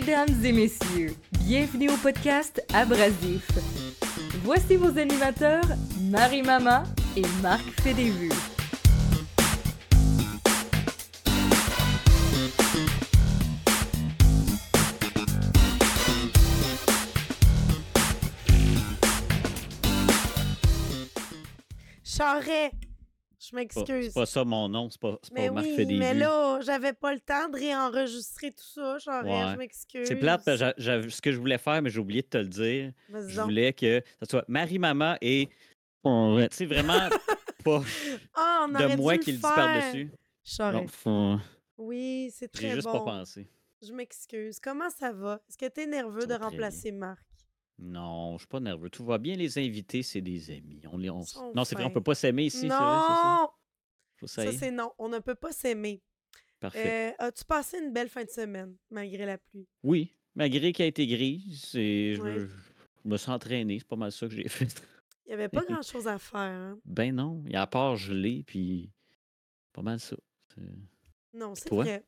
Mesdames et messieurs, bienvenue au podcast Abrasif. Voici vos animateurs, Marie-Mama et Marc Fédévu. Charret. Je m'excuse. C'est pas ça mon nom, c'est pas, c'est pas Mais Marc oui, mais là, j'avais pas le temps de réenregistrer tout ça. Ouais. Je m'excuse. C'est plate, parce que j'a- ce que je voulais faire, mais j'ai oublié de te le dire. Vas-y Je donc. voulais que ça soit Marie-Maman et. Tu sais, vraiment pas on de moi qui le dit par-dessus. Charret. Non, faut- Oui, c'est J'ai très juste bon. pas pensé. Je m'excuse. Comment ça va? Est-ce que tu es nerveux Ça de remplacer Marc? Non, je suis pas nerveux. Tout va bien, les invités, c'est des amis. On les, on... Non, c'est vrai, on peut pas s'aimer ici, vrai, ça? non! Ça, c'est non. On ne peut pas s'aimer. Parfait. Euh, As-tu passé une belle fin de semaine, malgré la pluie? Oui, malgré qu'elle a été grise, et je, Ouais. me- je me suis entraîné, c'est pas mal ça que j'ai fait. Il n'y avait pas grand-chose à faire. hein? Ben non, il y a à part gelé, puis pas mal ça. Non, c'est vrai.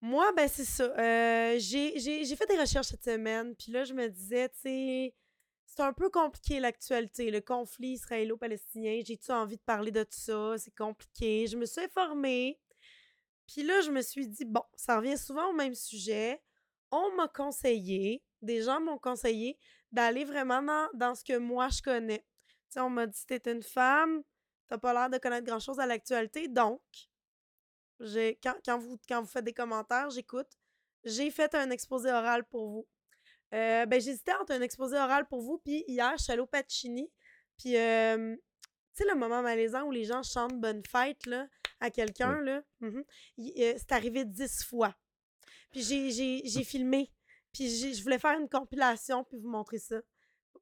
Moi, ben c'est ça. Euh, j'ai fait des recherches cette semaine, puis là, je me disais, tu sais, c'est un peu compliqué l'actualité, le conflit israélo-palestinien. J'ai-tu envie de parler de tout ça? C'est compliqué. Je me suis informée, puis là, je me suis dit, bon, ça revient souvent au même sujet. On m'a conseillé, des gens m'ont conseillé d'aller vraiment dans, dans ce que moi je connais. Tu sais, on m'a dit, t'es une femme, t'as pas l'air de connaître grand-chose à l'actualité, donc quand, quand vous, quand vous faites des commentaires, j'écoute. J'ai fait un exposé oral pour vous. Euh, ben, j'hésitais entre un exposé oral pour vous, puis hier, je suis allée au Pacini. Puis, euh, tu sais, le moment malaisant où les gens chantent Bonne fête là, à quelqu'un, là, mhm, euh, c'est arrivé dix fois. Puis, j'ai- j'ai filmé. Puis, je voulais faire une compilation, puis vous montrer ça.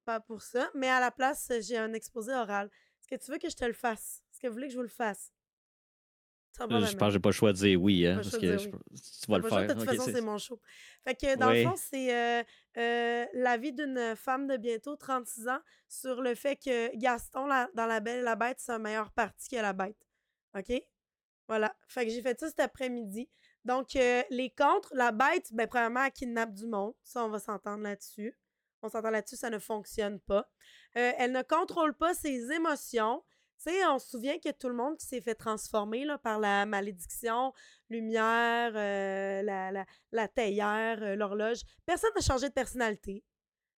Pas pour ça, mais à la place, j'ai un exposé oral. Est-ce que tu veux que je te le fasse? Est-ce que vous voulez que je vous le fasse? Euh, Je pense que j'ai pas le choix de dire oui, hein, parce que je- tu vas le faire. De toute façon, c'est- mon show. Fait que dans le fond, c'est euh, euh, la vie d'une femme de bientôt 36 ans sur le fait que Gaston, la- dans La Belle et la Bête, c'est un meilleur parti que la bête. OK? Voilà. Fait que j'ai fait ça cet après-midi. Donc, euh, les contre, la bête, ben, premièrement, elle kidnappe du monde. Ça, on va s'entendre là-dessus. On s'entend là-dessus, ça ne fonctionne pas. Elle ne contrôle pas ses émotions. Tu sais, on se souvient que tout le monde qui s'est fait transformer là, par la malédiction, lumière, euh, la, la, la théière, euh, l'horloge. Personne n'a changé de personnalité.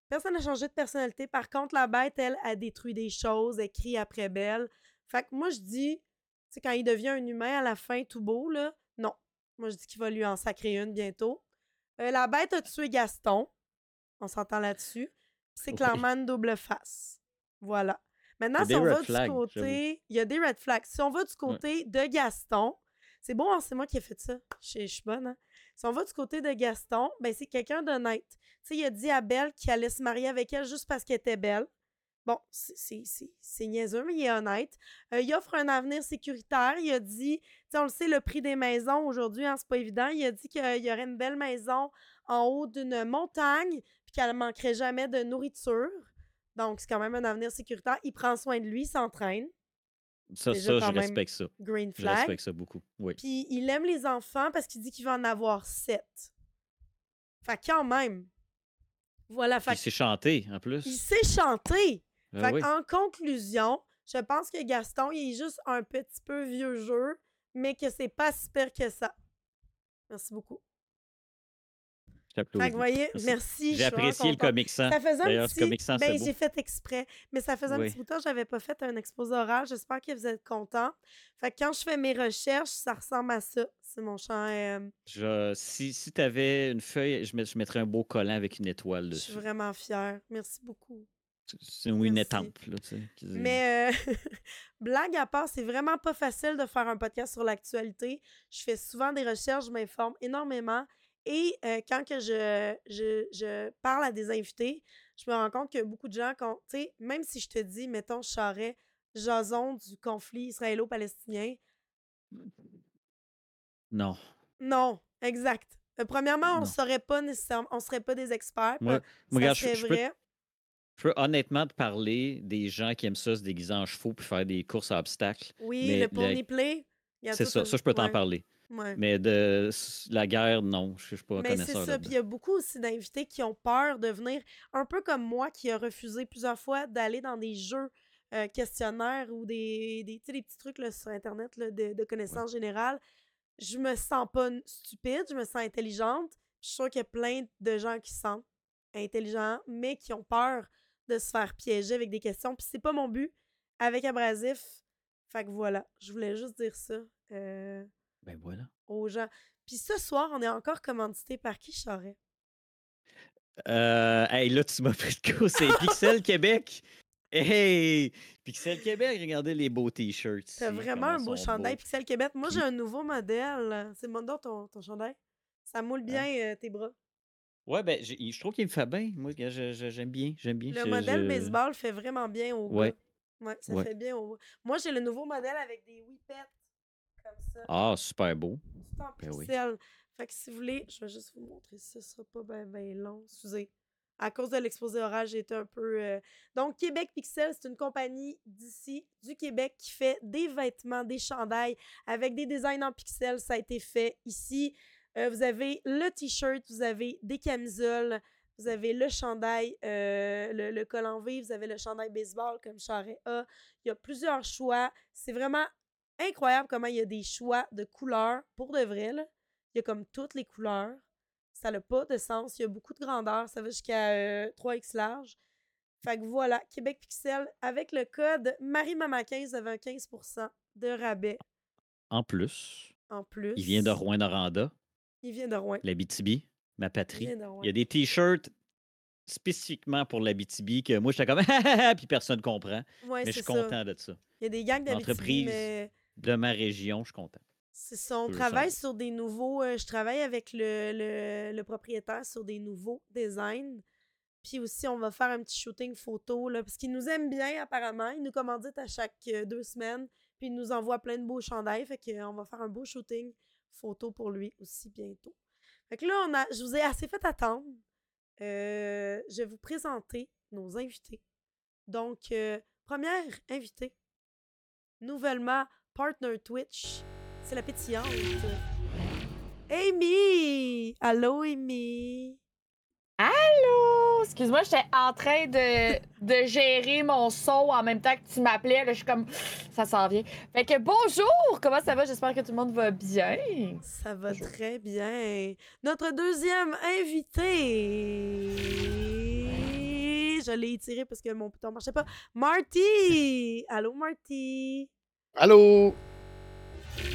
Personne n'a changé de personnalité. Par contre, la bête, elle, a détruit des choses, elle crie après Belle. Fait que moi, je dis, tu sais, quand il devient un humain à la fin, tout beau, là, non. Moi, je dis qu'il va lui en sacrer une bientôt. Euh, la bête a tué Gaston. On s'entend là-dessus. C'est Oui. clairement une double face. Voilà. Maintenant, si on va du côté. Il y a des red flags. Si on va du côté de Gaston, c'est bon, hein, c'est moi qui ai fait ça. Je suis bonne, hein? Si on va du côté de Gaston, ben c'est quelqu'un d'honnête. Tu sais, il a dit à Belle qu'il allait se marier avec elle juste parce qu'elle était belle. Bon, c'est- niaiseux, mais il est honnête. Euh, il offre un avenir sécuritaire. Il a dit, tu sais, on le sait, le prix des maisons aujourd'hui, hein, c'est pas évident. Il a dit qu'il y aurait une belle maison en haut d'une montagne, puis qu'elle ne manquerait jamais de nourriture. Donc, c'est quand même un avenir sécuritaire. Il prend soin de lui, il s'entraîne. Ça, ça, je respecte ça. Green Je flag. respecte ça beaucoup. Oui. Puis il aime les enfants parce qu'il dit qu'il va en avoir sept. Fait que quand même. Voilà, fait Puis c'est chanté, en plus. il sait chanter. Ah Fait oui. en conclusion, je pense que Gaston, il est juste un petit peu vieux jeu, mais que c'est pas si pire que ça. Merci beaucoup. Fait que vous voyez, Merci. J'ai apprécié le. Comic Sans. Ça faisait un petit... ben, j'ai fait exprès, mais ça faisait un petit bout de temps que j'avais pas fait un exposé oral. J'espère que vous êtes contents. Fait que quand je fais mes recherches, ça ressemble à ça. C'est mon champ. euh, Je- si si tu avais une feuille, je, met- je mettrais un beau collant avec une étoile je suis dessus. vraiment fière. Merci beaucoup. C'est une Merci. étampe. Là, tu sais, qui dit- Mais euh, blague à part, c'est vraiment pas facile de faire un podcast sur l'actualité. Je fais souvent des recherches, je m'informe énormément. Et euh, quand que je, je, je parle à des invités, je me rends compte que beaucoup de gens, tu sais, même si je te dis, mettons, Charret, jason du conflit israélo-palestinien, Non. non, exact. Euh, premièrement, on ne saurait pas nécessairement, on serait pas des experts. Moi, moi, ça regarde, je, serait je peux, je peux honnêtement te parler des gens qui aiment ça se déguiser en chevaux puis faire des courses à obstacles. Oui, mais le le- pony play. C'est ça. Ça, je peux t'en ouais. parler. Ouais. Mais de la guerre, non. Je je suis pas Mais c'est connaisseur ça. Puis il y a beaucoup aussi d'invités qui ont peur de venir, un peu comme moi qui a refusé plusieurs fois d'aller dans des jeux euh, questionnaires ou des, des, des petits trucs là, sur Internet là, de, de connaissances générales. Je me sens pas stupide, je me sens intelligente. Je suis sûre qu'il y a plein de gens qui sentent intelligents, mais qui ont peur de se faire piéger avec des questions. Puis c'est pas mon but avec Abrasif. Fait que voilà, je voulais juste dire ça. euh, Ben voilà. aux gens. Puis ce soir, on est encore commandité par qui Charret? Euh, hey, là, tu m'as pris de coup. C'est Pixel Québec. Hey! Pixel Québec, regardez les beaux t-shirts. Ici, vraiment un beau chandail beaux. Pixel Québec. Moi, j'ai un nouveau modèle. C'est mon don ton, ton chandail? Ça moule bien Hein? euh, tes bras. Ouais, ben, je trouve qu'il me fait bien. Moi, j'aime bien. J'aime bien. Le Je- modèle je- baseball fait vraiment bien au Ouais. gars. Ouais, ça Ouais. fait bien au Moi, j'ai le nouveau modèle avec des whippets comme ça. Ah, super beau. Tout en Ben oui. Fait que si vous voulez, je vais juste vous montrer ça. Ce sera pas bien long. Excusez. À cause de l'exposé oral, j'ai été un peu. euh, Donc, Québec Pixel, c'est une compagnie d'ici, du Québec, qui fait des vêtements, des chandails avec des designs en pixels. Ça a été fait ici. Euh, vous avez le t-shirt, vous avez des camisoles, vous avez le chandail, euh, le, le col en V, vous avez le chandail baseball comme Charret a. Il y a plusieurs choix. C'est vraiment incroyable comment il y a des choix de couleurs pour de vrai. Là. Il y a comme toutes les couleurs. Ça n'a pas de sens. Il y a beaucoup de grandeur. Ça va jusqu'à euh, 3X large. Fait que voilà, Québec Pixel, avec le code MarieMama15, vous avez un 15% de rabais En plus, en plus. il vient de Rouen-Noranda, Il vient de Rouen. l'Abitibi, ma Il patrie. vient de Rouen. Il y a des t-shirts spécifiquement pour l'Abitibi que moi, j'étais comme puis personne comprend. Ouais, mais je suis ça. content de ça. Il y a des gangs d'Abitibi, mais De ma région, je suis content. c'est ça. On travaille sur des nouveaux... euh, je travaille avec le, le, le propriétaire sur des nouveaux designs. Puis aussi, on va faire un petit shooting photo, là, parce qu'il nous aime bien, apparemment. Il nous commandite à chaque euh, deux semaines. Puis il nous envoie plein de beaux chandails. Fait qu'on va faire un beau shooting photo pour lui aussi bientôt. Fait que là, on a, je vous ai assez fait attendre. Euh, je vais vous présenter nos invités. Donc, euh, première invitée, nouvellement partner Twitch, c'est la pétillante. Amy! Allô, Amy! Allô? Excuse-moi, j'étais en train de, de gérer mon son en même temps que tu m'appelais. Là, je suis comme, ça s'en vient. Fait que bonjour! Comment ça va? J'espère que tout le monde va bien. Ça va Bonjour. très bien. Notre deuxième invité. Je l'ai étiré parce que mon bouton marchait pas. Marty! Allô, Marty! Allô?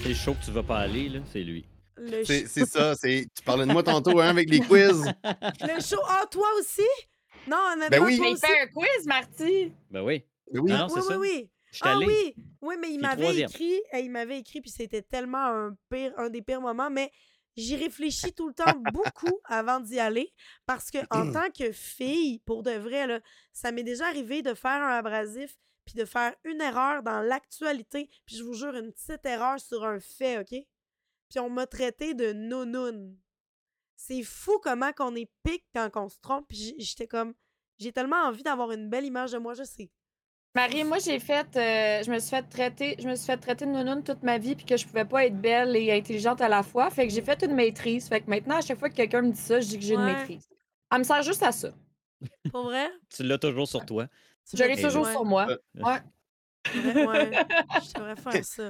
C'est chaud que tu vas pas aller, là, c'est lui. Le, C'est ça, c'est. Tu parlais de moi tantôt, hein, avec les quiz. le show. Ah, toi aussi? Non, honnêtement, Ben oui. Mais aussi. fais un quiz, Marty! Ben oui. Mais oui. Ah non, oui, c'est oui, ça. oui. Ah allé. oui, oui, mais il Puis m'avait troisième. écrit, eh, il m'avait écrit, puis c'était tellement un pire, un des pires moments, mais j'y réfléchis tout le temps beaucoup avant d'y aller, parce que en tant que fille, pour de vrai, là, ça m'est déjà arrivé de faire un abrasif, puis de faire une erreur dans l'actualité, puis je vous jure, une petite erreur sur un fait, OK? Puis on m'a traité de nounoun. C'est fou comment qu'on est pique quand on se trompe, puis j'étais comme, j'ai tellement envie d'avoir une belle image de moi, je sais. Marie, moi, j'ai fait. euh, je me suis fait traiter. Je me suis fait traiter de nounoune toute ma vie, puis que je pouvais pas être belle et intelligente à la fois. Fait que j'ai fait une maîtrise. Fait que maintenant, à chaque fois que quelqu'un me dit ça, je dis que j'ai Ouais. une maîtrise. Elle me sert juste à ça. Pour vrai? Tu l'as toujours sur toi. Je l'ai toujours ouais. sur moi. Ouais. Ouais. Je devrais faire ça.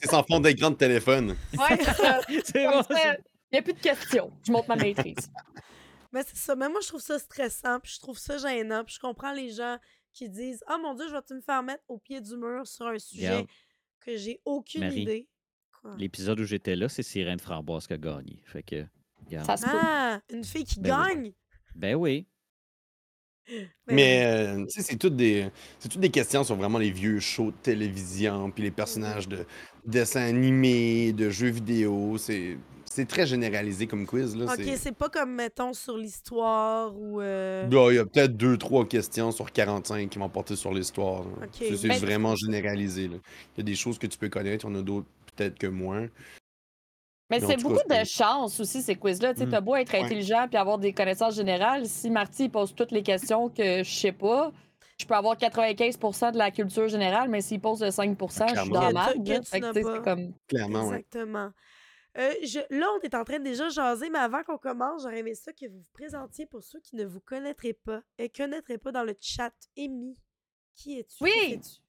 C'est sans fond d'écran de téléphone. Ouais, c'est bon. Il n'y a plus de questions. Je montre ma maîtrise. Mais c'est ça. Mais moi, je trouve ça stressant, puis je trouve ça gênant, puis je comprends les gens qui disent Ah mon Dieu, je vais-tu me faire mettre au pied du mur sur un sujet Regarde. que j'ai aucune Marie. idée. L'épisode où j'étais là, c'est Sirène Framboise qui a gagné. Fait que, regarde. Ça se peut. Ah, une fille qui Ben oui. gagne? Ben oui. Ben, Mais, euh, tu sais, c'est toutes des, c'est toutes des questions sur vraiment les vieux shows de télévision, puis les personnages de dessins animés, de jeux vidéo. C'est, c'est très généralisé comme quiz. Là. Ok, c'est... c'est pas comme, mettons, sur l'histoire ou. euh, Bah, Il y a peut-être deux, trois questions sur 45 qui vont porter sur l'histoire. là. Ok. C'est, c'est Ben- vraiment généralisé. là. Il y a des choses que tu peux connaître, il y en a d'autres peut-être que moins. Mais c'est cas, beaucoup de chance aussi, ces quiz-là. Tu sais, Mm. t'as beau être Ouais. intelligent puis avoir des connaissances générales. Si Marty il pose toutes les questions que je sais pas, je peux avoir 95% de la culture générale, mais s'il pose le 5% je suis Clairement. dans la comme. Clairement, ouais. Exactement. Euh, je- là, on est en train de déjà jaser, mais avant qu'on commence, j'aurais aimé ça que vous vous présentiez pour ceux qui ne vous connaîtraient pas et connaîtraient pas dans le chat. Amy, qui es-tu? Oui. fais-tu?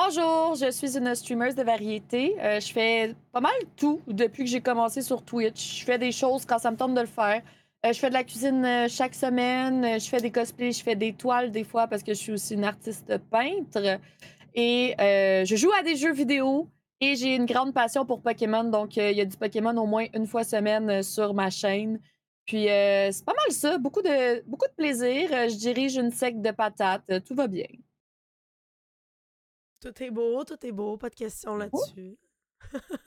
Bonjour, je suis une streamer de variété. Euh, je fais pas mal tout depuis que j'ai commencé sur Twitch. Je fais des choses quand ça me tombe de le faire. Euh, je fais de la cuisine euh, chaque semaine. Je fais des cosplays, je fais des toiles des fois parce que je suis aussi une artiste peintre. Et je joue à des jeux vidéo. Et j'ai une grande passion pour Pokémon. Donc, il y a du Pokémon au moins une fois semaine sur ma chaîne. Puis, c'est pas mal ça. Beaucoup de, beaucoup de plaisir. Je dirige une secte de patates. Tout va bien. Tout est beau, tout est beau, pas de questions là-dessus.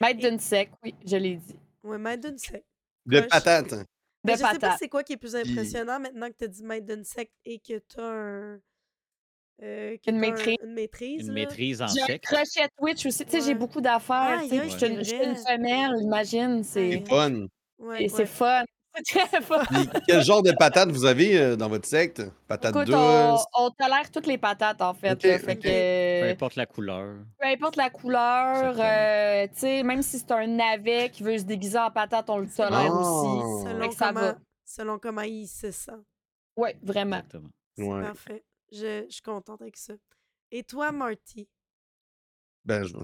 Maître Et- d'une secte, oui, je l'ai dit. Ouais, maître d'une secte. De Coche. patates. De Mais je sais pas c'est quoi qui est plus impressionnant maintenant que tu as dit maître d'une secte et que tu as un. euh, que Une t'as un- maîtrise. une maîtrise. Une là. maîtrise en J'ai un crochet Twitch aussi. Tu sais, j'ai beaucoup d'affaires. Aïe, tu sais, aïe, Je suis une- je femelle, imagine. C'est. Fun. Ouais, et c'est ouais. fun. Puis quel genre de patates vous avez euh, dans votre secte? Patates Écoute, on, douces? on tolère toutes les patates, en fait. Là. Peu importe la couleur. peu importe la couleur, euh, tu sais, même si c'est un navet qui veut se déguiser en patate, on le tolère Ah. aussi. Fait Selon comment, va. selon comment il se sent. Oui, vraiment. Exactement. C'est Ouais. parfait. Je, je suis contente avec ça. Et toi, Marty? Ben, je...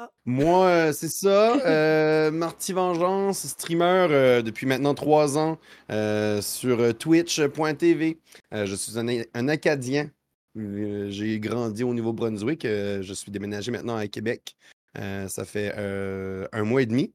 Ah. Moi, euh, c'est ça. euh, Marty Vengeance, streamer euh, depuis maintenant trois ans euh, sur twitch.tv. Je suis un, un Acadien. J'ai grandi au Nouveau-Brunswick. je suis déménagé maintenant à Québec. Ça fait un mois et demi.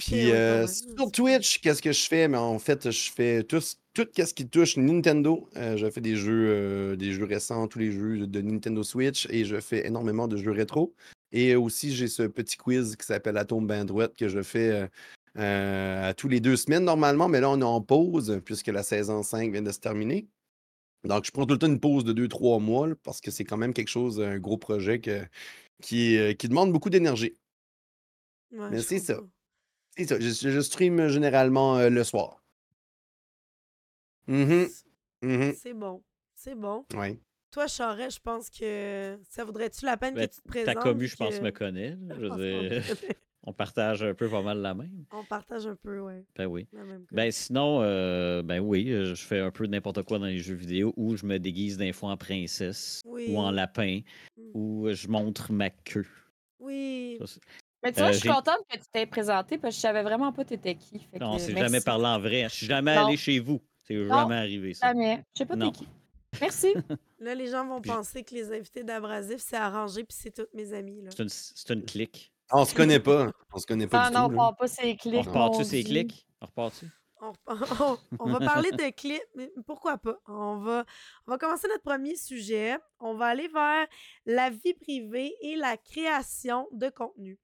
Puis ouais, sur Twitch, qu'est-ce que je fais? Mais en fait, je fais tout, tout ce qui touche Nintendo. Je fais des jeux, des jeux récents, tous les jeux de Nintendo Switch et je fais énormément de jeux rétro. Et aussi, j'ai ce petit quiz qui s'appelle Atome Bandwidth que je fais euh, euh, à tous les deux semaines normalement, mais là, on est en pause puisque la saison 5 vient de se terminer. Donc, je prends tout le temps une pause de 2-3 mois là, parce que c'est quand même quelque chose, un gros projet que- qui, euh, qui demande beaucoup d'énergie. Ouais, mais c'est ça. C'est ça, je, je stream généralement euh, le soir. Mhm, mhm, C'est bon. C'est bon. ouais. Toi, Charest, je pense que ça vaudrait-tu la peine Ben, que tu te présentes? Ta commu, je pense, que- me connaît. là. Je Je veux pense dire, qu'on- on partage un peu pas mal la même. On partage un peu, ouais. Ben oui. la même Ben sinon, euh, ben oui, euh, je fais un peu de n'importe quoi dans les jeux vidéo où je me déguise d'un fois en princesse Oui. ou en lapin Mm. ou je montre ma queue. Oui. Ça, Mais tu vois, Euh, je suis contente que tu t'aies présenté parce que je savais vraiment pas t'étais qui. Fait Non, que, c'est merci. jamais parlé en vrai. Je suis jamais Non. allé chez vous. C'est jamais arrivé ça. Jamais. Je sais pas t'es qui. Merci. Là, les gens vont penser que les invités d'Abrasif, c'est arrangé, puis c'est tous mes amis. Là. C'est une, c'est une clique. On se connaît pas. On se connaît pas Ah du non, tout. on part pas ces On clics. repart-tu mon ces clics? On repart-tu? On, on- on va parler de clips, mais pourquoi pas? On va, on va commencer notre premier sujet. On va aller vers la vie privée et la création de contenu.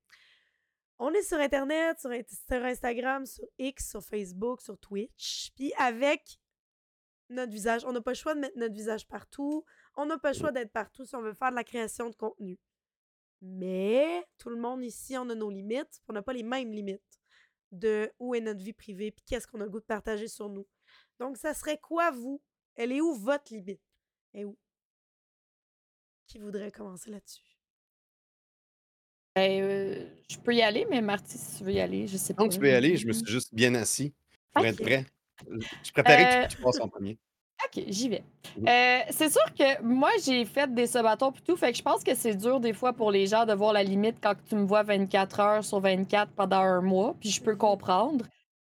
On est sur Internet, sur, Int- sur Instagram, sur X, sur Facebook, sur Twitch. Puis avec notre visage, on n'a pas le choix de mettre notre visage partout. On n'a pas le choix d'être partout si on veut faire de la création de contenu. Mais tout le monde ici, on a nos limites. On n'a pas les mêmes limites de où est notre vie privée puis qu'est-ce qu'on a le goût de partager sur nous. Donc, ça serait quoi, vous? Elle est où votre limite? Elle est où? Qui voudrait commencer là-dessus? Ben, euh, je peux y aller, mais Marty, si tu veux y aller, je sais pas. Non, tu peux y aller. Je me suis juste bien assis pour être prêt. Je préparais Euh, que tu passes en premier. OK, j'y vais. Oui. Euh, c'est sûr que moi, j'ai fait des sabatons et tout, fait que je pense que c'est dur des fois pour les gens de voir la limite quand tu me vois 24 heures sur 24 pendant un mois, puis je peux comprendre.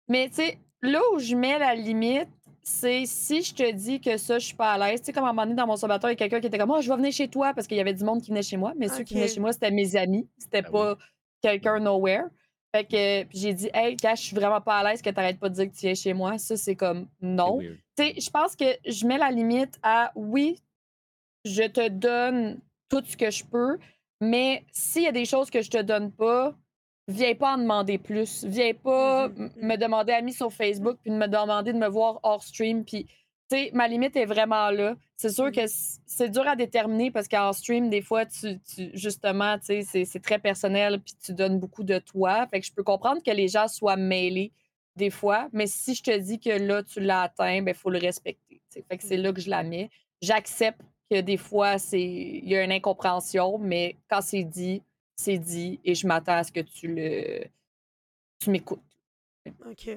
Mais tu sais, là où je mets la limite, c'est si je te dis que ça, je suis pas à l'aise. Tu sais, comme à un moment donné, dans mon sabaton, il y a quelqu'un qui était comme, oh, je vais venir chez toi, parce qu'il y avait du monde qui venait chez moi, mais ceux qui venaient chez moi, c'était mes amis, c'était Ah oui. pas quelqu'un nowhere. Fait que j'ai dit, hey, gars, je suis vraiment pas à l'aise que t'arrêtes pas de dire que tu viens chez moi. Ça, c'est comme, non. Tu sais, je pense que je mets la limite à oui, je te donne tout ce que je peux, mais s'il y a des choses que je te donne pas, viens pas en demander plus. Viens pas Mhm, m- mhm. me demander ami sur Facebook puis de me demander de me voir hors stream. Puis, ma limite est vraiment là. C'est sûr Mhm. que c'est dur à déterminer parce qu'en stream, des fois, tu, tu- justement, c'est- très personnel puis tu donnes beaucoup de toi. Fait que je peux comprendre que les gens soient mêlés des fois, mais si je te dis que là, tu l'as atteint, il faut le respecter. tu sais. Fait que c'est là que je la mets. J'accepte que des fois, c'est il y a une incompréhension, mais quand c'est dit, c'est dit et je m'attends à ce que tu le. Tu m'écoutes. OK.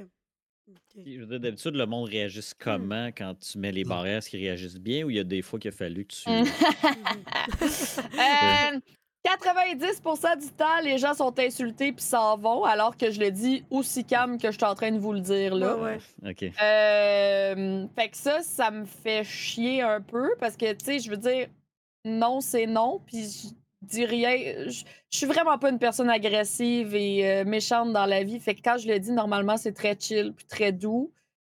OK. Puis, je veux dire, d'habitude, le monde réagisse comment quand tu mets les barrières? Est-ce qu'ils réagissent bien ou il y a des fois qu'il a fallu que tu. Mm. Mhm. Euh, 90% du temps, les gens sont insultés puis s'en vont, alors que je le dis aussi calme que je suis en train de vous le dire là. Ouais. Euh, fait que ça, ça me fait chier un peu parce que, tu sais, je veux dire, non, c'est non, puis dis rien. Je je suis vraiment pas une personne agressive et euh, méchante dans la vie. Fait que quand je le dis, normalement, c'est très chill puis très doux.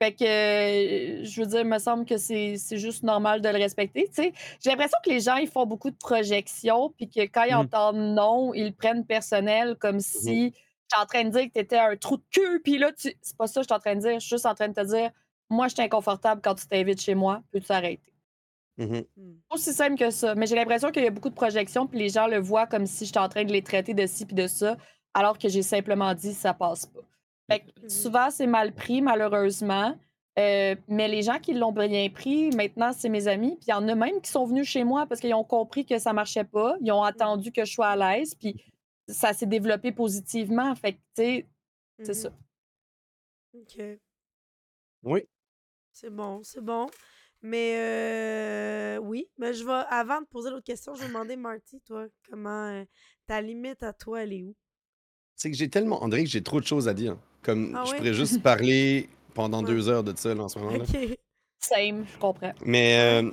Fait que, euh, je veux dire, il me semble que c'est juste normal de le respecter, tu. J'ai l'impression que les gens, ils font beaucoup de projections, puis que quand ils Mhm. entendent non, ils le prennent personnel, comme si j'étais en train de dire que t'étais un trou de cul, puis là, tu... c'est pas ça que je suis en train de dire. Je suis juste en train de te dire, moi, je suis inconfortable quand tu t'invites chez moi, peux-tu arrêter? Mm. Aussi simple que ça. Mais j'ai l'impression qu'il y a beaucoup de projections, puis les gens le voient comme si j'étais en train de les traiter de ci puis de ça, alors que j'ai simplement dit ça passe pas. Fait que Mhm. souvent, c'est mal pris, malheureusement. Euh, mais les gens qui l'ont bien pris, maintenant, c'est mes amis. Puis il y en a même qui sont venus chez moi parce qu'ils ont compris que ça marchait pas. Ils ont attendu que je sois à l'aise. Puis ça s'est développé positivement. Fait que, tu sais, c'est Mhm. ça. OK. Oui. C'est bon, c'est bon. Mais euh, oui, mais je vais, avant de poser l'autre question, je vais demander, Marty, toi, comment euh, ta limite à toi, elle est où? C'est que j'ai tellement. Dirait que j'ai trop de choses à dire. Comme Ah je ouais? pourrais juste parler pendant Ouais. deux heures de ça là, en ce moment. là. OK. Same, je comprends. Mais euh,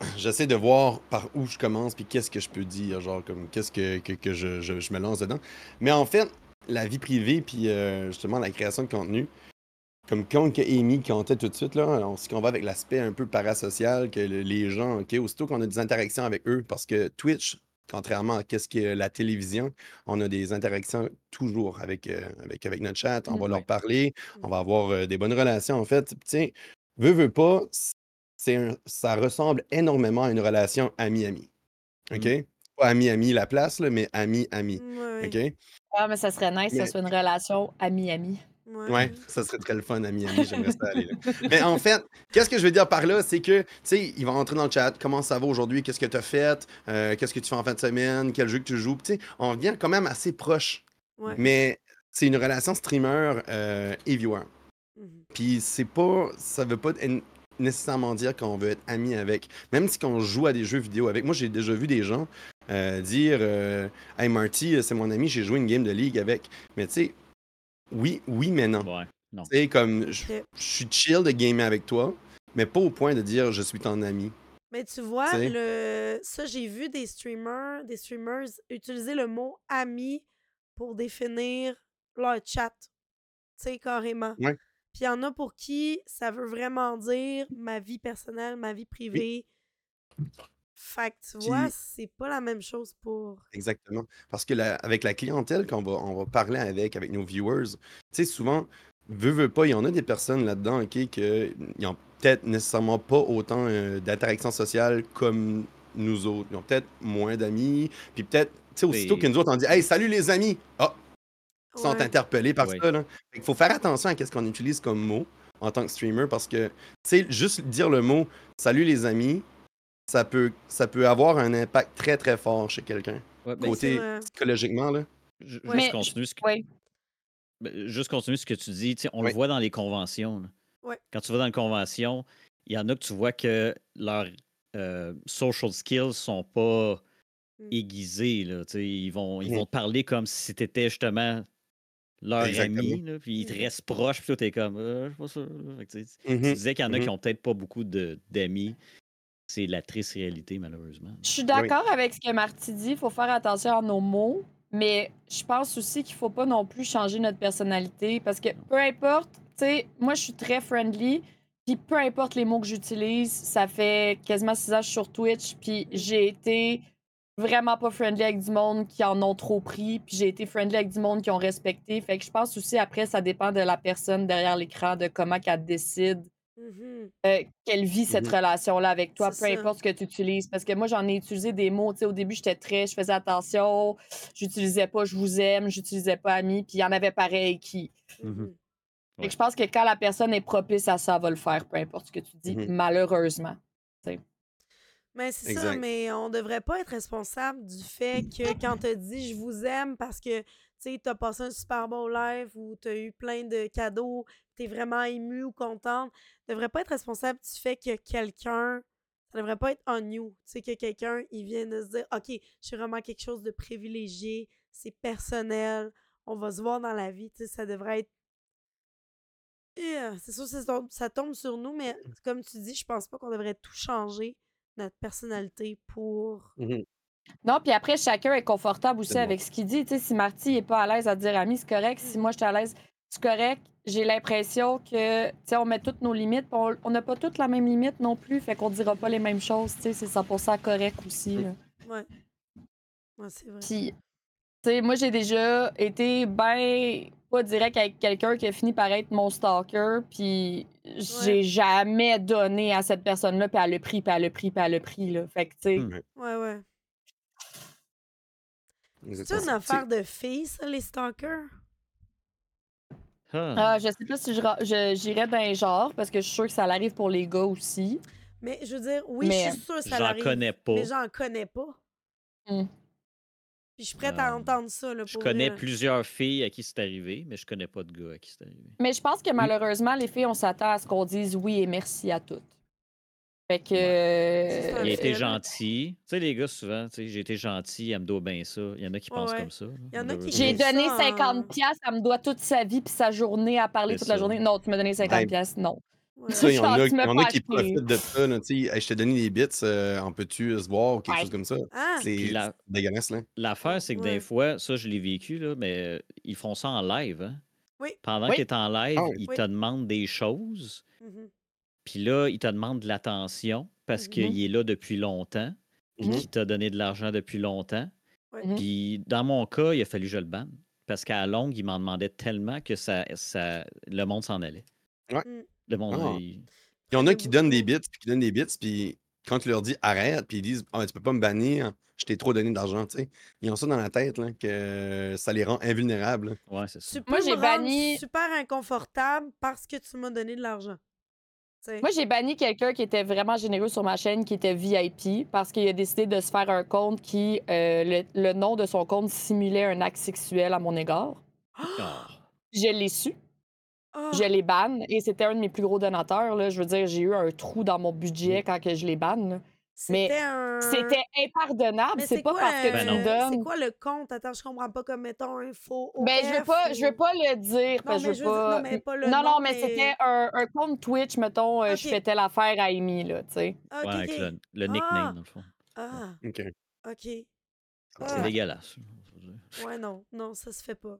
j'essaie de voir par où je commence puis qu'est-ce que je peux dire, genre comme qu'est-ce que, que, que je, je- je me lance dedans. Mais en fait, la vie privée puis euh, justement la création de contenu, comme quand que Amy comptait tout de suite, là, on, si on va avec l'aspect un peu parasocial, que le- les gens, OK, aussitôt qu'on a des interactions avec eux, parce que Twitch, contrairement à qu'est-ce que la télévision, on a des interactions toujours avec, euh, avec, avec notre chat, on Mm, va leur parler, on va avoir euh, des bonnes relations, en fait. Sais, veux, veux pas, c'est un- ça ressemble énormément à une relation ami-ami. OK? Mm. Pas ami-ami la place, là, mais ami-ami. Ouais. OK? Ah, mais ça serait nice que ce soit une relation ami-ami. Ouais. Ouais, ça serait très le fun, ami-ami, j'aimerais ça aller là. Mais en fait, qu'est-ce que je veux dire par là, c'est que, tu sais, il va entrer dans le chat, comment ça va aujourd'hui, qu'est-ce que tu as fait, Euh, qu'est-ce que tu fais en fin de semaine, quel jeu que tu joues, tu sais, on revient quand même assez proche. Ouais. Mais c'est une relation streamer euh, et viewer. Mhm. Puis c'est pas, ça veut pas nécessairement dire qu'on veut être ami avec. Même si on joue à des jeux vidéo avec. Moi, j'ai déjà vu des gens euh, dire Hey Marty, c'est mon ami, j'ai joué une game de League avec. Mais tu sais, oui, oui, mais non. Ouais. Non. Tu sais, comme je suis chill de gamer avec toi, mais pas au point de dire je suis ton ami. Mais tu vois, le... ça, j'ai vu des streamers, des streamers utiliser le mot ami pour définir leur chat. Tu sais, carrément. Ouais. Puis il y en a pour qui ça veut vraiment dire ma vie personnelle, ma vie privée. Fait que tu Puis- vois, c'est pas la même chose pour. Exactement. Parce que la- avec la clientèle qu'on va, on va parler avec, avec nos viewers, tu sais, souvent, veut, veut pas, il y en a des personnes là-dedans, OK, qui n'ont peut-être nécessairement pas autant euh, d'interactions sociales comme nous autres. Ils ont peut-être moins d'amis, puis peut-être, tu sais, aussitôt que nous autres, on dit « Hey, salut les amis! » Ah, ils sont Ouais. interpellés par Ouais. ça, là. Il faut faire attention à ce qu'on utilise comme mot en tant que streamer, parce que, tu sais, juste dire le mot « Salut les amis », ça peut, ça peut avoir un impact très, très fort chez quelqu'un Ouais, ben, côté psychologiquement, là. ju- Ouais. Juste Mais- continuer ce que, Oui. ben, juste continuer ce que tu dis. tu on le voit dans les conventions. Quand tu vas dans une convention, il y en a que tu vois que leurs euh, social skills sont pas Mm. aiguisés. Là, tu ils, vont, ils vont te parler comme si c'était justement leur Exactement. ami. là, puis ils te Mhm. restent proches. Puis toi, t'es comme, Euh, je suis pas sûr. là. Fait que, tu tu Mhm. disais qu'il y en a qui ont peut-être pas beaucoup de- d'amis. C'est la triste réalité, malheureusement. Je suis d'accord avec ce que Marty dit. Il faut faire attention à nos mots. Mais je pense aussi qu'il faut pas non plus changer notre personnalité. Parce que peu importe, tu sais, moi, je suis très friendly. Puis peu importe les mots que j'utilise, ça fait quasiment six ans que je suis sur Twitch. Puis j'ai été vraiment pas friendly avec du monde qui en ont trop pris. Puis j'ai été friendly avec du monde qui ont respecté. Fait que je pense aussi, après, ça dépend de la personne derrière l'écran, de comment qu'elle décide Mhm. euh, qu'elle vit cette Mhm. relation-là avec toi, peu ça. importe ce que tu utilises. Parce que moi, j'en ai utilisé des mots. Tu sais, au début, j'étais très. Je faisais attention. J'utilisais pas je vous aime, j'utilisais pas ami. Puis il y en avait pareil qui. Mhm. Mhm. Fait que je pense que quand la personne est propice à ça, elle va le faire, peu importe ce que tu dis, Mhm. malheureusement. Mais c'est ça, Exact. mais on devrait pas être responsable du fait que quand t'as dit je vous aime parce que tu sais, t'as passé un super beau live ou t'as eu plein de cadeaux, t'es vraiment ému ou contente, devrait pas être responsable du fait que quelqu'un, ça devrait pas être on you, tu sais, que quelqu'un, il vient de se dire, OK, j'ai vraiment quelque chose de privilégié, c'est personnel, on va se voir dans la vie, tu sais, ça devrait être Yeah, c'est sûr, ça tombe, ça tombe sur nous, mais comme tu dis, je pense pas qu'on devrait tout changer, notre personnalité, pour. Mhm. Non, puis après, chacun est confortable aussi bon. avec ce qu'il dit. Tu sais, si Marty n'est pas à l'aise à dire ami, c'est correct. Si moi, je suis à l'aise, c'est correct. J'ai l'impression que, tu sais, on met toutes nos limites. On n'a pas toutes la même limite non plus, fait qu'on dira pas les mêmes choses. Tu sais, c'est 100% correct aussi. là. Ouais. Ouais, c'est vrai. Puis, tu sais, moi, j'ai déjà été ben pas direct avec quelqu'un qui a fini par être mon stalker, puis j'ai jamais donné à cette personne-là, puis elle a pris, puis elle a pris, puis elle a pris, là. Fait que, tu sais, Hmm. Ouais, Ouais. C'est une affaire de filles, ça, les stalkers? Ah. ah, je sais pas si je ra- je- j'irais dans les genres, parce que je suis sûre que ça arrive pour les gars aussi. Mais je veux dire, oui, Mais je suis sûre que ça J'en l'arrive. connais pas. Mais j'en connais pas. Hmm. Puis je suis prête à Euh, entendre ça, là, Je pour connais vrai. plusieurs filles à qui c'est arrivé, mais je connais pas de gars à qui c'est arrivé. Mais je pense que malheureusement, les filles, on s'attend à ce qu'on dise oui et merci à toutes. Fait que. Un Il a euh, été gentil. Tu sais, les gars, souvent, tu sais, j'ai été gentil, elle me doit bien ça. Il y en a qui Ouais, pensent ouais. comme ça. là, Il y en a qui J'ai donné en- 50 pièces, elle me doit toute sa vie puis sa journée à parler toute la journée. Non, tu m'as donné 50 Ouais. pièces, non. Ouais. Ça, il y en a, y en qui profitent de ça. Là, Hey, je t'ai donné des bits, euh, en peux-tu se voir ou quelque chose comme ça? Ah! C'est la- dégueulasse, là. L'affaire, c'est que Ouais. des fois, ça, je l'ai vécu, là, mais euh, ils font ça en live. Hein? Oui. Pendant Oui. que tu es en live, Ah ils Oui. te demandent des choses. Mhm. Puis là, il te demande de l'attention parce Mhm. qu'il est là depuis longtemps, puis Mhm. qu'il t'a donné de l'argent depuis longtemps. Mhm. Puis dans mon cas, il a fallu que je le banne. Parce qu'à la longue, il m'en demandait tellement que ça, ça, le monde s'en allait. Ouais. Le monde. Ah. il- Il y en a qui donnent des bits, puis qui donnent des bits, puis quand tu leur dis arrête, puis ils disent ah, tu peux pas me bannir, je t'ai trop donné d'argent, tu sais. Ils ont ça dans la tête, là, que ça les rend invulnérables. Ouais, c'est ça. Tu peux Moi, j'ai banni- super inconfortable parce que tu m'as donné de l'argent. Moi, j'ai banni quelqu'un qui était vraiment généreux sur ma chaîne, qui était VIP, parce qu'il a décidé de se faire un compte qui, euh, le, le nom de son compte simulait un acte sexuel à mon égard. Ah. Je l'ai su, Ah! je l'ai ban, et c'était un de mes plus gros donateurs. Là. Je veux dire, j'ai eu un trou dans mon budget quand que je l'ai ban. C'était un. C'était impardonnable. C'est pas quoi, parce que Ben tu non. me euh, C'est quoi le compte? Attends, je comprends pas comme mettons un faux. Ben, je veux pas, je veux pas le dire, Non, mais je veux pas. non, mais pas le non, nom, non, mais, mais- c'était un, un compte Twitch, mettons, euh, je fais telle affaire à Amy, là, tu sais. Ah, Ouais, avec le, le nickname, Ah. dans le fond. Ah, OK. ok. C'est Ah. dégueulasse. Ouais, non, non, ça se fait pas.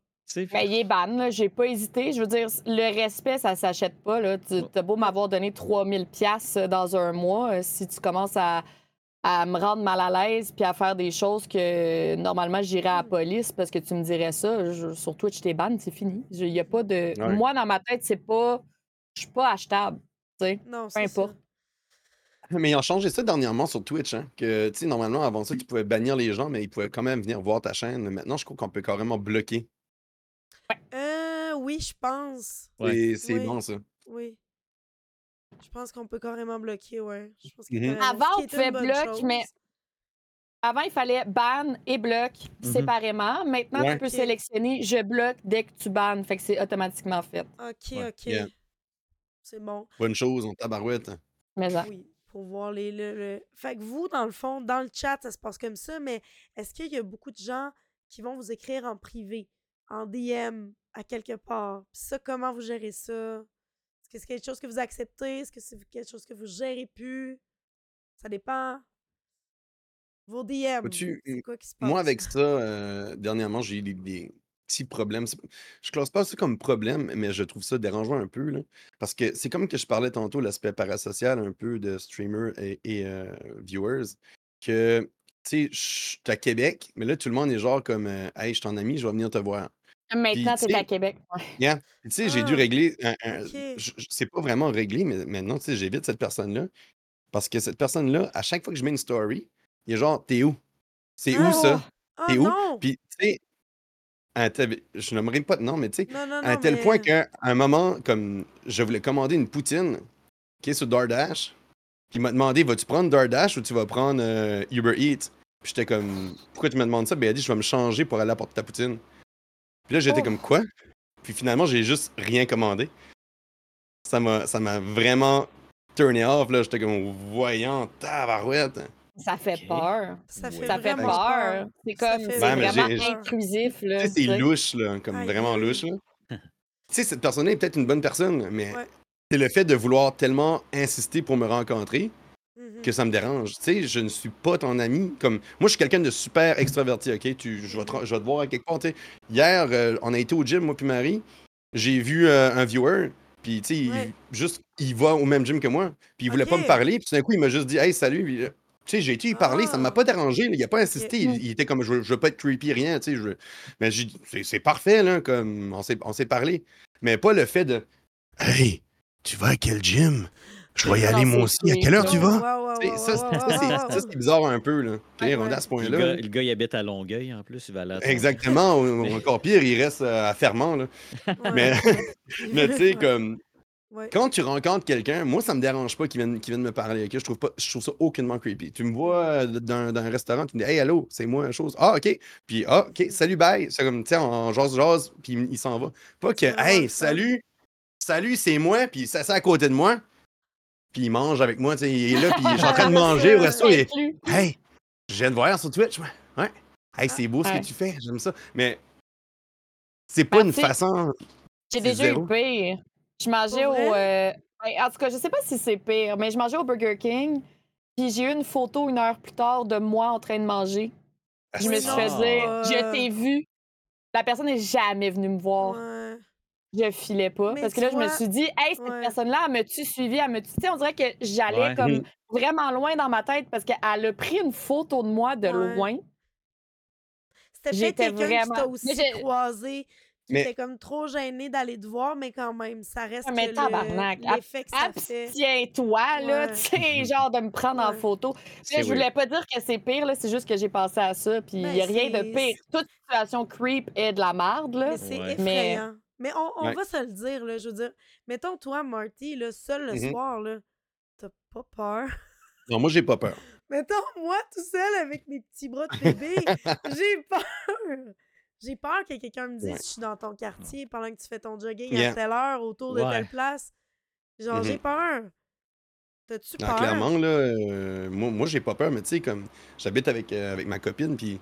Ben, il est ban, là. J'ai pas hésité. Je veux dire, le respect, ça s'achète pas, là. Tu as beau m'avoir donné 3000 pièces dans un mois, euh, si tu commences à, à me rendre mal à l'aise puis à faire des choses que normalement j'irais à la police parce que tu me dirais ça, je- sur Twitch, t'es ban, c'est fini. Il y a pas de... Ouais. Moi, dans ma tête, c'est pas... Je suis pas achetable, tu sais. Non, c'est importe. ça. Mais ils ont changé ça dernièrement sur Twitch. Hein, que, tu sais, normalement, avant ça, tu pouvais bannir les gens, mais ils pouvaient quand même venir voir ta chaîne. Maintenant, je crois qu'on peut carrément bloquer. Euh, oui, je pense. Ouais. C'est Oui. bon, ça. Oui. Je pense qu'on peut carrément bloquer, ouais. Je pense que t'as- Avant, on pouvait chose. mais- Avant, il fallait ban et bloc Mhm. séparément. Maintenant, Ouais. tu peux sélectionner je bloque dès que tu bannes. Fait que c'est automatiquement fait. Ok, Ouais. ok. Yeah. C'est bon. Bonne chose, on tabarouette. Mais ça. Oui, pour voir les. Le, le- Fait que vous, dans le fond, dans le chat, ça se passe comme ça, mais est-ce qu'il y a beaucoup de gens qui vont vous écrire en privé, en DM, à quelque part? Puis ça, comment vous gérez ça? Est-ce que c'est quelque chose que vous acceptez? Est-ce que c'est quelque chose que vous gérez plus? Ça dépend. Vos DM. C'est quoi qui se passe? Moi, avec ça, euh, dernièrement, j'ai eu des, des petits problèmes. Je classe pas ça comme problème, mais je trouve ça dérangeant un peu. Là, parce que c'est comme que je parlais tantôt, l'aspect parasocial un peu de streamers et, et, euh, viewers, que, tu sais, je suis à Québec, mais là, tout le monde est genre comme, euh, hey, je suis ton ami, je vais venir te voir. Maintenant, tu t'es à sais- Québec. Ouais. Yeah. Puis, Tu sais, j'ai dû Ah, régler. un- un- ok. je- je- C'est pas vraiment réglé, mais maintenant, tu sais, j'évite cette personne-là. Parce que cette personne-là, à chaque fois que je mets une story, il est genre, t'es où? C'est Ah, où ça? Ah T'es où? non! Puis, tu sais, à tel- je nommerai pas de nom, mais tu sais, Non, non, à non, tel point mais- qu'à un moment, comme je voulais commander une poutine qui est sur DoorDash, Puis il m'a demandé vas-tu prendre DoorDash ou tu vas prendre euh, Uber Eats? Puis j'étais comme Pourquoi tu me demandes ça? Ben il a dit Je vais me changer pour aller apporter ta poutine. Puis là, j'étais Oh. comme Quoi? Puis finalement, j'ai juste rien commandé. Ça m'a ça m'a vraiment turné off. là. J'étais comme Voyons, tabarouette. Ça fait peur. Ça fait, Ça fait vraiment peur. C'est comme, c'est Ben, vraiment j'ai- intrusif, là. Tu sais, c'est louche, là, comme Aïe, vraiment louche. Là. tu sais, cette personne-là est peut-être une bonne personne, mais Ouais. c'est le fait de vouloir tellement insister pour me rencontrer. Que ça me dérange. Tu sais, je ne suis pas ton ami. Comme moi, je suis quelqu'un de super extraverti. Ok, tu, je vais te, je vais te voir à quelque part. Hier, euh, on a été au gym, moi puis Marie. J'ai vu euh, un viewer. Puis, tu sais, il- juste, il va au même gym que moi. Puis, il voulait pas me parler. Puis, tout d'un coup, il m'a juste dit, hey, salut. Euh, tu sais, j'ai été y parler. Ça ne m'a Ah. pas dérangé. là. Il a pas insisté. Il, il était comme, je veux, je veux pas être creepy, rien. Tu sais, je Mais c'est- parfait, là. Comme, on s'est parlé. Mais pas le fait de, hey, tu vas à quel gym? Je vais y aller moi c'est aussi. À quelle heure tu vas? ça, c'est- ça, c'est- ça, c'est bizarre un peu, là. Ouais, rendu à ce point-là. gars, là. le gars, il habite à Longueuil en plus, il va aller à Exactement, encore pire, il reste euh, à Fermant, là. Mais, mais tu sais, comme, Ouais. quand tu rencontres quelqu'un, moi, ça me dérange pas qu'il vienne, me parler, ok? Je trouve, pas, je trouve ça aucunement creepy. Tu me vois euh, dans, dans un restaurant, tu me dis, hey, allô, c'est moi, chose. Ah, ok. Puis, ah, ok, salut, bye. C'est comme, tu sais, on jase, jase, puis il, s'en va. Pas que, C'est vraiment hey, salut, salut, c'est moi, puis il s'assied à côté de moi, puis il mange avec moi, tu sais, il est là, puis je suis en train de manger au resto, et. Hey, je viens de voir sur Twitch. Ouais. ouais. Hey, c'est beau ce Ouais. que tu fais. J'aime ça. Mais c'est pas Ben, une façon. J'ai déjà zéro. eu pire. Je mangeais au. euh, ben, en tout cas, je sais pas si c'est pire, mais je mangeais au Burger King. Puis j'ai eu une photo une heure plus tard de moi en train de manger. Je me suis fait dire, je t'ai vu. La personne n'est jamais venue me voir. Ouais. Je filais pas. Mais parce que là, je me suis dit, hey, cette Ouais. personne-là, elle me-tu suivi? Elle me-tu. Tu sais, on dirait que j'allais Ouais. comme Mhm. vraiment loin dans ma tête parce qu'elle a pris une photo de moi de Ouais. loin. C'était peut-être J'étais quelqu'un qui t'a vraiment- aussi Mais j'ai- croisé, Mais- comme trop gêné d'aller te voir, mais quand même, ça reste Mais que le- tabarnak, l'effet que ça fait. Abstiens-toi, là, Ouais. tu sais, genre de me prendre en photo. Là, je voulais pas dire que c'est pire, là, c'est juste que j'ai pensé à ça, puis il Ben, y a rien de pire. Toute situation creep est de la marde, là. Mais c'est Ouais. effrayant. Mais on, on Ouais. va se le dire, là, je veux dire. Mettons, toi, Marty, là, seul le Mhm. soir, là, t'as pas peur? Non, moi, j'ai pas peur. Mettons, moi, tout seul, avec mes petits bras de bébé, j'ai peur. J'ai peur que quelqu'un me dise Ouais. je suis dans ton quartier pendant que tu fais ton jogging Yeah. à telle heure autour de Ouais. telle place. Genre, j'ai Mhm. peur. T'as-tu peur? clairement, là, euh, moi, moi j'ai pas peur, mais tu sais, comme j'habite avec, euh, avec ma copine, puis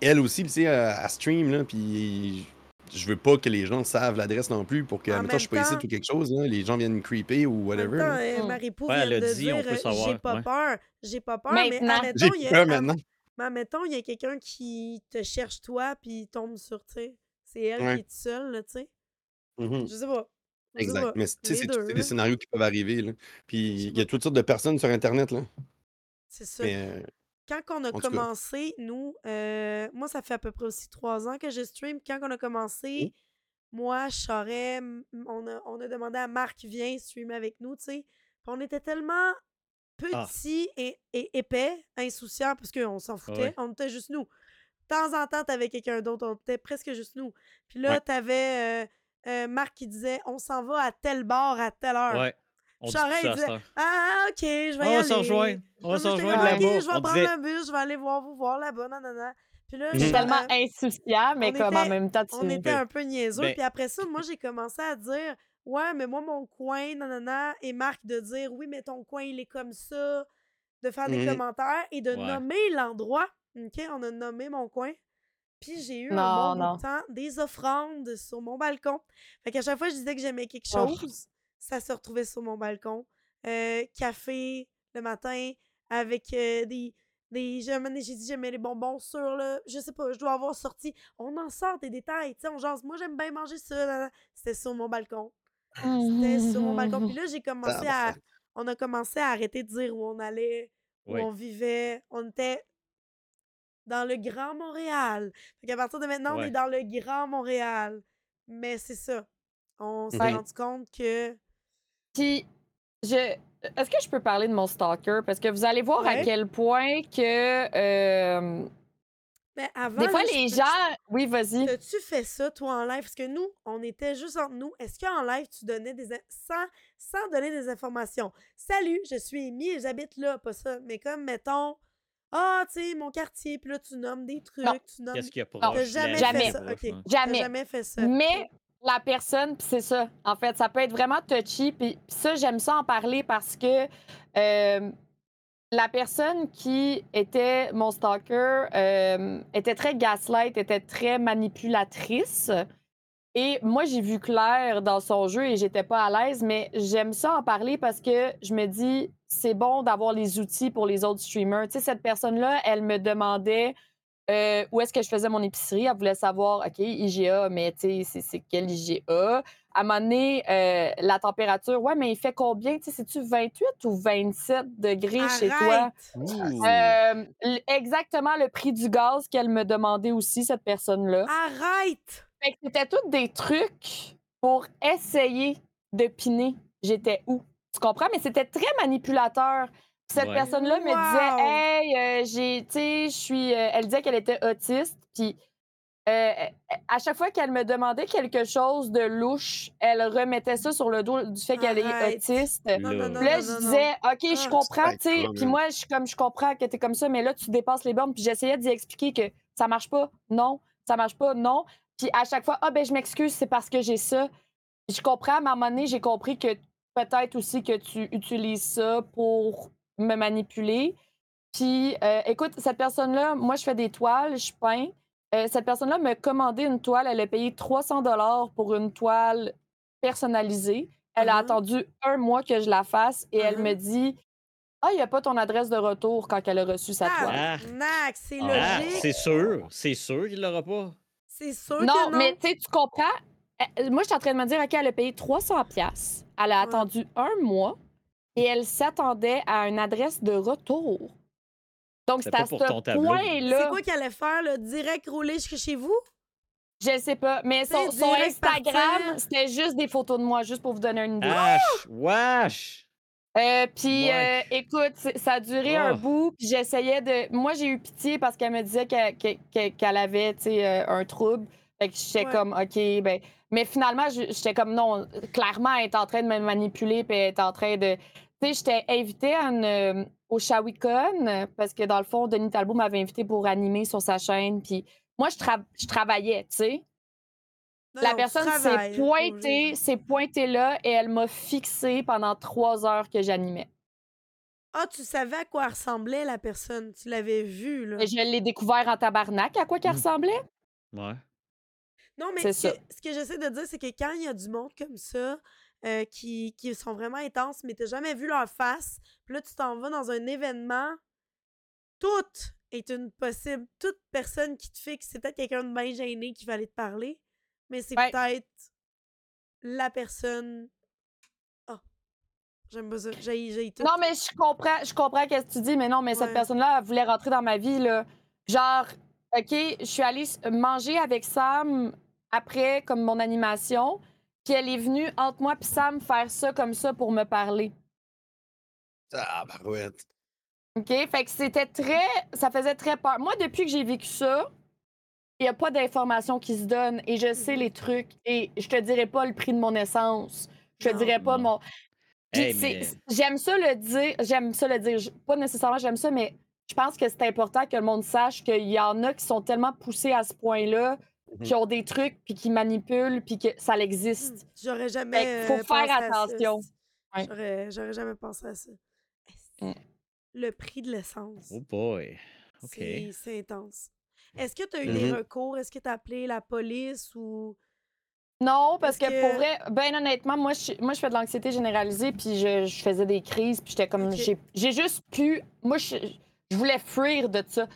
elle aussi, tu sais, elle stream, là, puis je veux pas que les gens savent l'adresse non plus pour que, En mettons, je suis pas même ici temps- ou quelque chose, là, les gens viennent me creeper ou En même whatever. temps, là. euh, Mm. Marie-Pou Ouais, elle vient a de dit, on dire peut euh, j'ai pas ouais. peur. J'ai pas peur, mais admettons, il y a- maintenant. Mais admettons, il y a quelqu'un qui te cherche toi, puis il tombe sur, tu sais. C'est elle Ouais. qui est seule, là, tu sais. Mhm. Je sais pas. Je sais Exact. pas. Mais tu sais, Les c'est là. des scénarios qui peuvent arriver, là. Puis il y a toutes sortes de personnes sur Internet, là. C'est ça. Mais euh, Quand on a En commencé, nous, euh, moi, ça fait à peu près aussi trois ans que je stream. Quand on a commencé, moi, Charret, on a, on a demandé à Marc, viens streamer avec nous, tu sais. On était tellement Ah. petits et, et épais, insouciants, parce qu'on s'en foutait. ouais. On était juste nous. De temps en temps, t'avais quelqu'un d'autre, on était presque juste nous. Puis là, Ouais. t'avais euh, euh, Marc qui disait, on s'en va à tel bar à telle heure. Ouais. On dit Charest, disait, heure. Ah, ok, je vais y On va aller. s'en rejoindre. On va j'étais rejoindre là-bas. Je vais On prendre disait, le bus, je vais aller voir vous voir là-bas, nanana. Puis là, je- C'est tellement euh, insouciant, mais on comme en était- même temps, tu. on était un peu niaiseux. Ben- Puis après ça, moi, j'ai commencé à dire Ouais, mais moi, mon coin, nanana. Et Marc de dire Oui, mais ton coin, il est comme ça. De faire des Mhm. commentaires et de Ouais. nommer l'endroit. OK, on a nommé mon coin. Puis j'ai eu Non, un bon non. temps des offrandes sur mon balcon. Fait qu'à chaque fois que je disais que j'aimais quelque Oh. chose, ça se retrouvait sur mon balcon. Euh, café le matin avec euh, des. des j'ai dit j'aimais les bonbons sur le. Je sais pas, je dois avoir sorti. On en sort des détails, tu sais, on jase. Moi, j'aime bien manger ça. C'était sur mon balcon. C'était sur mon balcon. Puis là, j'ai commencé à. On a commencé à arrêter de dire où on allait, où Oui. on vivait. On était dans le Grand Montréal. Fait qu'à partir de maintenant, on est dans le Grand Montréal. Mais c'est ça. On s'est rendu compte que. Puis, je... est-ce que je peux parler de mon stalker? Parce que vous allez voir à quel point que. euh, Ben, avant, Des fois, là, les gens. Oui, vas-y. T'as-tu fait ça, toi, en live? Parce que nous, on était juste entre nous. Est-ce qu'en live, tu donnais des... Sans, sans donner des informations? Salut, je suis Amy et j'habite là, pas ça. Mais comme, mettons, ah, tu sais, mon quartier, puis là, tu nommes des trucs, tu nommes... Qu'est-ce qu'il y a pour Non, jamais Jamais. fait ça, Jamais. jamais fait ça. Mais la personne, c'est ça, en fait, ça peut être vraiment touchy. Puis ça, j'aime ça en parler parce que euh, la personne qui était mon stalker euh, était très gaslight, était très manipulatrice. Et moi, j'ai vu clair dans son jeu et j'étais pas à l'aise, mais j'aime ça en parler parce que je me dis, c'est bon d'avoir les outils pour les autres streamers. Tu sais, cette personne-là, elle me demandait euh, où est-ce que je faisais mon épicerie? Elle voulait savoir, OK, IGA, mais tu sais, c'est- c'est quel IGA? À un moment donné, euh, la température, ouais, mais il fait combien? Tu sais, c'est-tu 28 ou 27 degrés chez toi? Arrête! Euh, exactement le prix du gaz qu'elle me demandait aussi, cette personne-là. Arrête! Fait que c'était tous des trucs pour essayer de piner j'étais où. Tu comprends? Mais c'était très manipulateur. Cette Ouais. personne-là me Wow! disait, hey, euh, j'ai, tu sais, je suis. euh, elle disait qu'elle était autiste. Puis euh, à chaque fois qu'elle me demandait quelque chose de louche, elle remettait ça sur le dos du fait qu'elle est autiste. Non, non, non, là, non, je non, disais, OK, je Ah. comprends, tu sais. Puis moi, je suis comme, je comprends que t'es comme ça, mais là, tu dépasses les bornes. Puis j'essayais d'y expliquer que ça marche pas, non, ça marche pas, non. Puis à chaque fois, ah, ben, je m'excuse, c'est parce que j'ai ça. Je comprends, à un moment donné, j'ai compris que peut-être aussi que tu utilises ça pour me manipuler. Puis, euh, écoute, cette personne-là, moi, je fais des toiles, je peins. Euh, cette personne-là m'a commandé une toile. Elle a payé 300 dollars pour une toile personnalisée. Elle a Mhm. attendu un mois que je la fasse et elle me dit Ah, il n'y a pas ton adresse de retour quand elle a reçu sa toile. Ah. C'est Ah, logique. c'est sûr, c'est sûr qu'il l'aura pas. C'est sûr Non, que non. mais tu sais, tu comprends? Moi, je suis en train de me dire, OK, elle a payé 300 pièces. Elle a Ouais. attendu un mois et elle s'attendait à une adresse de retour. Donc, C'est à ce point-là. C'est quoi qu'elle allait faire, là? Direct rouler jusque chez vous? Je ne sais pas. Mais son, Instagram, c'était juste des photos de moi, juste pour vous donner une idée. Wesh! Wesh! Euh, puis, Ouais. euh, écoute, ça a duré un Ah. bout, puis j'essayais de. Moi, j'ai eu pitié parce qu'elle me disait qu'elle qu'elle- qu'elle avait, tu sais, euh, un trouble. Fait que j'étais Ouais. comme, OK, ben. Mais finalement, je- j'étais comme, non, clairement, elle est en train de me manipuler, puis elle est en train de. Tu sais, j'étais invitée à une, euh, au Shawicon parce que dans le fond, Denis Talbot m'avait invité pour animer sur sa chaîne, puis moi, je, tra- je travaillais, tu sais. La non, personne s'est pointée, s'est pointée là et elle m'a fixée pendant trois heures que j'animais. Ah, tu savais à quoi ressemblait la personne? Tu l'avais vue, là? Et Je l'ai découvert en tabarnak, à quoi qu'elle Mm. ressemblait. Ouais. Non, mais que, ce que j'essaie de dire, c'est que quand il y a du monde comme ça, euh, qui, qui sont vraiment intenses, mais t'as jamais vu leur face, puis là, tu t'en vas dans un événement, toute est une possible. Toute personne qui te fixe, c'est peut-être quelqu'un de bien gêné qui va aller te parler, mais c'est Ouais. peut-être la personne. Ah, j'aime pas ça. J'ai j'ai tout. Non, mais je comprends, je comprends ce que tu dis, mais non, mais cette personne-là, voulait rentrer dans ma vie, là. Genre, OK, je suis allée manger avec Sam après, comme mon animation, puis elle est venue entre moi et Sam faire ça comme ça pour me parler. Ah, barouette. OK? Fait que c'était très. Ça faisait très peur. Moi, depuis que j'ai vécu ça, il n'y a pas d'informations qui se donnent et je sais Mhm. les trucs et je te dirais pas le prix de mon essence. Je te Non. dirais pas mon. Puis Hey, mais- J'aime ça le dire. J'aime ça le dire. Pas nécessairement j'aime ça, mais je pense que c'est important que le monde sache qu'il y en a qui sont tellement poussés à ce point-là, Mhm. qui ont des trucs, puis qui manipulent, puis que ça Hmm, existe. J'aurais jamais. Fait qu'il faut euh, faire attention. Ouais. J'aurais jamais pensé à ça. Mm. Le prix de l'essence? Oh boy. OK. C'est- intense. Est-ce que tu as eu des Mhm. recours? Est-ce que tu as appelé la police ou. Non, parce que, pour vrai, ben honnêtement, moi, je, moi, je fais de l'anxiété généralisée, puis je, je faisais des crises, puis j'étais comme, Ok. j'ai j'ai juste pu, moi, je, je voulais fuir de ça.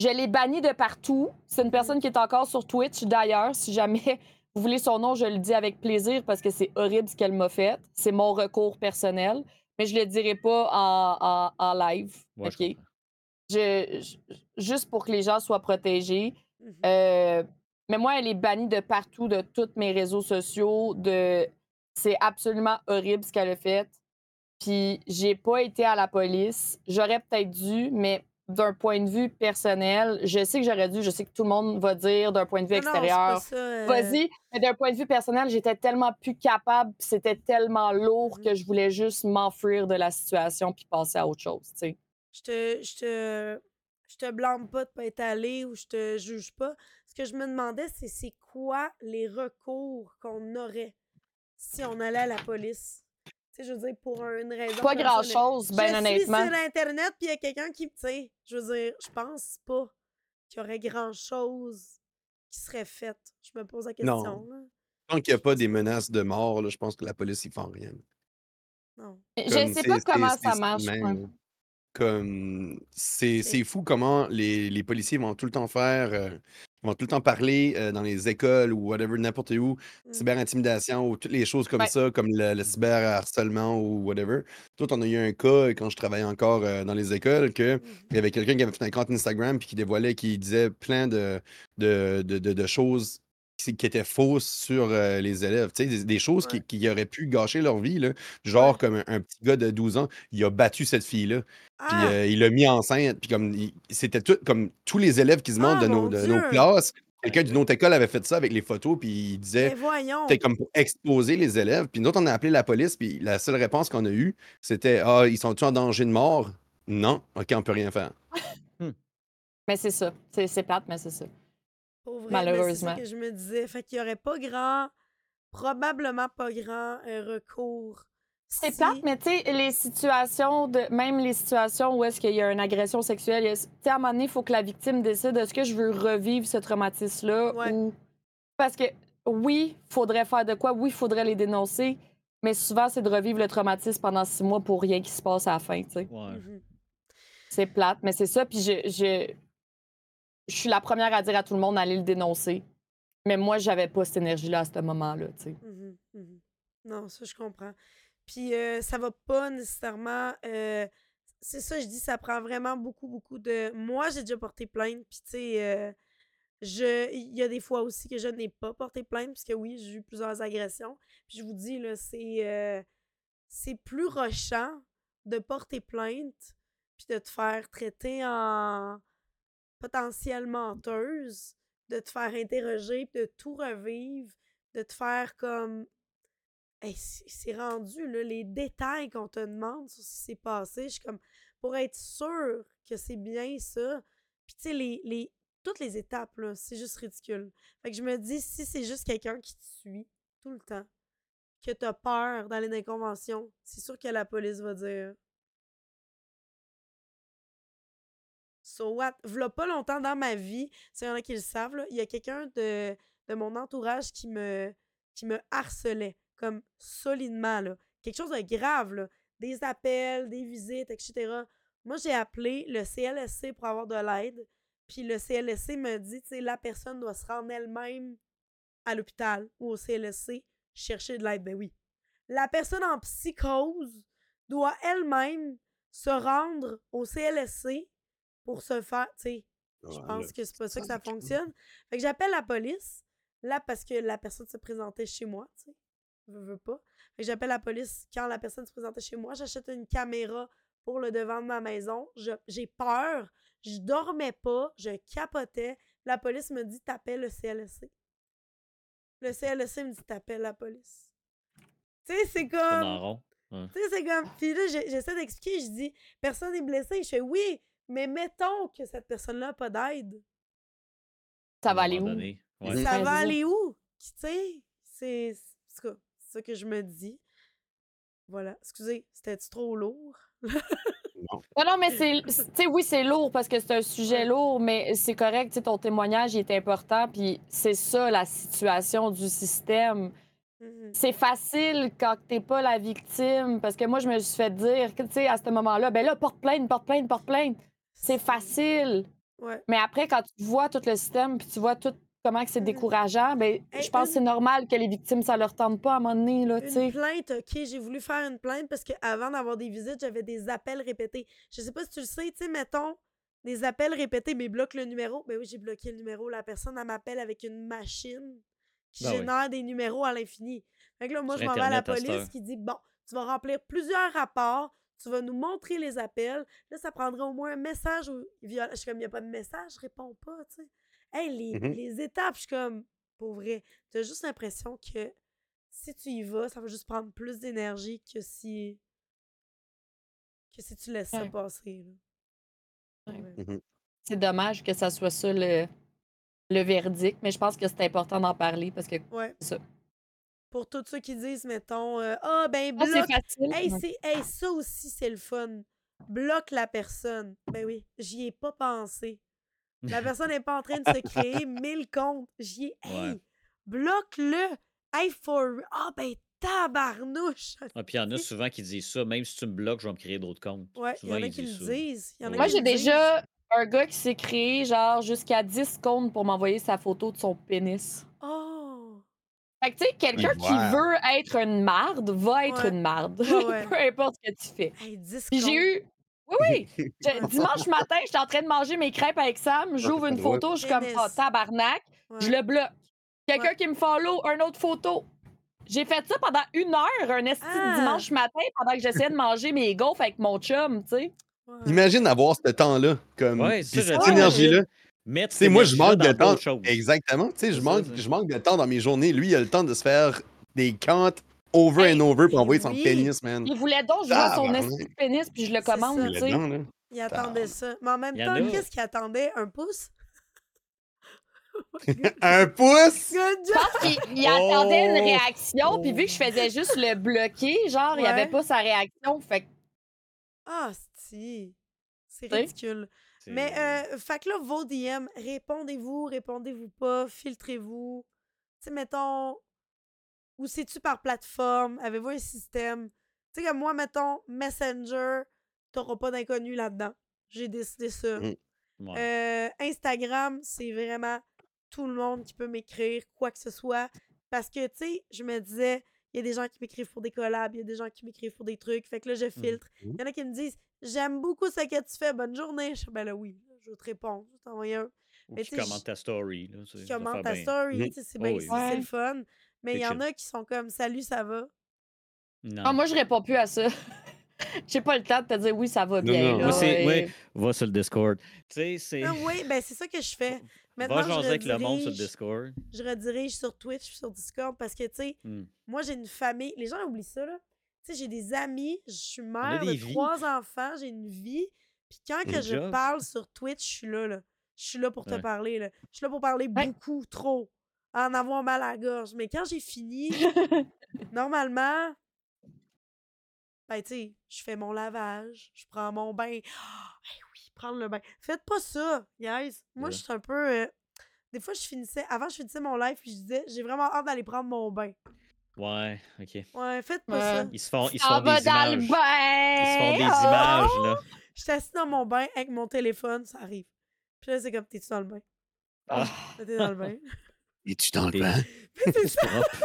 Je l'ai banni de partout. C'est une personne qui est encore sur Twitch, d'ailleurs. Si jamais vous voulez son nom, je le dis avec plaisir parce que c'est horrible ce qu'elle m'a fait. C'est mon recours personnel, mais je le dirai pas en, en- en live. Ouais, OK? comprends. Je- je- juste pour que les gens soient protégés. Mhm. Euh, mais moi, elle est bannie de partout, de tous mes réseaux sociaux. De... C'est absolument horrible ce qu'elle a fait. Puis j'ai pas été à la police. J'aurais peut-être dû, mais d'un point de vue personnel, je sais que j'aurais dû, je sais que tout le monde va dire d'un point de vue extérieur, euh, vas-y, mais d'un point de vue personnel, j'étais tellement plus capable, puis c'était tellement lourd Mhm. que je voulais juste m'enfuir de la situation puis passer à autre chose, tu sais. Je te, je te, je te blâme pas de pas être allé ou je te juge pas. Ce que je me demandais, c'est c'est quoi les recours qu'on aurait si on allait à la police? Sais, je veux dire, pour un- une raison. Pas comme ça, grand mais chose, je ben suis honnêtement. sur Internet, puis il y a quelqu'un qui, tu sais, je veux dire, je pense pas qu'il y aurait grand chose qui serait fait. Je me pose la Non. question. là. Tant qu'il n'y a pas des menaces de mort, là, je pense que la police, ils font rien. Non. Je Comme, sais pas comment ça marche. même, ouais. là. Comme c'est C'est- c'est fou comment les, les policiers vont tout le temps faire, euh, vont tout le temps parler euh, dans les écoles ou whatever, n'importe où, Mm. cyber-intimidation ou toutes les choses comme Ouais. ça, comme le, le cyber-harcèlement ou whatever. Toi, on a eu un cas quand je travaillais encore euh, dans les écoles que Mhm. il y avait quelqu'un qui avait fait un compte Instagram puis qui dévoilait, qui disait plein de, de, de, de- de choses qui, qui étaient fausses sur euh, les élèves. Tu sais, des, des choses qui, Ouais. qui auraient pu gâcher leur vie. Là. Genre Ouais. comme un, un petit gars de 12 ans, il a battu cette fille-là. Puis Ah! euh, il l'a mis enceinte. Puis comme c'était tout comme tous les élèves qui se Ah, de, nos, de nos classes. Quelqu'un d'une autre école avait fait ça avec les photos, puis il Mais disait voyons! c'était comme pour exposer les élèves. Puis nous autres, on a appelé la police, puis la seule réponse qu'on a eue, c'était Ah, ils sont-ils en danger de mort? Non, ok, on peut rien faire. Mais c'est ça. C'est c'est plate, mais c'est ça. Pour vrai, mais c'est Malheureusement. que je me disais. Fait qu'il y aurait pas grand, probablement pas grand euh, recours. C'est si- plate, mais tu sais, les situations, de, même les situations où est-ce qu'il y a une agression sexuelle, tu sais, à un moment donné, il faut que la victime décide est-ce que je veux revivre ce traumatisme-là Ouais. ou. Parce que oui, faudrait faire de quoi, oui, il faudrait les dénoncer, mais souvent, c'est de revivre le traumatisme pendant six mois pour rien qui se passe à la fin, tu sais. Ouais. Mhm. C'est plate, mais c'est ça. Puis je, je, je suis la première à dire à tout le monde d'aller le dénoncer. Mais moi, j'avais pas cette énergie-là à ce moment-là, tu sais. Mhm, mhm. Non, ça, je comprends. Puis euh, ça va pas nécessairement. euh, c'est ça, je dis, ça prend vraiment beaucoup, beaucoup de. Moi, j'ai déjà porté plainte, puis tu sais, euh, je... il y a des fois aussi que je n'ai pas porté plainte, puisque oui, j'ai eu plusieurs agressions. Puis je vous dis, là, c'est. euh, plus rochant de porter plainte, puis de te faire traiter en potentielle menteuse, de te faire interroger, de tout revivre, de te faire comme. C'est rendu, là, les détails qu'on te demande sur ce qui s'est passé. Je suis comme, pour être sûr que c'est bien ça. Puis, tu sais, les, les, toutes les étapes, là, c'est juste ridicule. Fait que je me dis, si c'est juste quelqu'un qui te suit tout le temps, que t'as peur d'aller dans les conventions, c'est sûr que la police va dire. So what? V'là pas longtemps dans ma vie, s'il y en a qui le savent, il y a quelqu'un de, de mon entourage qui me, qui me harcelait, comme solidement, là. Quelque chose de grave, là. Des appels, des visites, etc. Moi, j'ai appelé le CLSC pour avoir de l'aide. Puis le CLSC me dit, tu sais, la personne doit se rendre elle-même à l'hôpital ou au CLSC chercher de l'aide. Ben oui. La personne en psychose doit elle-même se rendre au CLSC pour se faire, tu sais, je pense là, que c'est pas ça que ça fonctionne. Fait que j'appelle la police, là, parce que la personne se présentait chez moi, tu sais. Veux, veux pas. Fait que j'appelle la police quand la personne se présentait chez moi. J'achète une caméra pour le devant de ma maison. Je- J'ai peur. Je dormais pas. Je capotais. La police me dit t'appelles le CLSC. Le CLSC me dit t'appelles la police. Tu sais, c'est comme. Ouais. Tu sais, c'est comme. Puis là, j'essaie d'expliquer. Je dis personne n'est blessé. Je fais oui, mais mettons que cette personne-là n'a pas d'aide. Ça va aller où? donné. Ouais. Ça va aller où? Tu sais, c'est ça que je me dis. Voilà. Excusez, c'était trop lourd? Non. Non, non, mais c'est. c'est- Tu sais, oui, c'est lourd parce que c'est un sujet lourd, mais c'est correct. Tu sais, ton témoignage il est important. Puis c'est ça, la situation du système. Mhm. C'est facile quand t'es pas la victime. Parce que moi, je me suis fait dire, tu sais, à ce moment-là, ben là, porte plainte, porte plainte, porte plainte. C'est facile. Ouais. Mais après, quand tu vois tout le système, puis tu vois tout comment c'est Mhm. décourageant, ben, Hey, je pense que c'est normal que les victimes, ça leur tente pas à un moment donné, là, Une plainte, ok, j'ai voulu faire une plainte parce qu'avant d'avoir des visites, j'avais des appels répétés. Je sais pas si tu le sais, tu sais, mettons, des appels répétés, mais bloque le numéro. Ben oui, j'ai bloqué le numéro. La personne, elle m'appelle avec une machine qui Ben oui. génère des numéros à l'infini. Fait que là, moi, Sur je m'en vais à la police qui dit Bon, tu vas remplir plusieurs rapports, tu vas nous montrer les appels. Là, ça prendra au moins un message. Viola- Je suis comme, il n'y a pas de message, je réponds pas, tu sais. Hey, les, Mhm. les étapes, je suis comme, pour vrai, t'as juste l'impression que si tu y vas, ça va juste prendre plus d'énergie que si. que si tu laisses ça passer. Ouais. Mhm. C'est dommage que ça soit ça le, le verdict, mais je pense que c'est important d'en parler parce que Ouais. Ça. Pour tous ceux qui disent, mettons, euh, ah, ben, Ah, bloque. facile. Hey, Ouais. hey, ça aussi, c'est le fun. Bloque la personne. Ben oui, j'y ai pas pensé. La personne n'est pas en train de se créer mille comptes. J'y ai. Hey, Ouais. bloque-le. Hey, for. Ah, ben, tabarnouche. Ah, puis il y en a souvent qui disent ça, même si tu me bloques, je vais me créer d'autres comptes. Ouais, il y Souvent, en a ils qui le disent Moi, j'ai déjà un gars qui s'est créé genre jusqu'à 10 comptes pour m'envoyer sa photo de son pénis. Oh. Fait que tu sais, quelqu'un qui wow. veut être une marde va être Ouais. une marde. Ouais, ouais. Peu importe ce que tu fais. Hey, 10 Puis j'ai eu. Oui, oui. Je- dimanche matin, j'étais en train de manger mes crêpes avec Sam. J'ouvre une photo, je suis comme oh, tabarnak. Ouais. Je le bloque. Quelqu'un Ouais. qui me follow, une autre photo. J'ai fait ça pendant une heure, un esti Ah. dimanche matin, pendant que j'essayais de manger mes gaufres avec mon chum, tu sais. Ouais. Imagine avoir ce temps-là, comme, cette je- énergie-là. Mettre Tu sais, cette moi, je manque de temps. Exactement. Tu sais, je C'est manque, ça, je manque de temps dans mes journées. Lui, il a le temps de se faire des cantes over Hey, and over pour envoyer son pénis, man. Il voulait donc jouer son esti de pénis, puis je le commande. Il tu sais. attendait ça. Mais en même Il temps, qu'est-ce qu'il attendait? Un pouce? Un pouce! Good Je job! pense qu'il il attendait une Oh! réaction, puis vu que je faisais juste le bloquer, genre, il n'y avait pas sa réaction. Fait que, Ah, si. C'est ridicule. Mais, euh, fait que là, vos DM, répondez-vous, répondez-vous pas, filtrez-vous. Tu sais, mettons, ou c'est-tu par plateforme? Avez-vous un système? Tu sais, comme moi, mettons, Messenger, t'auras pas d'inconnu là-dedans. J'ai décidé ça. Mm. Ouais. Euh, Instagram, c'est vraiment tout le monde qui peut m'écrire quoi que ce soit. Parce que, tu sais, je me disais, il y a des gens qui m'écrivent pour des collabs, il y a des gens qui m'écrivent pour des trucs. Fait que là, je filtre. Il y en a qui me disent, j'aime beaucoup ce que tu fais, bonne journée. Je ben là, oui, je vais te répondre. Je vais t'envoyer un. Ou mais tu commentes ta story. Là, Tu commentes ta story, sais, c'est Oh bien, oui. c'est- Ouais. c'est le fun. Mais il y en a qui sont comme, salut, ça va? Non. ah, moi, je réponds plus à ça. J'ai pas le temps de te dire oui, ça va Non, bien. non. là, Moi, c'est. et- ouais, va sur le Discord. Tu sais, c'est. Ah oui, ben c'est ça que je fais. Maintenant, Va je jaser avec le monde sur le redirige- Discord. je redirige sur Twitch sur Discord parce que, tu sais, Hmm. moi, j'ai une famille. Les gens oublient ça, là. Tu sais, j'ai des amis, je suis mère de vies. trois enfants, j'ai une vie. Puis quand que je job. parle sur Twitch, je suis là, là. Je suis là pour te Ouais. parler, là. Je suis là pour parler Ouais. beaucoup, trop. En avoir mal à la gorge. Mais quand j'ai fini, normalement, ben, tu sais, je fais mon lavage, je prends mon bain. Ah, eh oui, prendre le bain. Faites pas ça, guys. Moi, Ouais. je suis un peu. euh, Des fois, je finissais. Avant, je finissais mon live, puis je disais, j'ai vraiment hâte d'aller prendre mon bain. Ouais, ok. Ouais, faites pas Ouais. ça. Ils se font, ils se font va des dans le images. bain! Ils se font des oh! images, là. Je suis assis dans mon bain avec mon téléphone, ça arrive. Puis là, c'est comme, t'es-tu dans le bain? Ah. T'es dans le bain. Es-tu dans le bain? Puis c'est ça. Propre.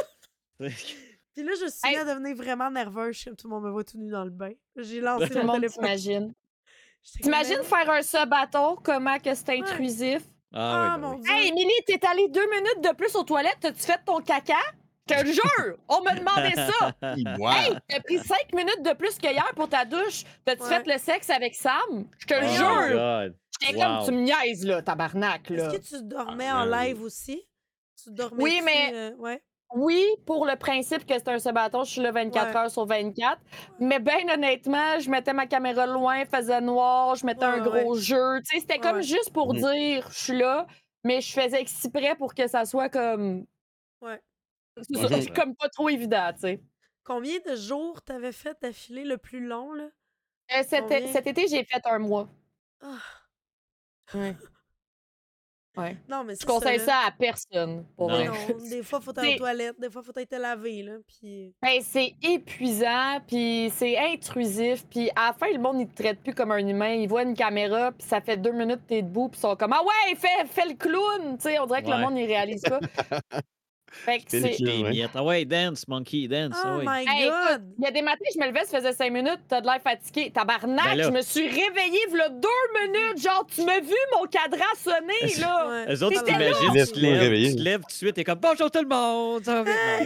Puis là, je suis Hey. à devenir vraiment nerveuse. Je suis comme, tout le monde me voit tout nu dans le bain. J'ai lancé Tout le mon monde t'imagine. T'imagines faire un sabaton, comment que c'est intrusif? Ah, Ah, ben mon oui. Dieu. Hey, Émilie, t'es allée deux minutes de plus aux toilettes, t'as-tu fait ton caca? Je te le jure! On me demandait ça! Hey, t'as pris cinq minutes de plus que hier pour ta douche. T'as-tu Ouais. fait le sexe avec Sam? Je te le Oh jure! J'étais Wow. comme, tu me niaises, là, tabarnak, là. Est-ce que tu dormais Ah, en ben oui. live aussi? Tu dormais Oui, mais- ouais? Oui, pour le principe que c'est un sabaton, je suis là 24 Ouais. heures sur 24. Mais bien honnêtement, je mettais ma caméra loin, faisait noir, je mettais Ouais, un ouais, gros jeu. Tu sais, c'était comme juste pour Mhm. dire, je suis là, mais je faisais exprès pour que ça soit comme. Ouais. C'est ça, comme pas trop évident, tu sais. Combien de jours t'avais fait d'affilée le plus long, là? Euh, cet, Combien? cet été, j'ai fait un mois. Ah. Ouais. Ouais. Non, mais Je c'est conseille là. ça à personne, pour Non. vrai. Non, des fois, faut aller aux toilettes, des fois, faut être lavé, là. Puis. Ben, c'est épuisant, puis c'est intrusif, puis à la fin, le monde, il te traite plus comme un humain. Il voit une caméra, puis ça fait deux minutes que t'es debout, puis ils sont comme « Ah ouais, fais, fais le clown! » Tu sais, on dirait que Ouais. le monde, il réalise pas. fait que c'est... Ah ouais, dance, monkey, dance. ah Oh ouais. my Hey, god! Il y a des matins, je me levais, ça faisait cinq minutes, t'as de l'air fatigué. Tabarnak, Ben je me suis réveillée, v'là deux minutes, genre, tu m'as vu mon cadran sonner, là! Ouais. Eux autres, t'imagines, tu te lèves, tu te lèves tout de suite, t'es comme bonjour tout le monde. ça va.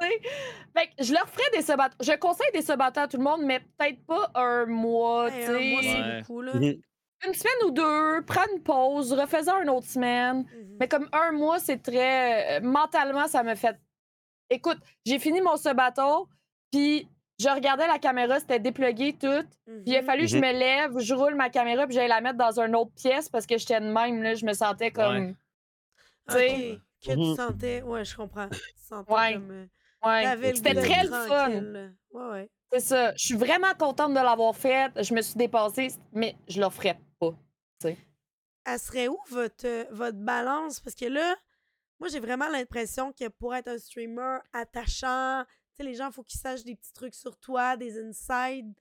Fait que je leur ferais des sabbats. Je conseille des sabbats à tout le monde, mais peut-être pas un mois, tu un mois, sais. c'est Ouais. beaucoup, là. Une semaine ou deux, prends une pause, refais-en une autre semaine. Mhm. Mais comme un mois, c'est très. euh, Mentalement, ça me fait. Écoute, j'ai fini mon sabaton, puis je regardais la caméra, c'était déplugué tout. Puis il a Mhm. fallu que je Mhm. me lève, je roule ma caméra, puis j'allais la mettre dans une autre pièce parce que j'étais de même, là. Je me sentais comme. tu sais. Que tu sentais. Ouais, je comprends. Tu sentais Ouais. comme. euh, Ouais. C'était très le fun. Ouais, ouais. C'est ça. Je suis vraiment contente de l'avoir faite. Je me suis dépassée, mais je le ferais pas. Elle serait où votre, euh, votre balance? Parce que là, moi, j'ai vraiment l'impression que pour être un streamer attachant, tu sais, les gens, il faut qu'ils sachent des petits trucs sur toi, des insides.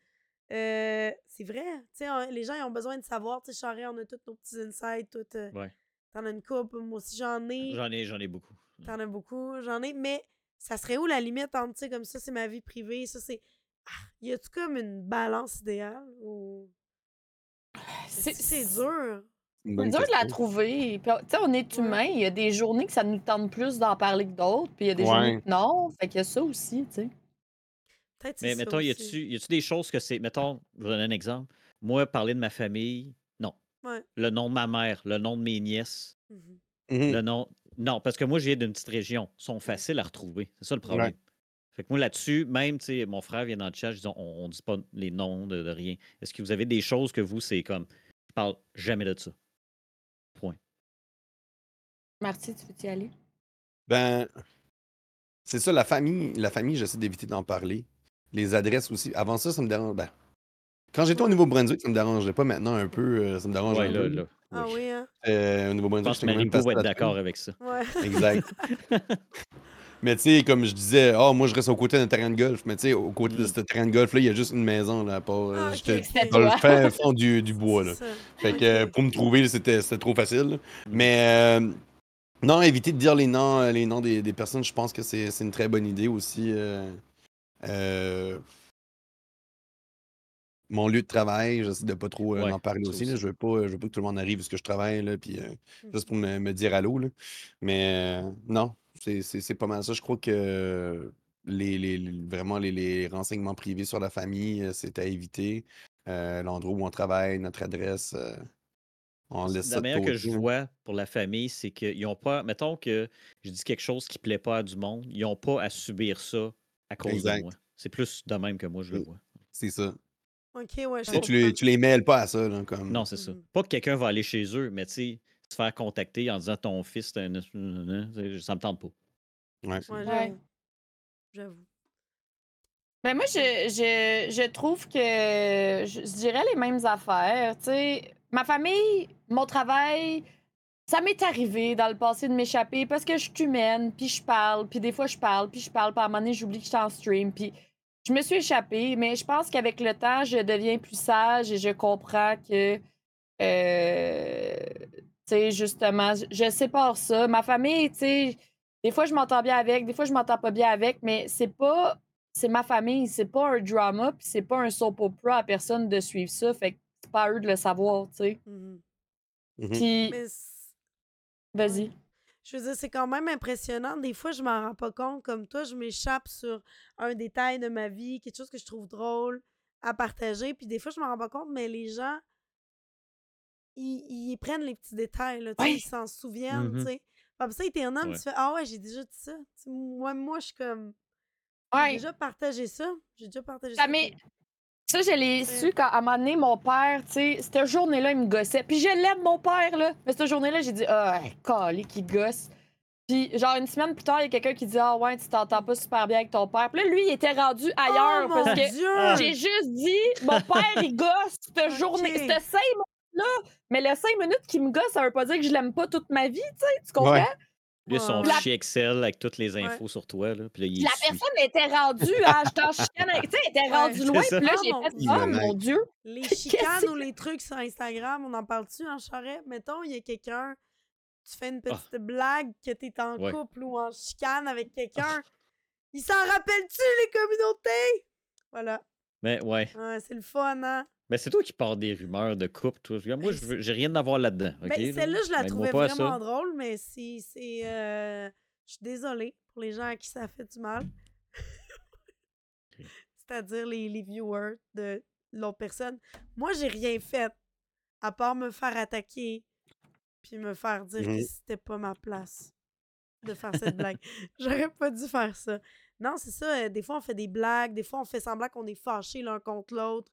Euh, c'est vrai. Tu sais, les gens, ils ont besoin de savoir. Tu sais, Charest, on a tous nos petits insides. Tout, euh, Ouais. T'en as une coupe. Moi aussi, j'en ai. J'en ai, j'en ai beaucoup. T'en as beaucoup. J'en ai. Mais ça serait où la limite entre, tu sais, comme ça, c'est ma vie privée, ça, c'est. Ah, y a-tu comme une balance idéale? Ou... C'est C'est dur. C'est dur de la trouver. Puis, tu sais, on est Ouais. humain. Il y a des journées que ça nous tente plus d'en parler que d'autres. Puis il y a des Ouais. journées que non. Fait qu'il y a ça aussi, tu sais. Mais mettons, y aussi. a-tu y a-tu des choses que c'est. Mettons, je vais donner un exemple. Moi, parler de ma famille, non. Ouais. Le nom de ma mère, le nom de mes nièces, Mhm. Mhm. le nom. Non, parce que moi, j'ai d'une petite région. Ils sont faciles à retrouver. C'est ça le problème. Fait que moi, là-dessus, même, tu sais, mon frère vient dans le chat, je dis, on, on dit pas les noms de, de rien. Est-ce que vous avez des choses que vous, c'est comme. Je parle jamais de ça? Point. Marty, tu veux y aller? Ben, c'est ça, la famille, la famille, j'essaie d'éviter d'en parler. Les adresses aussi. Avant ça, ça me dérange. Ben, quand j'étais au Nouveau-Brunswick, ça me dérangeait pas. Maintenant, un peu, euh, ça me dérange Ouais, un là, peu. là. Ah oui. hein? Euh, au Je Nouveau-Brunswick, pense que Marie-Po va être à d'accord avec ça. Ouais. Exact. Mais tu sais, comme je disais, ah, moi, je reste au côté d'un terrain de golf. Mais tu sais, au côté de Mm. ce terrain de golf-là, il y a juste une maison, là, à part. euh, Ah, J'étais dans le fin fond du, du bois, là. Fait que euh, pour me trouver, c'était trop facile. là. Mais euh, non, éviter de dire les noms, les noms des, des personnes, je pense que c'est une très bonne idée aussi. euh, euh, mon lieu de travail, j'essaie de pas trop euh, Ouais, en parler aussi. là. Je veux pas, je veux pas que tout le monde arrive parce que je travaille, là, puis euh, juste pour me, me dire allô. Là. Mais euh, non, c'est- c'est c'est pas mal ça. Je crois que les, les- vraiment les, les renseignements privés sur la famille, euh, c'est à éviter. Euh, L'endroit où on travaille, notre adresse, euh, on laisse ça La meilleure que je vois pour la famille, c'est qu'ils n'ont pas. Mettons que je dis quelque chose qui ne plaît pas à du monde, ils n'ont pas à subir ça à cause Exact. de moi. C'est plus de même que moi, je le vois. C'est ça. Ok, ouais, je Tu sais, tu, comprends. les, tu les mêles pas à ça. Là, comme... Non, c'est ça. Mhm. Pas que quelqu'un va aller chez eux, mais tu sais, se faire contacter en disant ton fils, c'est un. Ça me tente pas. Ouais. J'avoue. Ben moi, je, je, je trouve que je, je dirais les mêmes affaires. Tu sais, ma famille, mon travail, ça m'est arrivé dans le passé de m'échapper parce que je suis humaine, puis je parle, puis des fois je parle, puis je parle, puis à un moment donné, j'oublie que je suis en stream, puis je me suis échappée, mais je pense qu'avec le temps, je deviens plus sage et je comprends que, euh, sais, justement, je, sépare ça. Ma famille, tu sais, des fois je m'entends bien avec, des fois je m'entends pas bien avec, mais c'est pas c'est ma famille, c'est pas un drama, puis c'est pas un soap opera à personne de suivre ça, fait que c'est pas à eux de le savoir, tu sais. Mhm. Mhm. Puis, vas-y. je veux dire, c'est quand même impressionnant. Des fois, je m'en rends pas compte. Comme toi, je m'échappe sur un détail de ma vie, quelque chose que je trouve drôle à partager. Puis des fois, je m'en rends pas compte, mais les gens, ils, ils prennent les petits détails, là, sais, Ouais. ils s'en souviennent, Mhm. tu sais. Comme ça, t'es un homme, Ouais. tu fais Ah ouais, j'ai déjà dit ça. Sais, moi, moi, je suis comme. J'ai déjà partagé ça. J'ai déjà partagé Ça ça. puis- Ça, je l'ai su quand, à un moment donné, mon père, tu sais, cette journée-là, il me gossait. Puis je l'aime, mon père, là. Mais cette journée-là, j'ai dit, ah, calé qui gosse. Puis, genre, une semaine plus tard, il y a quelqu'un qui dit, ah, ouais, tu t'entends pas super bien avec ton père. Puis là, lui, il était rendu ailleurs oh, mon parce que Dieu! J'ai juste dit, mon père, il gosse cette journée, Ok. cette Mais les cinq minutes qu'il me gosse, ça veut pas dire que je l'aime pas toute ma vie, tu sais, tu comprends? Ouais. Lui, son. La- fichier Excel avec toutes les infos sur toi. Là, puis là, il la suit. personne était rendue, hein, j'étais en chicane avec- tu sais, elle était Ouais. rendue loin. Puis là, Ah, j'ai mon fait, Dieu. oh mon Dieu. Les chicanes ou les trucs sur Instagram, on en parle-tu en charrette? Mettons, il y a quelqu'un, tu fais une petite blague que t'es en Ouais. couple ou en chicane avec quelqu'un. Il s'en rappelle-tu, les communautés? Voilà. Mais ouais. Ouais, c'est le fun, hein? Mais c'est toi qui pars des rumeurs de couple. Toi. Moi, j'ai rien à voir là-dedans. Ben, celle-là, je la trouvais vraiment drôle, mais c'est. c'est, euh, Je suis désolée pour les gens à qui ça fait du mal. c'est-à-dire les, les viewers de l'autre personne. Moi, j'ai rien fait à part me faire attaquer puis me faire dire que Mhm. c'était pas ma place de faire cette blague. J'aurais pas dû faire ça. Non, c'est ça. euh, Des fois, on fait des blagues. Des fois, on fait semblant qu'on est fâchés l'un contre l'autre.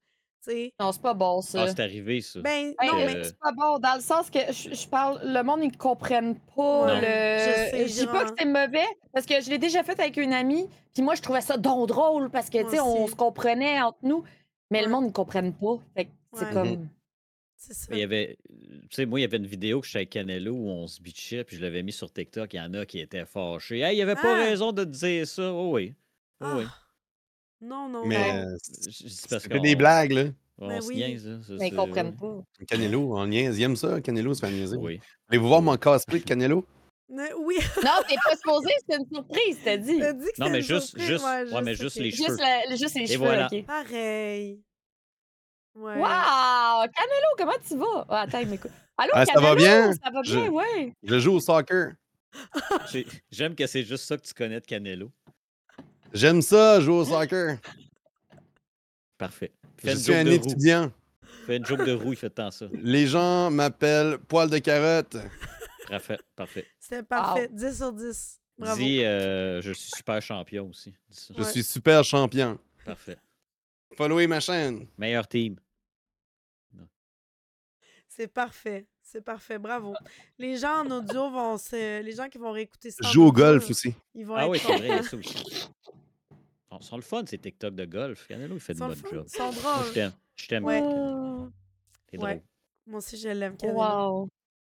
Non, c'est pas bon, ça. Ah, c'est arrivé, ça. Ben, Hey, non, mais c'est pas bon, dans le sens que je, je parle, le monde, ils comprennent pas Non. le. Je sais, Je dis pas que c'est mauvais, parce que je l'ai déjà fait avec une amie, puis moi, je trouvais ça donc drôle, parce que, tu sais, on se comprenait entre nous, mais Ouais. le monde, ils comprennent pas. Fait que c'est Ouais. comme. c'est ça. Il y avait, tu sais, moi, il y avait une vidéo que je suis avec Canelo où on se bitchait, puis je l'avais mis sur TikTok. Il y en a qui étaient fâchés. Hey, il avait pas Ah! raison de te dire ça. Oh oui. Oh oui. Non, non, Mais non. euh, Je- je c'était des blagues, là. On Ben se oui. niaise, là. ça, Mais ils c'est- comprennent pas. Canelo, on niaise. Il aime ça, Canelo, se fait niaiser. Oui. Voulez-vous voir mon cosplay de Canelo? Oui, Non, t'es pas supposé, c'est une surprise, t'as dit. t'as dit que Non, mais une juste- surprise. juste- Ouais, ouais, mais juste les cheveux. Juste, la- juste les Et cheveux, voilà. ok. Pareil. Ouais. Wow! Canelo, comment tu vas? Ah, attends, mais écoute. Allô, Ah, ça va Canelo? bien? Ça va Je- bien, ouais. Je joue au soccer. J'ai- J'aime que c'est juste ça que tu connais de Canelo. J'aime ça, jouer au soccer. Parfait. Fais Je suis un étudiant. Fais une joke de roue, il fait tant ça. Les gens m'appellent poil de carotte. Parfait, parfait. C'était parfait. 10 sur 10. Bravo. Dis, euh, je suis super champion aussi. Je Ouais. suis super champion. Parfait. Followez ma chaîne. Meilleur team. C'est parfait. C'est parfait. Bravo. Les gens en audio vont se. Les gens qui vont réécouter ça. Joue au golf aussi. Ils vont Ah être oui, c'est vrai, il y a contents. ça aussi. Sont le fun, ces TikTok de golf. Canelo, il fait Ils de sont bonne le fun? job. Ils sont drôles. je t'aime. Je t'aime. Ouais. Oh, Ouais. Moi aussi, je l'aime, Canelo. Wow.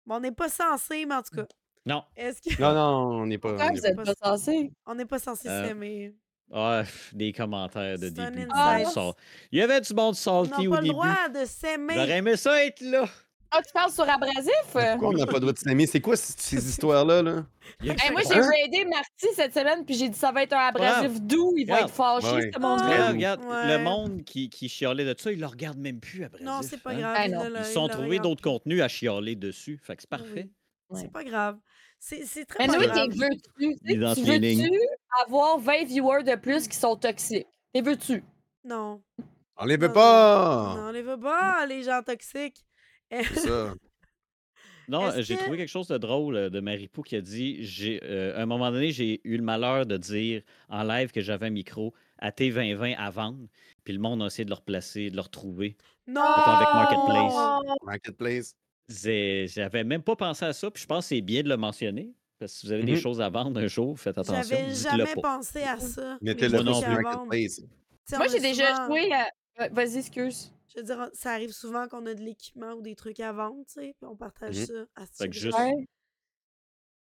Bon, on n'est pas censé, mais en tout cas. Non. Que. Non, non, on n'est pas. Pourquoi on n'est vous pas- êtes pas censé? On n'est pas censé Euh, s'aimer. Ah, des commentaires de début. sort. Il y avait du monde On salty n'a au pas le début. droit de s'aimer. J'aurais aimé ça être là. Ah, tu parles sur Abrasif? Pourquoi on n'a pas le droit de s'aimer? C'est quoi ces histoires-là? Là? Hey, moi, j'ai raidé Marty cette semaine, puis j'ai dit ça va être un abrasif doux, il va Regarde. être fâché, Ouais. ce monde-là. Regarde, regarde, Ouais. le monde qui, qui chialait de ça, il le regarde même plus après. Non, c'est pas hein. grave. Ah, non. le- Ils se sont trouvés d'autres contenus à chialer dessus. Fait que c'est parfait. C'est pas grave. C'est c'est très Mais pas nous, grave. t'es veux-tu? Tu sais, Il est dans Tu ses lignes. veux-tu avoir 20 viewers de plus qui sont toxiques? T'es veux-tu? Non. On les veut non. pas! Non, on les veut pas, les gens toxiques. C'est ça. Non, Est-ce j'ai que- trouvé quelque chose de drôle euh, de Maripou qui a dit j'ai, euh, à un moment donné, j'ai eu le malheur de dire en live que j'avais un micro à T2020 à vendre. Puis le monde a essayé de le replacer, de le retrouver. Non! Avec Marketplace. Marketplace. C'est- J'avais même pas pensé à ça. Puis je pense que c'est bien de le mentionner. Parce que si vous avez des Mhm. choses à vendre un jour, faites attention. J'avais jamais pas. pensé à ça. À plus. vendre. Marketplace. Moi, j'ai déjà joué à. Vas-y, excuse. Je veux dire, ça arrive souvent qu'on a de l'équipement ou des trucs à vendre, tu sais, puis on partage ça à ce Fait que juste- Ouais.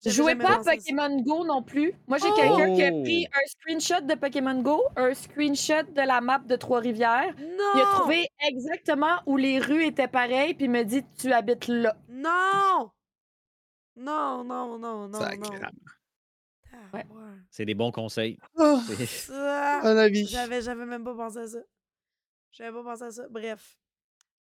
Jouez pas à ça. Pokémon Go non plus. Moi, j'ai Oh! quelqu'un qui a pris un screenshot de Pokémon Go, un screenshot de la map de Trois-Rivières. Non! Il a trouvé exactement où les rues étaient pareilles, puis il me dit Tu habites là. Non! Non, non, non, non. Ah, Ouais. C'est des bons conseils. Oh, C'est- Ça, à la vie. J'avais, j'avais même pas pensé à ça. J'avais pas pensé à ça. Bref.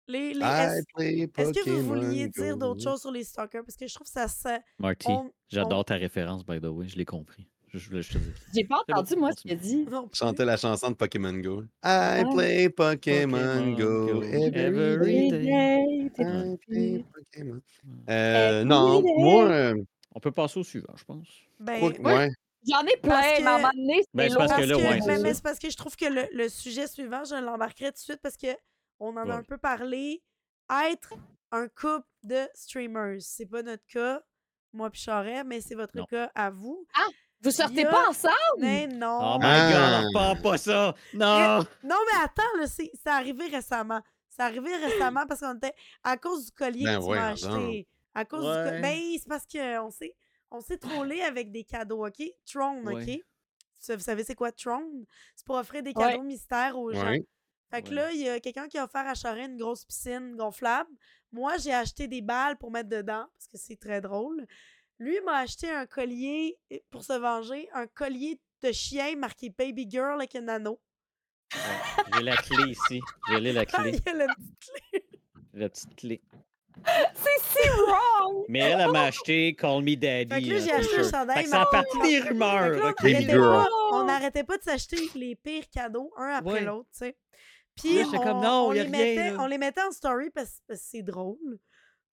Les, les, I est-ce, que vous Pokémon vouliez dire d'autres choses sur les stalkers? Parce que je trouve que ça se... Marty, on- j'adore ta référence, by the way. Je l'ai compris. Je, je voulais juste te dire. J'ai pas entendu, moi, ce qu'il a dit. Chanter la chanson de Pokémon Go. I play Pokémon Go every every day. day. I play Pokémon. Euh, Every non, day. moi, euh, On peut passer au suivant, je pense. Ben, ouais. J'en ai plein, Parce mais à un que- moment donné, Ben, c'est c'est parce que là, ouais, mais, c'est mais parce que je trouve que le, le sujet suivant, je l'embarquerai tout de suite parce que on en a un peu parlé. Être un couple de streamers, c'est pas notre cas, moi puis Charest, mais c'est votre Non. cas à vous. Vous sortez a- pas ensemble? Mais non. Oh my Ah. god, parle pas ça! Non! Non, mais attends, là, c'est c'est arrivé récemment. C'est arrivé récemment parce qu'on était à cause du collier Ben que tu m'as acheté. À cause du Ouais. co- Ben, c'est parce qu'on s'est on s'est trollé avec des cadeaux, OK? Tron, OK? Ouais. Vous savez c'est quoi Tron? C'est pour offrir des Ouais. cadeaux mystères aux gens. Ouais. Fait que Ouais. là, il y a quelqu'un qui a offert à Charest une grosse piscine gonflable. Moi, j'ai acheté des balles pour mettre dedans, parce que c'est très drôle. Lui m'a acheté un collier, euh, pour se venger, un collier de chien marqué Baby Girl avec un anneau. Ouais. J'ai la clé ici. J'ai la Ah, clé. il y a la petite clé. La petite clé. C'est si wrong! Mais elle, elle m'a acheté Call Me Daddy. Fait que là, j'ai acheté chandail. Ça a parti des rumeurs. là, on Baby arrêtait girl. pas- on n'arrêtait pas de s'acheter les pires cadeaux, un après Ouais. l'autre, tu sais. Puis Là, on, comme, non, les rien, mettait, là. on les mettait en story parce, parce que c'est drôle.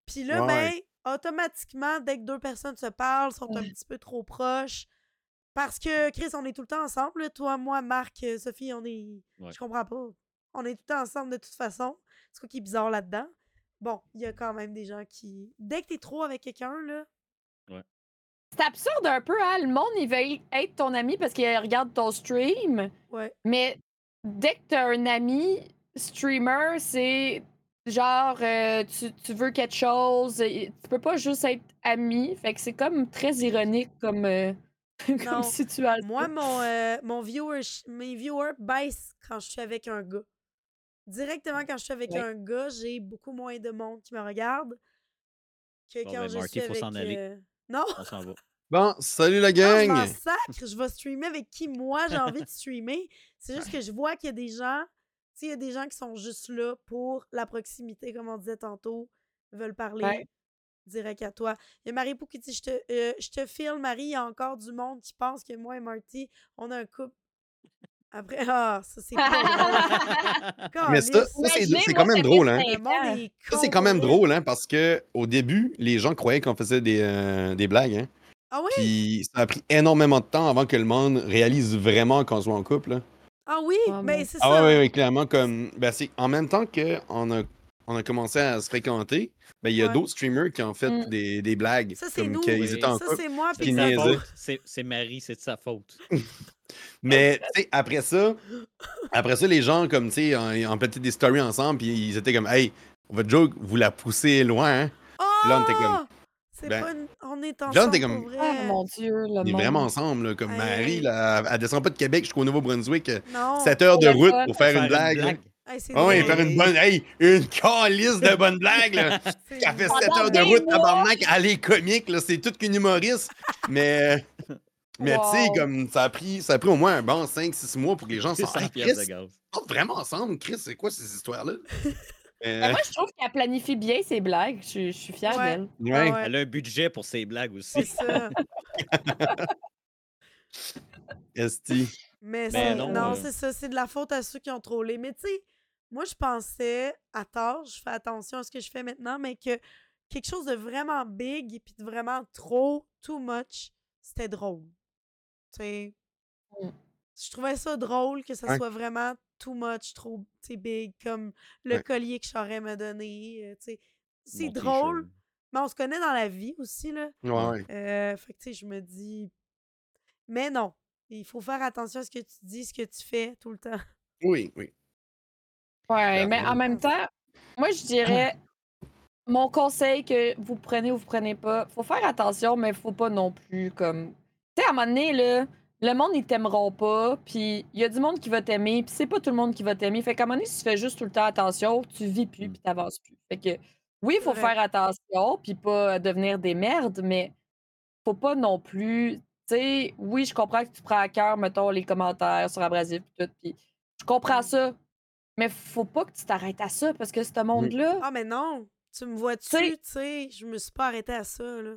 Puis là, Ouais. ben, automatiquement, dès que deux personnes se parlent, sont un petit peu trop proches. Parce que, Chris, on est tout le temps ensemble. Toi, moi, Marc, Sophie, on est. Ouais. Je comprends pas. On est tout le temps ensemble de toute façon. C'est quoi qui est bizarre là-dedans? Bon, il y a quand même des gens qui. Dès que t'es trop avec quelqu'un, là. C'est absurde un peu, hein? Le monde, il veut être ton ami parce qu'il regarde ton stream. Ouais. Mais dès que t'as un ami streamer, c'est genre, euh, tu, tu veux quelque chose. Tu peux pas juste être ami. Fait que c'est comme très ironique comme, euh, Non. comme situation. Moi, mon, euh, mon viewer, mes viewers baissent quand je suis avec un gars. Directement, quand je suis avec Ouais. un gars, j'ai beaucoup moins de monde qui me regarde que Bon, quand ben, je suis faut avec... s'en aller. euh, Non, On s'en va. Bon, salut la non, je gang! sacre. Je vais streamer avec qui moi j'ai envie de streamer. C'est juste que je vois qu'il y a des gens... Tu sais, il y a des gens qui sont juste là pour la proximité, comme on disait tantôt, veulent parler Ouais. direct à toi. Il y a Marie-Pou qui dit je te, euh, je te filme, Marie. Il y a encore du monde qui pense que moi et Marty, on a un couple. Après, ah, ça c'est drôle. Mais ça, ça, c'est quand même drôle, hein? Ça, c'est quand même drôle, hein, parce que au début, les gens croyaient qu'on faisait des, euh, des blagues, hein. Ah oui? Puis ça a pris énormément de temps avant que le monde réalise vraiment qu'on soit en couple, là. Ah oui? Ah, mais mon- c'est Ah ça. ouais, ouais, ouais, clairement, comme. Ben, c'est en même temps qu'on a, on a commencé à se fréquenter, ben, il y a Ouais. d'autres streamers qui ont fait Mm. des, des blagues. Ça, c'est comme nous. Oui. étaient en Ça, moi. C'est c'est Marie, c'est de sa faute. Mais, tu sais, après ça, après ça, les gens, comme, tu sais, en, des stories ensemble, puis ils étaient comme, hey, votre joke, vous la poussez loin, hein. Oh! Là, on était comme- C'est Ben, pas une... On est on ensemble était pour comme- vrai. Ah, mon Dieu, le On est monde. vraiment ensemble, là, comme Hey. Marie, là, elle, descend pas de Québec jusqu'au Nouveau-Brunswick, euh, Non. 7 heures de route pour faire, une blague. là. Hey, Ah oui, faire une bonne, hey, une calice de bonnes blagues, là. Elle fait drôle. 7 heures de route, tabarnak, elle est comique, là, c'est toute qu'une humoriste. Mais, mais tu sais, comme ça a pris, ça a pris au moins un bon 5-6 mois pour que les gens C'est s'en 100 hey, de vraiment ensemble, Chris, c'est quoi ces histoires-là? Euh, Mais moi, je trouve qu'elle planifie bien ses blagues. Je, je suis fière Ouais. d'elle. Ouais. ouais, Elle a un budget pour ses blagues c'est aussi. ça. Esti. Mais Ben c'est- non, non, euh. c'est ça. C'est de la faute à ceux qui ont trollé. Mais tu sais, moi, je pensais, à tort, je fais attention à ce que je fais maintenant, mais que quelque chose de vraiment big et puis de vraiment trop, too much, c'était drôle. Tu sais, Mm. je trouvais ça drôle que ça soit vraiment too much, trop, big, comme le collier que Charest m'a donné. euh, tu sais. C'est drôle, mais on se connaît dans la vie aussi, là. Ouais. Euh, fait que, tu sais, je me dis. Mais non, il faut faire attention à ce que tu dis, ce que tu fais tout le temps. Oui, oui. Ouais, mais en même temps, moi, je dirais, mon conseil que vous prenez ou vous prenez pas, faut faire attention, mais faut pas non plus comme. Tu sais, à un moment donné, là, le monde, ils t'aimeront pas, puis il y a du monde qui va t'aimer, puis c'est pas tout le monde qui va t'aimer. Fait qu'à un moment donné, si tu fais juste tout le temps attention, tu vis plus, Mm. puis t'avances plus. Fait que, oui, il faut faire attention, puis pas devenir des merdes, mais faut pas non plus. Tu sais, oui, je comprends que tu prends à cœur, mettons, les commentaires sur Abrasif, puis tout, puis je comprends Mm. ça. Mais faut pas que tu t'arrêtes à ça, parce que ce monde-là. Ah, mais non, tu me vois Tu sais- dessus, tu sais, je me suis pas arrêtée à ça, là.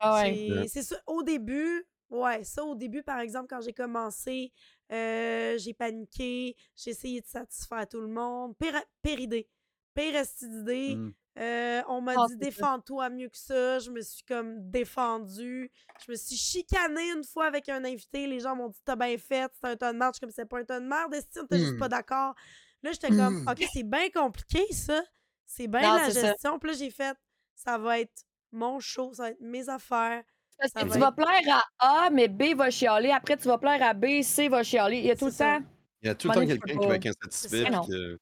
Ah Ouais. C'est ça, au début, ouais, ça, au début, par exemple, quand j'ai commencé, euh, j'ai paniqué, j'ai essayé de satisfaire tout le monde. Pire, pire idée. Pire esti d'idée. Mm. Euh, on m'a Ah, dit défends-toi mieux que ça. Je me suis comme défendue. Je me suis chicanée une fois avec un invité. Les gens m'ont dit t'as bien fait, c'est un ton de merde. Je suis comme c'est pas un ton de merde, esti, on était juste pas d'accord. Là, j'étais comme Hmm. OK, c'est bien compliqué ça. C'est bien la c'est ça. gestion. Puis là, j'ai fait ça va être mon show, ça va être mes affaires. Parce que va tu vas plaire à A, mais B va chialer. Après, tu vas plaire à B, C va chialer. Il y a tout le ça. temps. Il y a tout le temps quelqu'un qui va être insatisfait. Que-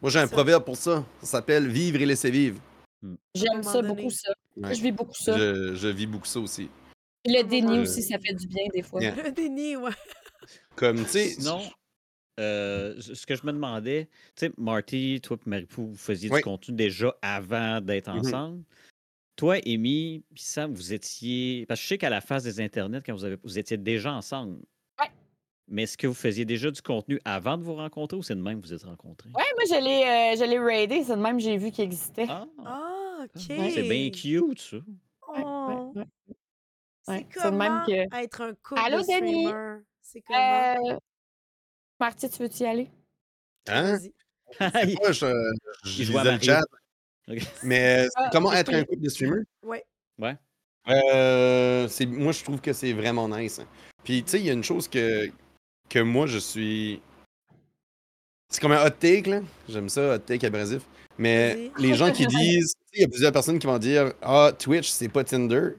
Moi, j'ai un proverbe pour ça. Ça s'appelle Vivre et laisser vivre. J'aime moment ça donné. beaucoup, ça. Ouais. Je vis beaucoup ça. Je, je vis beaucoup ça aussi. Le déni aussi, ça fait du bien des fois. Yeah. Le déni, ouais. Comme, tu sais. Sinon, euh, ce que je me demandais, tu sais, Marty, toi et Maripou, vous faisiez Oui. du contenu déjà avant d'être Mhm. ensemble. Toi, Amy, puis Sam, vous étiez. Parce que je sais qu'à la phase des internets, quand vous, avez... vous étiez déjà ensemble. Ouais. Mais est-ce que vous faisiez déjà du contenu avant de vous rencontrer ou c'est de même que vous êtes rencontrés? Ouais, moi, je l'ai, euh, je l'ai raidé. C'est de même que j'ai vu qu'il existait. Ah, Ah, OK. c'est bien cute, ça. Ouais, C'est c'est de même comment que. être un couple Allô, de Denis? C'est comment? Euh... Marty, tu veux-y aller? Hein? Vas-y. Je je, je à lisais le chat, Mais c'est Ah, comment être un couple de streamers? Ouais. Ouais. Euh, c'est, moi, je trouve que c'est vraiment nice. hein. Puis, tu sais, il y a une chose que, que moi, je suis. C'est comme un hot take, là. J'aime ça, hot take abrasif. Mais les gens qui disent. tu Il y a plusieurs personnes qui vont dire Ah, Twitch, c'est pas Tinder.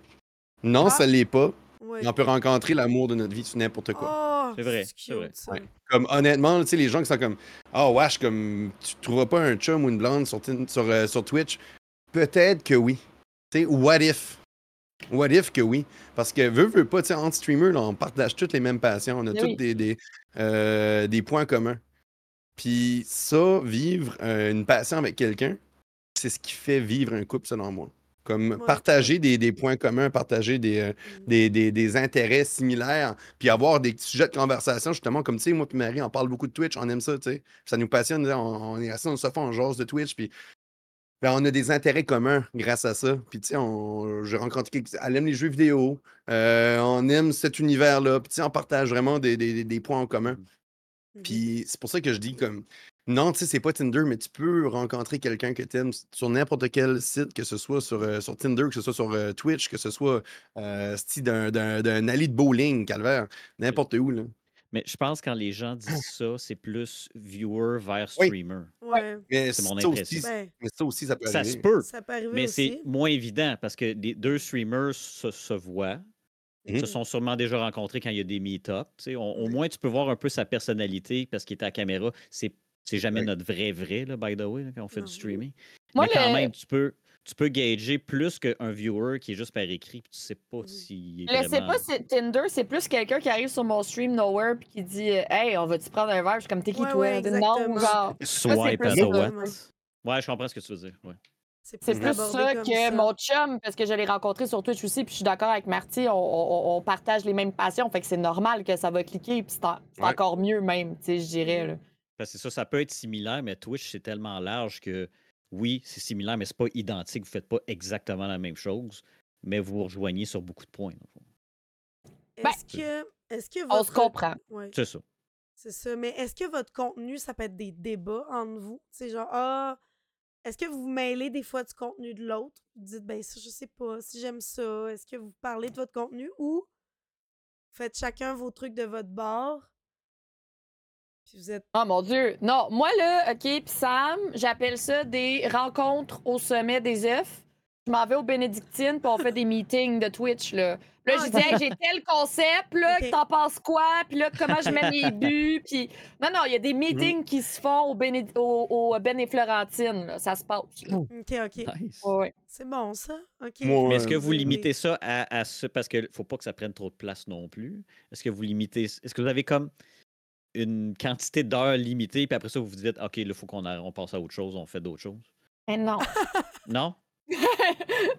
Non, Ah. ça l'est pas. Ouais. On peut rencontrer l'amour de notre vie sur n'importe quoi. Oh, C'est vrai, c'est vrai. Ouais. Comme honnêtement, tu sais, les gens qui sont comme Ah, wesh, comme tu trouveras pas un chum ou une blonde sur, euh, sur Twitch. Peut-être que oui. Tu sais, what if? What if que oui? Parce que veut, veut pas, tu sais, entre streamers, là, on partage toutes les mêmes passions. On a Eh tous oui. des, des, euh, des points communs. Puis ça, vivre euh, une passion avec quelqu'un, c'est ce qui fait vivre un couple, selon moi. Comme Ouais. partager des, des points communs, partager des, euh, Mm. des, des- des intérêts similaires, puis avoir des sujets de conversation, justement, comme tu sais, moi et Marie, on parle beaucoup de Twitch, on aime ça, tu sais. Ça nous passionne, on, on est assis dans le sofa, on jase de Twitch, puis ben, on a des intérêts communs grâce à ça. Puis, tu sais, j'ai rencontré quelqu'un, elle aime les jeux vidéo, euh, on aime cet univers-là, puis, tu sais, on partage vraiment des, des- des points en commun. Mhm. Puis, c'est pour ça que je dis comme, non, tu sais, c'est pas Tinder, mais tu peux rencontrer quelqu'un que tu aimes sur n'importe quel site, que ce soit sur, euh, sur Tinder, que ce soit sur euh, Twitch, que ce soit euh, style d'un, d'un, d'un de bowling, calvaire, n'importe où, là. Mais je pense que quand les gens disent ça, c'est plus viewer vers Oui. streamer. Ouais. Mais C'est ça mon aussi, impression. Ben, mais ça aussi, ça peut Ça se arriver. peut, ça peut arriver mais c'est aussi. moins évident parce que les deux streamers se, se voient, Mhm. se sont sûrement déjà rencontrés quand il y a des meet-ups. tu sais. On- Au moins, tu peux voir un peu sa personnalité parce qu'il est à la caméra. C'est c'est jamais Ouais. notre vrai vrai, là, by the way, là, quand on fait Non. du streaming. Moi, Mais quand le- même, tu peux, tu peux gager plus qu'un viewer qui est juste par écrit puis tu sais pas est Je sais pas si Tinder, c'est plus quelqu'un qui arrive sur mon stream Nowhere puis qui dit Hey, on va-tu prendre un verre? Je suis comme T'es qui Ouais, toi? ouais, non, genre. Swipe the what? Ouais, je comprends ce que tu veux dire. ouais. C'est plus ça que ça. mon chum, parce que je l'ai rencontré sur Twitch aussi, puis je suis d'accord avec Marty, on, on- on partage les mêmes passions, fait que c'est normal que ça va cliquer, puis c'est en- c'est Ouais. encore mieux même, tu sais, je dirais. Parce que ça, ça peut être similaire, mais Twitch, c'est tellement large que oui, c'est similaire, mais c'est pas identique. Vous faites pas exactement la même chose, mais vous vous rejoignez sur beaucoup de points. Ben, Est-ce que, est-ce que On se comprend. Ouais, C'est ça. c'est ça. Mais est-ce que votre contenu, ça peut être des débats entre vous? C'est genre, ah, est-ce que vous vous mêlez des fois du contenu de l'autre? Vous dites, ben ça, je sais pas, si j'aime ça. Est-ce que vous parlez de votre contenu ou vous faites chacun vos trucs de votre bord? Puis vous êtes. Oh mon Dieu. Non, moi là, OK, puis Sam, j'appelle ça des rencontres au sommet des F. Je m'en vais aux Bénédictines, puis on fait des meetings de Twitch, là. Là, Ah, j'ai dit, hey, j'ai tel concept, là, Ok. que t'en penses quoi? Puis là, comment je mets mes buts? Puis non, non, il y a des meetings qui se font au, Béné... au, au Ben et Florentine, là. Ça se passe. là. OK, OK. Nice. Ouais. C'est bon, ça. OK. Mais est-ce que vous limitez ça à, à ce. Parce qu'il faut pas que ça prenne trop de place non plus. Est-ce que vous limitez. Est-ce que vous avez comme une quantité d'heures limitée, puis après ça, vous vous dites, OK, là, il faut qu'on on passe à autre chose, on fait d'autres choses? Mais non. Non?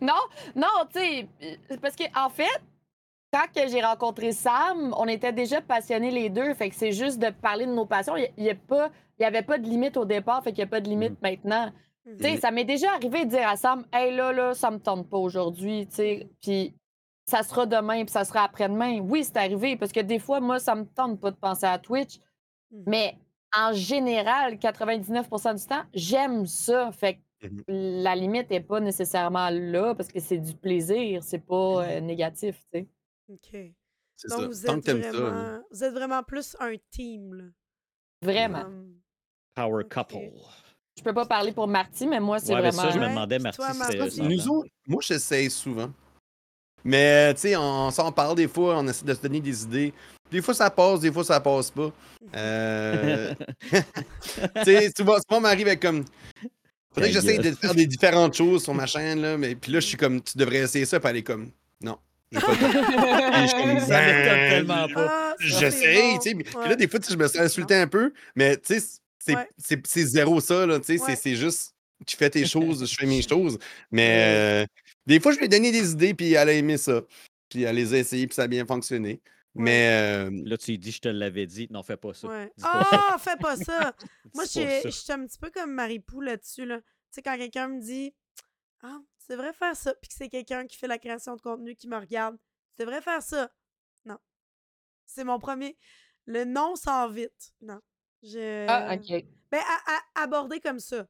non, non, tu sais, euh, parce que en fait, quand que j'ai rencontré Sam, on était déjà passionnés les deux, fait que c'est juste de parler de nos passions. Il n'y a, pas, il y avait pas de limite au départ, fait qu'il n'y a pas de limite maintenant. Mhm. Tu sais, ça m'est déjà arrivé de dire à Sam, hey là là, ça me tente pas aujourd'hui, tu sais, puis ça sera demain, puis ça sera après-demain. Oui, c'est arrivé parce que des fois, moi, ça me tente pas de penser à Twitch. Mais en général, 99% du temps, j'aime ça. Fait que la limite n'est pas nécessairement là parce que c'est du plaisir, c'est pas euh, négatif, tu sais. OK. C'est Donc, ça. vous Tant êtes, ça. vraiment... hein. vous êtes vraiment plus un team, là. Vraiment. Power couple. Je peux pas parler pour Marty, mais moi, c'est Ouais, mais vraiment. ça, je me demandais, Marty, toi. Nous autres, moi, j'essaye souvent. Mais, tu sais, on s'en parle des fois, on essaie de se donner des idées. Des fois, ça passe, des fois, ça passe pas. Euh, tu sais, souvent, souvent, m'arrive avec comme. Faudrait que Ta j'essaye de faire des différentes choses sur ma chaîne, là. Mais puis là, je suis comme, tu devrais essayer ça, puis est comme, non, pas le je suis comme, Ben, tellement pas. Ah, bon. tu sais. Puis là, des fois, je me sens insulté un peu, mais tu sais, c'est Ouais. c'est- c'est zéro ça, là. Tu sais, c'est juste, tu fais tes choses, je fais mes choses. Mais euh, des fois, je lui ai donné des idées, puis elle a aimé ça. Puis elle les a essayées, puis ça a bien fonctionné. Mais euh, Là, tu lui dis, je te l'avais dit. Non, fais pas ça. Ouais. Dis pas ça. Ah, fais pas ça! Moi, je suis un petit peu comme Marie-Pou là-dessus. Là. Tu sais, quand quelqu'un me dit Ah, tu devrais faire ça, puis que c'est quelqu'un qui fait la création de contenu qui me regarde, devrais faire ça. Non. C'est mon premier. Le non sans vite. Non. Je... Ah, OK. Ben, à, à- aborder comme ça.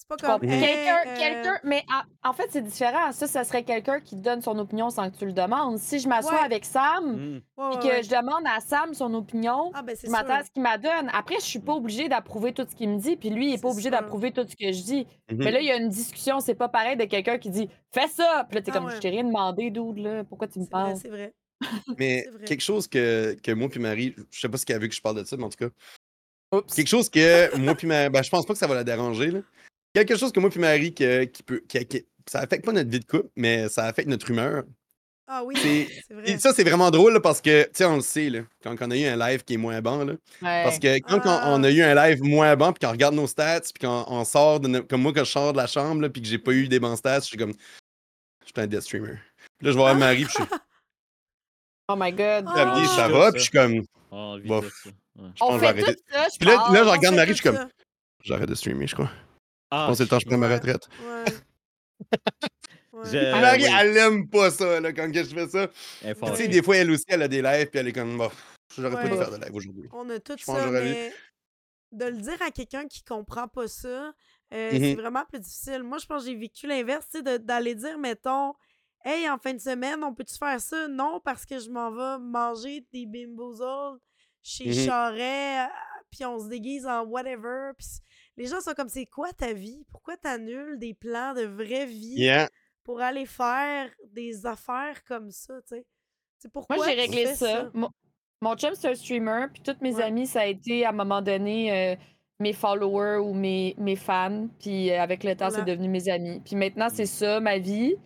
C'est pas comme. Hey, Quelqu'un, euh, quelqu'un, mais en, en fait, c'est différent. Ça, ça serait quelqu'un qui donne son opinion sans que tu le demandes. Si je m'assois Ouais. avec Sam Hmm. et ouais, que ouais. je demande à Sam son opinion, Ah, ben, je m'attends à ce qu'il m'adonne. Après, je suis pas obligée d'approuver tout ce qu'il me dit, puis lui, il est C'est pas obligé sûr. d'approuver tout ce que je dis. Mhm. Mais là, il y a une discussion, c'est pas pareil de quelqu'un qui dit Fais ça! Puis là, t'es Ah comme ouais. Je t'ai rien demandé, dude, là. Pourquoi tu me C'est vrai, parles? c'est vrai. Mais C'est vrai. quelque chose que, que moi puis Marie, je sais pas ce qu'elle a vu que je parle de ça, mais en tout cas, Oups. quelque chose que moi puis Marie, ben, je pense pas que ça va la déranger, là. Quelque chose que moi puis Marie, que- qui peut, qui, qui- ça affecte pas notre vie de couple, mais ça affecte notre humeur. Ah oui, C'est- vrai. Et ça, c'est vraiment drôle là, parce que, tu sais, on le sait, là, quand on a eu un live qui est moins bon, là, parce que quand on- Ah. on, a eu un live moins bon, puis qu'on regarde nos stats, puis qu'on on sort, de no- comme moi, quand je sors de la chambre, là, puis que j'ai pas eu des bons stats, je suis comme, je suis un death streamer. Puis là, je vais voir Marie, puis je suis, Oh my god. Ah. elle me dit, ça Ah. va, puis je suis comme, Bof. de ça. Ouais. je On pense que je vais fait tout arrêter. ça, je Puis là, là, je regarde Marie, je suis comme, j'arrête de streamer, je crois. Ah, Je pense que c'est le temps que je prends ma retraite. Ouais. Ouais. Je- Marie, oui. elle aime pas ça, là, quand je fais ça. Tu sais, des fois, elle aussi, elle a des lives, puis elle est comme, bah, j'aurais pas dû faire de live aujourd'hui. On a tout Je pense ça, mais de le dire à quelqu'un qui comprend pas ça, euh, c'est vraiment plus difficile. Moi, je pense que j'ai vécu l'inverse, tu d'aller dire, mettons, Hey, en fin de semaine, on peut-tu faire ça? Non, parce que je m'en vais manger des bimboozles chez Mhm. Charret, euh, puis on se déguise en whatever. Puis les gens sont comme, c'est quoi ta vie? Pourquoi t'annules des plans de vraie vie Yeah. pour aller faire des affaires comme ça, tu sais? C'est pourquoi Moi, j'ai réglé ça. Mon, mon chum, c'est un streamer, puis toutes mes Ouais. amis, ça a été à un moment donné euh, mes followers ou mes, mes fans, puis euh, avec le temps, Voilà. c'est devenu mes amis. Puis maintenant, c'est ça, ma vie.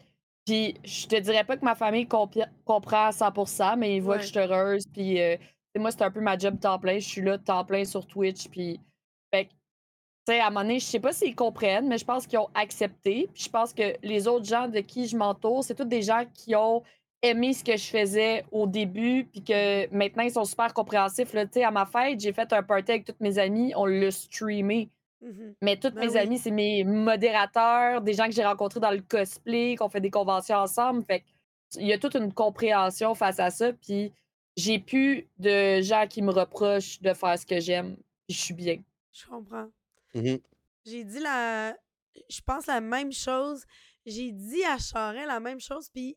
Puis je te dirais pas que ma famille comprend à 100%, mais ils voient que je suis heureuse, puis euh, moi, c'est un peu ma job temps plein. Je suis là temps plein sur Twitch, puis fait sais, à un moment donné, je sais pas s'ils comprennent, mais je pense qu'ils ont accepté. Puis je pense que les autres gens de qui je m'entoure, c'est tous des gens qui ont aimé ce que je faisais au début, puis que maintenant, ils sont super compréhensifs. Là, à ma fête, j'ai fait un party avec tous mes amis, on l'a streamé. Mhm. Mais tous Ben mes oui. amis, c'est mes modérateurs, des gens que j'ai rencontrés dans le cosplay, qu'on fait des conventions ensemble. Fait il y a toute une compréhension face à ça. Puis j'ai plus de gens qui me reprochent de faire ce que j'aime. Je suis bien. Je comprends. Mhm. J'ai dit la. Je pense la même chose. J'ai dit à Charest la même chose, puis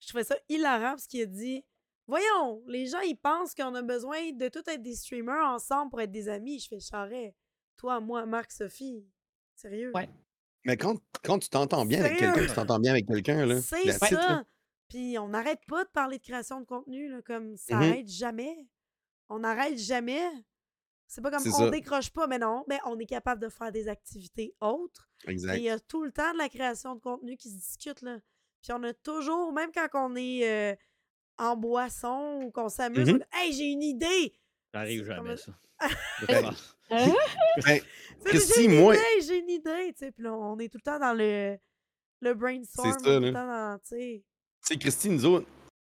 je trouvais ça hilarant parce qu'il a dit Voyons, les gens, ils pensent qu'on a besoin de tout être des streamers ensemble pour être des amis. Je fais Charest, toi, moi, Marc, Sophie. Sérieux? Ouais. Mais quand, quand tu t'entends bien avec quelqu'un, tu t'entends bien avec quelqu'un, là. C'est là. ça. Puis on n'arrête pas de parler de création de contenu, là, comme ça Mhm. n'arrête jamais. On n'arrête jamais. C'est pas comme C'est on ça. décroche pas, mais non, mais on est capable de faire des activités autres. Et Exact. il y a tout le temps de la création de contenu qui se discute, là. Puis on a toujours, même quand on est euh, en boisson ou qu'on s'amuse, on dit, Hey, j'ai une idée! Ça arrive C'est comme jamais, ça. Vraiment. Hein? Ben, sais, Christy, j'ai une moi- idée, j'ai une idée! Tu sais, puis là, on est tout le temps dans le, le brainstorm. ça, on est tout là. le temps dans, tu sais. Tu sais, Christine, nous autres,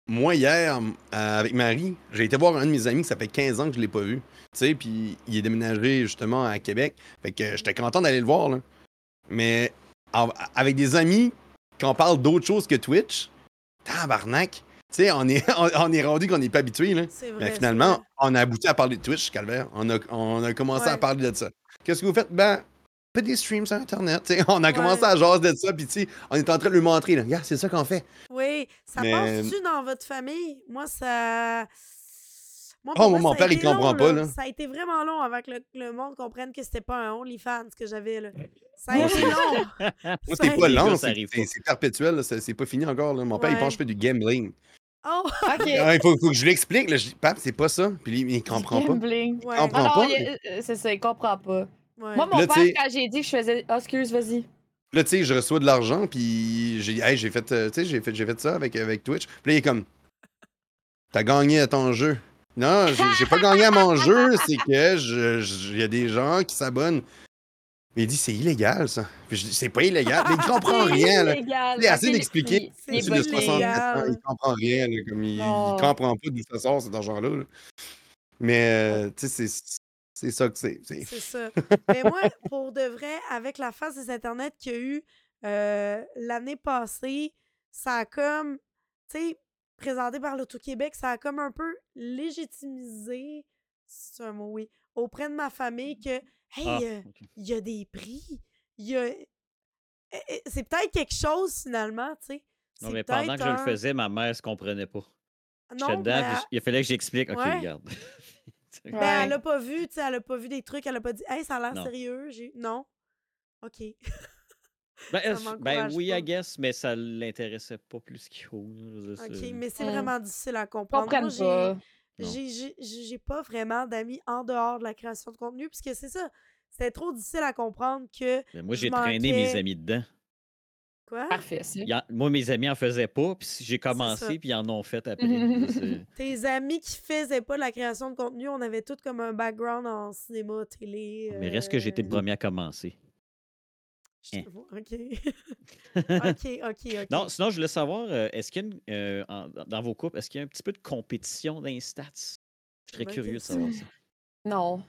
moi, hier, euh, avec Marie, j'ai été voir un de mes amis que ça fait 15 ans que je l'ai pas vu. Tu sais, puis il est déménagé justement à Québec. Fait que j'étais content d'aller le voir, là. Mais en- avec des amis, quand on parle d'autre chose que Twitch, tabarnak, tu sais, on est, on, on est rendu qu'on n'est pas habitué, là. C'est vrai. Mais finalement, vrai. on a abouti à parler de Twitch, Calvaire. On a, on a commencé à parler de ça. Qu'est-ce que vous faites? Ben, des streams sur Internet. tu sais. on a commencé à jaser de ça, puis on est en train de lui montrer, là. Regarde, c'est ça qu'on fait. Oui, ça Mais- passe-tu dans votre famille? Moi, ça. Moi, Oh, moi, mon ça a père, il été long, comprend pas, là. Ça a été vraiment long avant que le, monde comprenne que c'était pas un OnlyFans que j'avais. là. Ça a été long. Moi, c'est pas ça c'est arrive c'est- pas. c'est perpétuel, là, c'est c'est pas fini encore. là. Mon père, il pense que je fais du gambling. Oh! OK. Ah, il faut, faut que je lui explique. Là, je dis, Pap, c'est pas ça. Puis il comprend pas. Gambling. Ouais. comprend non, pas. il- euh, c'est ça, il comprend pas. Ouais. Moi, mon Là, père, quand j'ai dit que je faisais. Ah, excuse, vas-y. Là, tu sais, je reçois de l'argent, puis j'ai hey, j'ai fait, euh, tu sais, j'ai fait, j'ai fait ça avec, avec Twitch. Puis là, il est comme, t'as gagné à ton jeu. Non, j'ai pas gagné à mon jeu, c'est que je- y a des gens qui s'abonnent. Mais il dit, c'est illégal, ça. Puis je dis, c'est pas illégal. Mais il comprend C'est rien, là. illégal. Il a assez d'expliquer. il- il est C'est Monsieur de pas botté. 64 ans, illégal. il comprend rien, là, comme il, il comprend pas d'où ça sort, cet argent-là. là. Mais, euh, tu sais, c'est- ça que c'est. c'est- ça. Mais moi, pour de vrai, avec la phase des Internet qu'il y a eu euh, l'année passée, ça a comme. Tu sais, présenté par l'Auto-Québec, ça a comme un peu légitimisé, si c'est un mot, oui, auprès de ma famille que, hey, Ah, euh, ok. il y a des prix, il y a. eh, eh, C'est peut-être quelque chose finalement, tu sais. Non, mais pendant que je le faisais, ma mère se comprenait pas. Non, dedans, mais puis il fallait que j'explique. OK, Ouais. regarde. Ben, Ouais. elle a pas vu, tu sais, elle a pas vu des trucs, elle a pas dit, hey, ça a l'air Non. sérieux. J'ai... Non. OK. Ben, ben oui, pas. I guess, mais ça l'intéressait pas plus qu'il faut. OK, mais c'est Mm. vraiment difficile à comprendre. Moi, j'ai- pas. Non. j'ai, j'ai, j'ai j'ai pas vraiment d'amis en dehors de la création de contenu, puisque c'est ça. C'était trop difficile à comprendre que. Ben, moi, j'ai traîné mes amis dedans. Quoi? Parfait, moi, mes amis en faisaient pas, puis j'ai commencé, puis ils en ont fait après. Tes amis qui faisaient pas de la création de contenu, on avait tous comme un background en cinéma, télé. Mais reste que j'étais le euh, premier à commencer. je- Hein. OK. OK, OK, OK. Non, sinon, je voulais savoir, euh, est-ce qu'il y a une, euh, en- dans vos couples, est-ce qu'il y a un petit peu de compétition dans les stats? Je serais Bonne curieux de savoir ça. Non.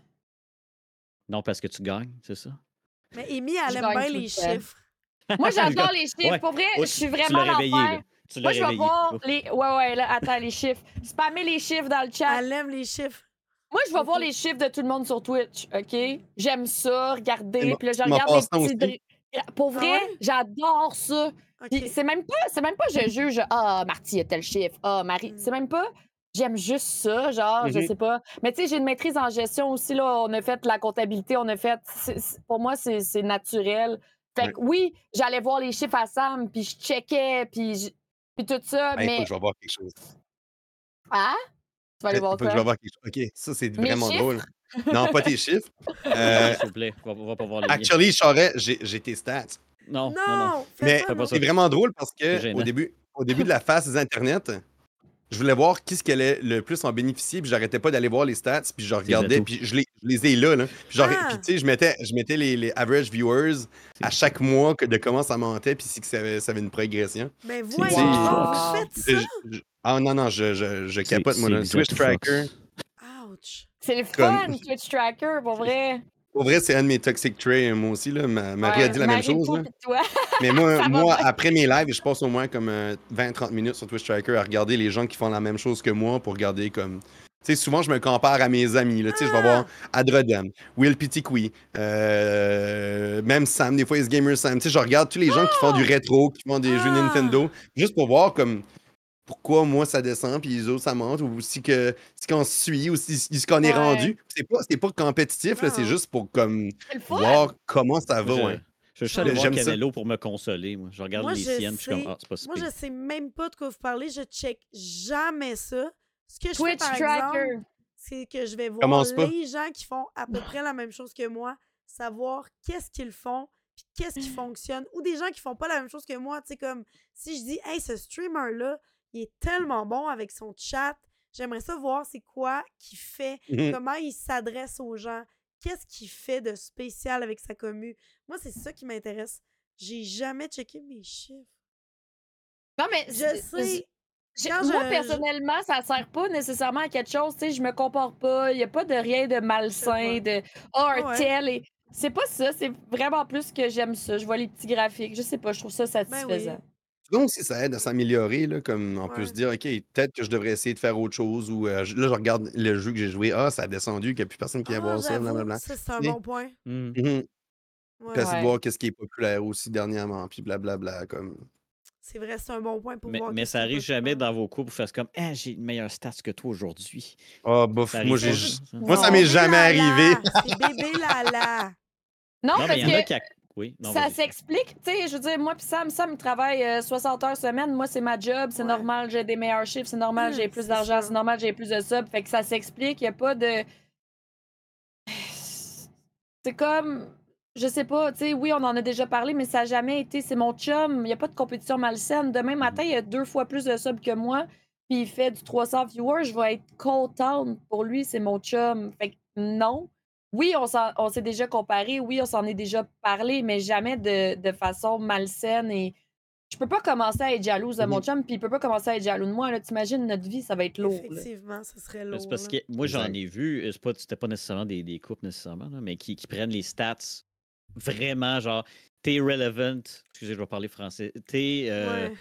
Non, parce que tu gagnes, c'est ça? Mais Amy, elle Je aime bien tout les chiffres. Moi, j'adore les chiffres. Ouais. Pour vrai, Oh, je suis vraiment l'enfer. Moi, je vais voir les. Ouais, ouais, là, attends, les chiffres. Spammer les chiffres dans le chat. Elle aime les chiffres. Moi, je vais voir les chiffres de tout le monde sur Twitch, OK? J'aime ça, regarder. Puis là, je regarde les petits. Pour Ah vrai, ouais? j'adore ça. C'est même pas, c'est même pas je juge ah Marty a tel chiffre, ah Marie, Mm. c'est même pas j'aime juste ça, genre je Mhm. sais pas. Mais tu sais j'ai une maîtrise en gestion aussi là, on a fait la comptabilité, on a fait pour moi c'est c'est naturel. Fait que oui, j'allais voir les chiffres à Sam puis je checkais puis je- puis tout ça Hey, faut mais que je vais voir quelque chose. ah tu vas aller Faut voir que je vais voir quelque chose. OK, ça, c'est vraiment chiffres? drôle. Non, pas tes chiffres. Non, Euh, S'il vous plaît, on va, on va pas voir les actually, Charest, j'ai j'ai tes stats. Non, Non, non, Mais c'est vraiment drôle parce que au début, au début de la phase des Internet, je voulais voir qui ce allait le plus en bénéficier, puis j'arrêtais pas d'aller voir les stats, puis je regardais, puis je les, je les ai là. là. Puis, genre, Ah! puis tu sais, je mettais, je mettais les, les average viewers à chaque mois que, de comment ça montait, puis si que ça avait, ça avait une progression. Mais C'est- voyons, vous faites Je- ça? je- ah non, non, je, je, je capote, moi, là. Switch Xbox. Tracker. Ouch. C'est le Comme- fun Twitch Tracker pour vrai. Pour vrai, c'est un de mes toxic traits, moi aussi. Là. Ma- Marie a dit la même chose. Là. toi. Mais moi, moi après mes lives, je passe au moins comme euh, 20-30 minutes sur Twitch Tracker à regarder les gens qui font la même chose que moi pour regarder comme. Tu sais, souvent, je me compare à mes amis. Là. Sais, Je vais Ah! voir Adrodem, Will Pitiqui, euh, même Sam, des fois, il Gamer Sam. Tu sais, je regarde tous les gens qui font du rétro, qui font des jeux Ah! Nintendo, juste pour voir comme pourquoi moi ça descend puis les autres ça monte ou si que si qu'on se suit ou si, si ce qu'on est rendu c'est pas c'est pas compétitif là Ah. c'est juste pour comme voir comment ça va Je, ouais. je suis allé voir. Canelo pour me consoler. Moi. Je regarde Moi, les je siennes, puis je suis sais- comme, ah, c'est pas si Moi, je sais même pas de quoi vous parlez. Je check jamais ça. Ce que je Twitch fais, par Tracker. exemple, c'est que je vais voir Commence pas. les gens qui font à peu près la même chose que moi, savoir qu'est-ce qu'ils font, puis qu'est-ce qui fonctionne, ou des gens qui font pas la même chose que moi. Tu sais, comme si je dis, hey, ce streamer-là, il est tellement bon avec son chat, j'aimerais ça voir c'est quoi qu'il fait, Mhm. comment il s'adresse aux gens, qu'est-ce qu'il fait de spécial avec sa commu. Moi, c'est ça qui m'intéresse. J'ai jamais checké mes chiffres. Non mais Je c'est- sais. Moi, je- personnellement, ça sert pas nécessairement à quelque chose. Tu sais, je me compare pas. Il n'y a pas de rien de malsain, de Ah, un Ouais. tel. Et... C'est pas ça. C'est vraiment plus que j'aime ça. Je vois les petits graphiques. Je sais pas, je trouve ça Ben oui. satisfaisant. Souvent aussi, ça aide à s'améliorer, là, comme on peut se dire, OK, peut-être que je devrais essayer de faire autre chose, ou euh, là, je regarde le jeu que j'ai joué, ah, ça a descendu, qu'il n'y a plus personne qui vient Ah, voir ça, blablabla. C'est un bon point. Hmm. Ouais. Puis essayer Ouais. de voir qu'est-ce qui est populaire aussi dernièrement, puis blablabla, comme... C'est vrai, c'est un bon point pour Mais, voir. mais ça arrive jamais dans vos couples, vous faites comme, ah, j'ai une meilleure stats que toi aujourd'hui. Ah, bof, Ça moi, j'ai... Moi, ça m'est jamais Lala, arrivé. C'est bébé Lala. Non, Non, parce mais il y en a que qui. a- Oui, non, ça vas-y. s'explique. Tu sais, je veux dire, moi puis Sam, Sam, il travaille euh, 60 heures semaine. Moi, c'est ma job. C'est Ouais. normal, j'ai des meilleurs chiffres. C'est normal, Hum, j'ai plus d'argent. sûr. C'est normal, j'ai plus de subs. Fait que ça s'explique. Il n'y a pas de. C'est comme. Je sais pas, tu sais, oui, on en a déjà parlé, mais ça n'a jamais été. C'est mon chum. Il n'y a pas de compétition malsaine. Demain matin, il y a deux fois plus de subs que moi. Puis il fait du 300 viewers. Je vais être contente pour lui. C'est mon chum. Fait que non. Oui, on s'est déjà comparé. Oui, on s'en est déjà parlé, mais jamais de, de façon malsaine. Et je peux pas commencer à être jalouse de mon Mhm. chum, puis il peut pas commencer à être jaloux de moi. là. T'imagines, notre vie, ça va être lourd. là. Effectivement, ça serait lourd. C'est parce là. que moi, j'en ai vu, euh, c'est pas, c'était pas nécessairement des, des couples nécessairement, là, mais qui, qui prennent les stats vraiment genre, t'es relevant, excusez, je vais parler français, t'es euh, Ouais.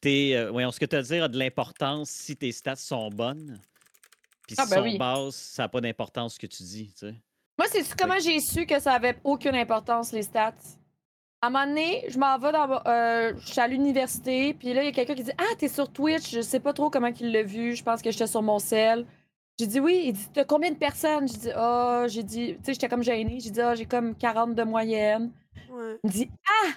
t'es- euh, voyons, ce que tu as à dire a de l'importance si tes stats sont bonnes. Puis Ah, si ben sont oui. basses, ça n'a pas d'importance ce que tu dis. tu sais. Moi, c'est comment j'ai su que ça avait aucune importance, les stats? À un moment donné, je m'en vais dans. euh, je suis à l'université, puis là, il y a quelqu'un qui dit Ah, t'es sur Twitch, je sais pas trop comment il l'a vu, je pense que j'étais sur mon cell. J'ai dit oui, il dit T'as combien de personnes? J'ai dit Ah, j'ai dit, tu sais, j'étais comme gênée. J'ai dit Ah, j'ai comme 40 de moyenne. Ouais. Il me dit Ah,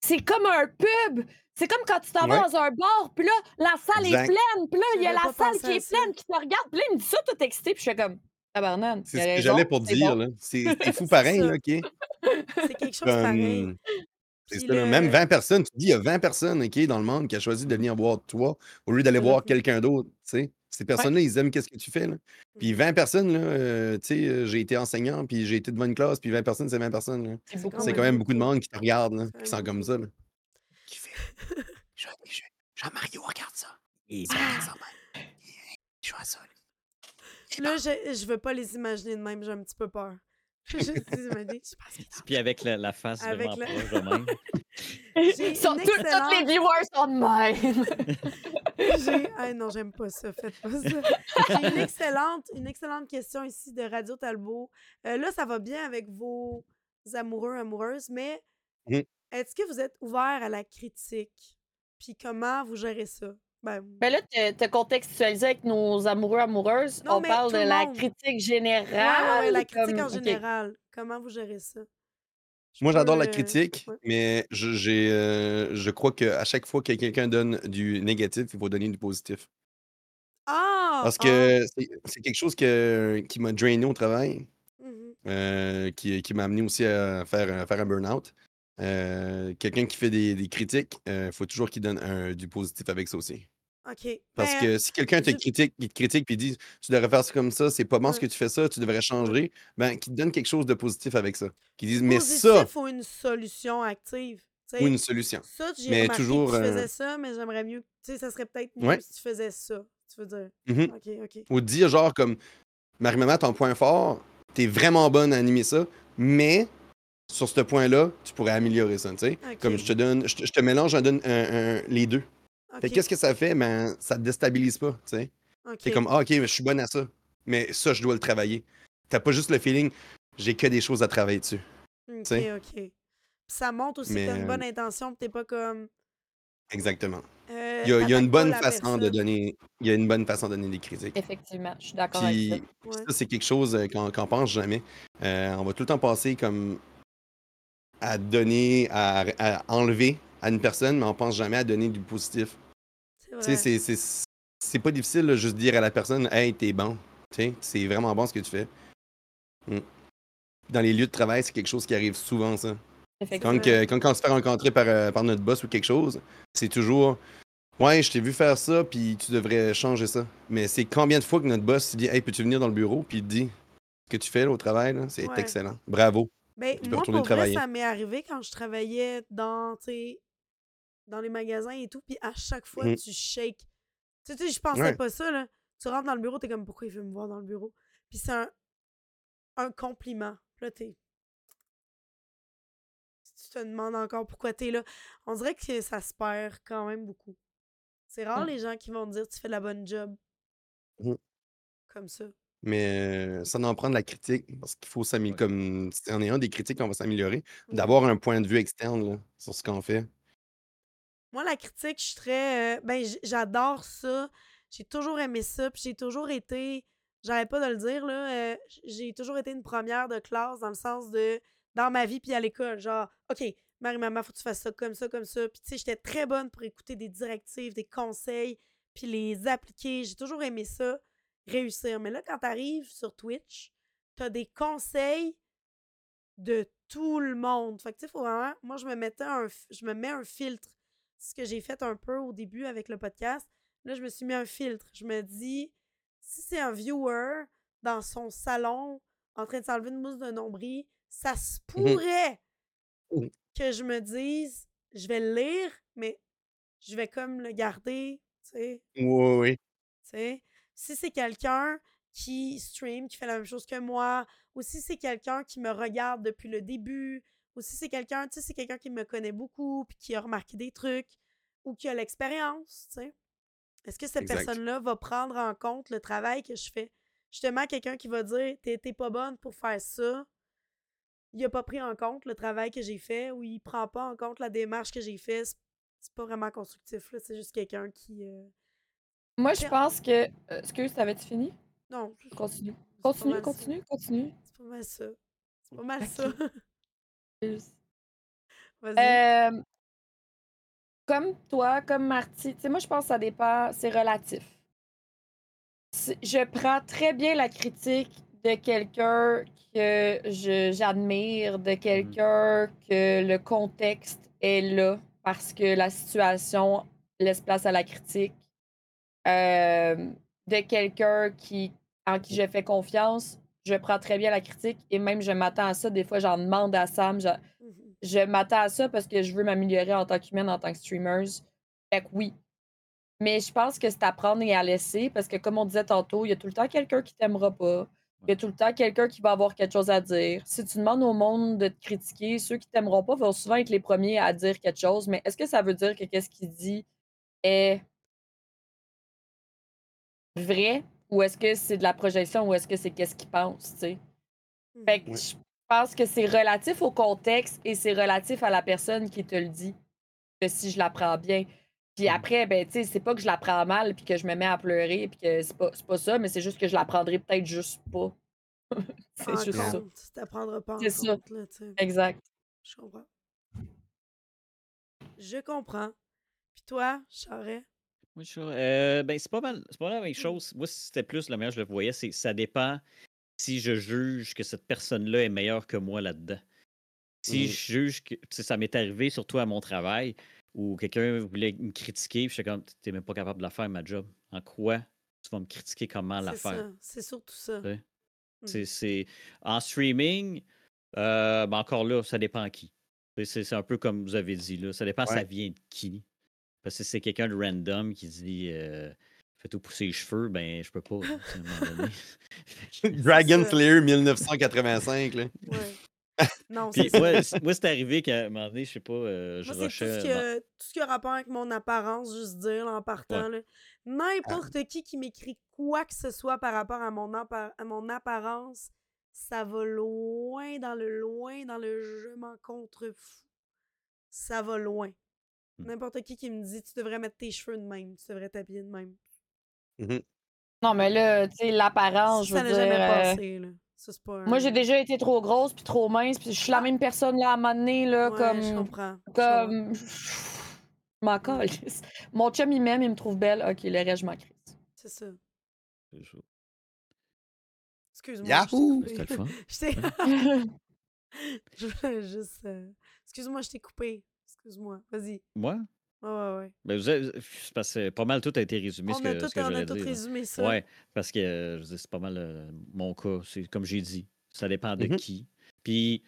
c'est comme un pub c'est comme quand tu t'en vas Ouais. dans un bar, puis là, la salle Exact. est pleine, puis là, il y a la salle qui est ça. pleine, qui te regarde, puis là, il me dit ça tout excité, puis je fais comme Tabarnane. C'est ce que j'allais pour dire. bon. là. C'est fou pareil, là, OK? C'est quelque chose pareil. C'est le- Même 20 personnes, tu te dis, il y a 20 personnes OK, dans le monde qui a choisi de venir voir toi au lieu d'aller voir quelqu'un d'autre. tu sais. Ces personnes-là, ils aiment qu'est-ce que tu fais. Là. Puis 20 personnes, là, euh, tu sais, euh, j'ai été enseignant, puis j'ai été devant une classe, puis 20 personnes, c'est 20 personnes. là. C'est quand même quand même beaucoup. de monde qui te regarde, là, qui même comme ça. Là. Qui fait Je- je- Jean-Mario, regarde ça. Il Ah! ça, vois ça. là. Là, je, je veux pas les imaginer de même, j'ai un petit peu peur. Je. Je pense qu'il est Puis avec la, la face Avec vraiment la- proche de même. Tous- Tous les excellente- viewers sont de même. J'ai... Ah non, j'aime pas ça, faites pas ça. J'ai une excellente, une excellente question ici de Radio Talbot. Euh, là, ça va bien avec vos amoureux, amoureuses, mais Mhm. est-ce que vous êtes ouvert à la critique? Puis comment vous gérez ça? Ben, Mais là, te, te contextualiser avec nos amoureux, amoureuses, Non, on mais parle tout de le la monde. critique ouais, générale. ouais, la critique comme- en ok. général. Comment vous gérez ça? Je Moi, j'adore la euh, critique, ouais. mais je, j'ai, euh, je crois qu'à chaque fois que quelqu'un donne du négatif, il faut donner du positif. Ah! Parce ah, que c'est, c'est quelque chose que, qui m'a drainé au travail, mhm. euh, qui, qui m'a amené aussi à faire, à faire un burn-out. Euh, quelqu'un qui fait des, des critiques, il faut toujours qu'il donne un- du positif avec ça aussi. OK. Parce Ben, que si quelqu'un te je- critique, il te critique puis dit tu devrais faire ça comme ça, c'est pas bon ce que tu fais ça, tu devrais changer, ben qu'il te donne quelque chose de positif avec ça. Qu'il dise du mais ça, ou une solution active. ou une solution. Ça, Mais toujours, que tu euh, faisais ça, mais j'aimerais mieux. Tu sais, ça serait peut-être mieux Ouais. si tu faisais ça. Tu veux dire? Mhm. OK, OK. Ou dire genre comme Marie-Maman, ton point fort, t'es vraiment bonne à animer ça, mais sur ce point-là, tu pourrais améliorer ça, tu sais? Comme je te donne, je te, je te mélange, je donne un- un- les deux. Fait OK, que qu'est-ce que ça fait? Ben, ça te déstabilise pas, tu sais. C'est comme, ah, ok, je suis bonne à ça, mais ça, je dois le travailler. T'as pas juste le feeling, j'ai que des choses à travailler dessus. OK, sais. OK. Puis ça montre aussi que Mais, t'as une bonne euh, intention, puis t'es pas comme. Exactement. euh, Il y a, il y a une bonne façon de donner, il y a une bonne façon de donner des critiques. Effectivement, je suis d'accord avec ça. puis Ouais. ça, c'est quelque chose euh, qu'on qu'on pense jamais. Euh, on va tout le temps passer comme à donner, à, à enlever à une personne, mais on pense jamais à donner du positif. C'est Tu vrai. sais, c'est- c'est c'est pas difficile de juste dire à la personne, hey, t'es bon. Tu c'est vraiment bon ce que tu fais. Mm. Dans les lieux de travail, c'est quelque chose qui arrive souvent, ça. Quand, quand on se fait rencontrer par, euh, par notre boss ou quelque chose, c'est toujours Ouais, je t'ai vu faire ça, puis tu devrais changer ça. Mais c'est combien de fois que notre boss dit Hey, peux-tu venir dans le bureau Puis il te dit Ce que tu fais là, au travail, c'est Ouais. excellent. Bravo. Ben, peux moi, retourner pour vrai, ça m'est arrivé quand je travaillais dans, tu dans les magasins et tout, puis à chaque fois, Mhm. tu shakes. Tu sais, tu sais, je pensais Ouais. pas ça, là. Tu rentres dans le bureau, t'es comme, pourquoi il veut me voir dans le bureau? Puis c'est un, un compliment. Là, t'es... Tu te demandes encore pourquoi t'es là. On dirait que ça se perd quand même beaucoup. C'est rare Mm. les gens qui vont te dire, tu fais la bonne job. Mhm. Comme ça. Mais euh, ça en prend de la critique, parce qu'il faut s'améliorer. Ouais. Comme si en ayant des critiques, on va s'améliorer. D'avoir un point de vue externe là, sur ce qu'on fait. Moi, la critique, je suis très. euh, ben, j'adore ça. J'ai toujours aimé ça. Puis j'ai toujours été. J'arrête pas de le dire, là. euh, j'ai toujours été une première de classe dans le sens de. Dans ma vie, puis à l'école. Genre, OK, Marie-Maman, faut que tu fasses ça comme ça, comme ça. Puis, tu sais, j'étais très bonne pour écouter des directives, des conseils, puis les appliquer. J'ai toujours aimé ça, réussir. Mais là, quand t'arrives sur Twitch, t'as des conseils de tout le monde. Fait que, tu sais, faut vraiment. Moi, je me mettais un. Je me mets un filtre ce que j'ai fait un peu au début avec le podcast. Là, je me suis mis un filtre. Je me dis, si c'est un viewer dans son salon en train de s'enlever une mousse de nombril, ça se pourrait Mhm. que je me dise, je vais le lire, mais je vais comme le garder, tu sais. Oui, oui. tu sais? Si c'est quelqu'un qui stream, qui fait la même chose que moi, ou si c'est quelqu'un qui me regarde depuis le début, ou si c'est quelqu'un, tu sais, c'est quelqu'un qui me connaît beaucoup, puis qui a remarqué des trucs, ou qui a l'expérience, tu sais. Est-ce que cette Exact. personne-là va prendre en compte le travail que je fais? Justement, quelqu'un qui va dire T'es t'es pas bonne pour faire ça, il a pas pris en compte le travail que j'ai fait ou il prend pas en compte la démarche que j'ai fait. C'est c'est pas vraiment constructif, là. C'est juste quelqu'un qui. euh, Moi, je pense que. euh, excuse, t'avais-tu fini? Non, Continue. Continue, ça. continue, continue. C'est pas mal ça. C'est pas mal ça. Vas-y. Comme toi, comme Marty, tu sais, moi, je pense que ça dépend, c'est relatif. Je prends très bien la critique de quelqu'un que je- j'admire, de quelqu'un que le contexte est là parce que la situation laisse place à la critique, euh, de quelqu'un qui, en qui je fais confiance. Je prends très bien la critique et même je m'attends à ça. Des fois, j'en demande à Sam. je- Mhm. je m'attends à ça parce que je veux m'améliorer en tant qu'humaine, en tant que streamer. Fait que oui. Mais je pense que c'est à prendre et à laisser parce que, comme on disait tantôt, il y a tout le temps quelqu'un qui t'aimera pas. Il y a tout le temps quelqu'un qui va avoir quelque chose à dire. Si tu demandes au monde de te critiquer, ceux qui t'aimeront pas vont souvent être les premiers à dire quelque chose. Mais est-ce que ça veut dire que qu'est-ce qu'il dit est vrai? Ou est-ce que c'est de la projection ou est-ce que c'est qu'est-ce qu'il pense, tu sais? Fait que Ouais. je pense que c'est relatif au contexte et c'est relatif à la personne qui te le dit. Que si je la prends bien. Puis après, ben, tu sais, c'est pas que je la prends mal puis que je me mets à pleurer puis que c'est pas, c'est pas ça, mais c'est juste que je la prendrai peut-être juste pas. c'est juste ça. Tu t'apprendras pas en C'est ça. là. Exact. Je comprends. Je comprends. Puis toi, Charret? Oui, je euh, ben, c'est pas mal. C'est pas mal la même chose. Moi, si c'était plus la que je le voyais, c'est ça dépend si je juge que cette personne-là est meilleure que moi là-dedans. Si Mhm. je juge que ça m'est arrivé surtout à mon travail où quelqu'un voulait me critiquer, puis j'étais comme t'es même pas capable de la faire ma job. En quoi tu vas me critiquer comment la C'est faire? C'est surtout ça. Mhm. C'est- en streaming, euh, ben encore là, ça dépend qui. Tu sais, C'est un peu comme vous avez dit là, ça dépend ça vient de qui. Parce que si c'est quelqu'un de random qui dit euh, fais tout pousser les cheveux, ben je peux pas. Dragon. Slayer 1985, là. Ouais. Non, Puis c'est ça. moi, c'est arrivé qu'à un moment donné, je sais pas, euh, je Moi, c'est tout rushais. ce, qui a, tout ce qui a rapport avec mon apparence, juste dire, là, en partant. là. N'importe Ah. qui qui m'écrit quoi que ce soit par rapport à mon, à mon apparence, ça va loin dans le loin, dans le je m'en contrefous. Ça va loin. Hmm. N'importe qui qui me dit tu devrais mettre tes cheveux de même, tu devrais t'habiller de même. Mhm. Non, mais là, tu sais, l'apparence, je ça veux n'a dire. jamais euh, passé. Là. Ça, c'est pas Moi, j'ai déjà été trop grosse puis trop mince, puis je suis la Ah. même personne là à un moment donné, là, Ouais, comme. Je comprends. Comme. Je m'en calisse. Mon chum, il m'aime, il me trouve belle. Ok, le reste, je m'en crisse. C'est ça. C'est chaud. Excuse-moi. Yahoo! C'était le fun. Je voulais juste. euh, Excuse-moi, je t'ai coupé. Excuse-moi. Vas-y. Moi? Ouais, ouais, ouais. Ben, vous avez- c'est parce que pas mal tout a été résumé ce On a que, tout, ce que on a tout dire. là. résumé ça. Ouais, parce que euh, c'est pas mal euh, mon cas. C'est comme j'ai dit, ça dépend de Mhm. qui. Puis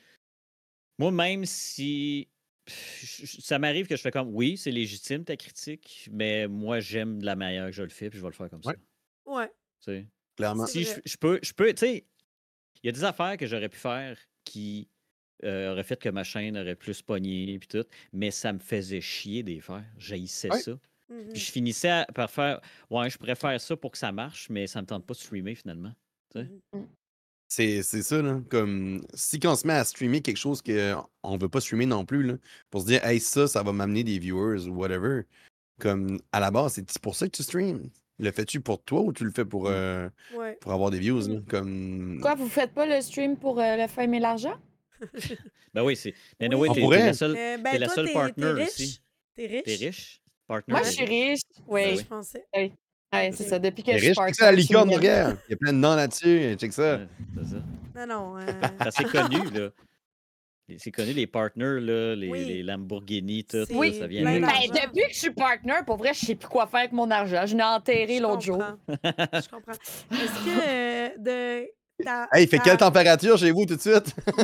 moi, même si ça m'arrive que je fais comme oui, c'est légitime ta critique, mais moi j'aime de la manière que je le fais, puis je vais le faire comme Ouais. ça. Ouais. tu sais? Clairement. Si je, je peux, je peux, tu sais, il y a des affaires que j'aurais pu faire qui euh, auraient fait que ma chaîne aurait plus pogné puis tout, mais ça me faisait chier des faire. J'haïssais Ouais. ça. Puis je finissais à- par faire Ouais, je pourrais faire ça pour que ça marche, mais ça me tente pas de streamer finalement. tu sais. Mhm. C'est c'est ça, là. Comme si quand on se met à streamer quelque chose qu'on veut pas streamer non plus, là, pour se dire, hey, ça, ça va m'amener des viewers ou whatever. Comme à la base, c'est pour ça que tu streams. Le fais-tu pour toi ou tu le fais pour, Mm. euh, Ouais. pour avoir des views? là? Comme... Quoi, vous faites pas le stream pour euh, le fame et l'argent? Ben oui, c'est. Mais Oui. t'es- la seule. Euh, ben, t'es la toi, seule t'es- partner t'es riche? aussi. T'es riche? T'es riche? Partner Moi, je suis riche. Oui. ça, je pensais. Ouais, c'est ça. Depuis que je suis partner, la licorne derrière. Il y a plein de noms là-dessus. Check ça. Ouais, c'est ça. Non, non. euh, C'est assez connu, là. C'est connu, les partners, là, les, Oui. les Lamborghini, tout, là, Oui. ça vient d'argent. Ben, depuis que je suis partner, pour vrai, je sais plus quoi faire avec mon argent. Je l'ai enterré l'autre jour. Je comprends. Est-ce que euh, de ta, Hey, il fait ta- quelle température chez vous tout de suite?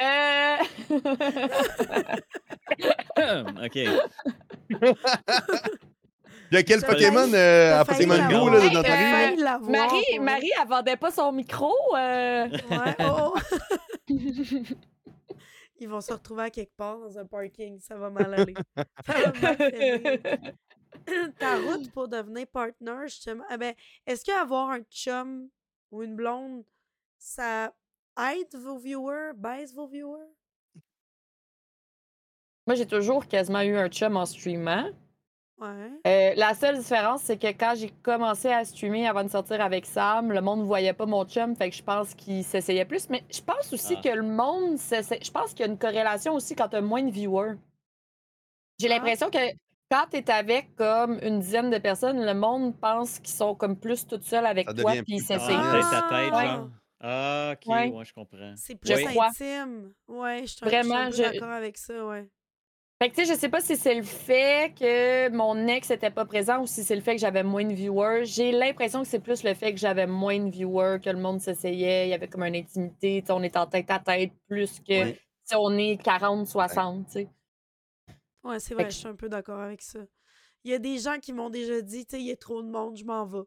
Euh... OK. Il y a quel Pokémon euh, à Pokémon Go là, Hey, dans ta euh, rue? là? failli l'avoir, Marie, Marie, elle vendait pas son micro. euh. Ouais, oh, oh. Ils vont se retrouver à quelque part dans un parking. Ça va mal aller. Ça va mal finir. Ta route pour devenir partner, justement. eh ben, Est-ce qu'avoir un chum ou une blonde, ça aide vos viewers, baisse vos viewers? Moi, j'ai toujours quasiment eu un chum en streamant. Ouais. Euh, la seule différence, c'est que quand j'ai commencé à streamer avant de sortir avec Sam, le monde ne voyait pas mon chum, fait que je pense qu'il s'essayait plus. Mais je pense aussi Ah. que le monde s'essaye. Je pense qu'il y a une corrélation aussi quand tu as moins de viewers. J'ai Ah. l'impression que quand tu es avec comme une dizaine de personnes, le monde pense qu'ils sont comme plus tout seuls avec Ça toi, puis ils plus s'essayent Ah, Ah. ok, Ouais. ouais, je comprends. C'est Je plus crois. intime. Ouais, je suis un- Vraiment, je d'accord avec ça, ouais. Fait que, tu sais, je sais pas si c'est le fait que mon ex était pas présent ou si c'est le fait que j'avais moins de viewers. J'ai l'impression que c'est plus le fait que j'avais moins de viewers, que le monde s'essayait, il y avait comme une intimité, tu sais, on est en tête à tête plus que Oui. si on est 40, 60, tu sais. Ouais, c'est vrai, que- je suis un peu d'accord avec ça. Il y a des gens qui m'ont déjà dit, tu sais, il y a trop de monde, je m'en vais.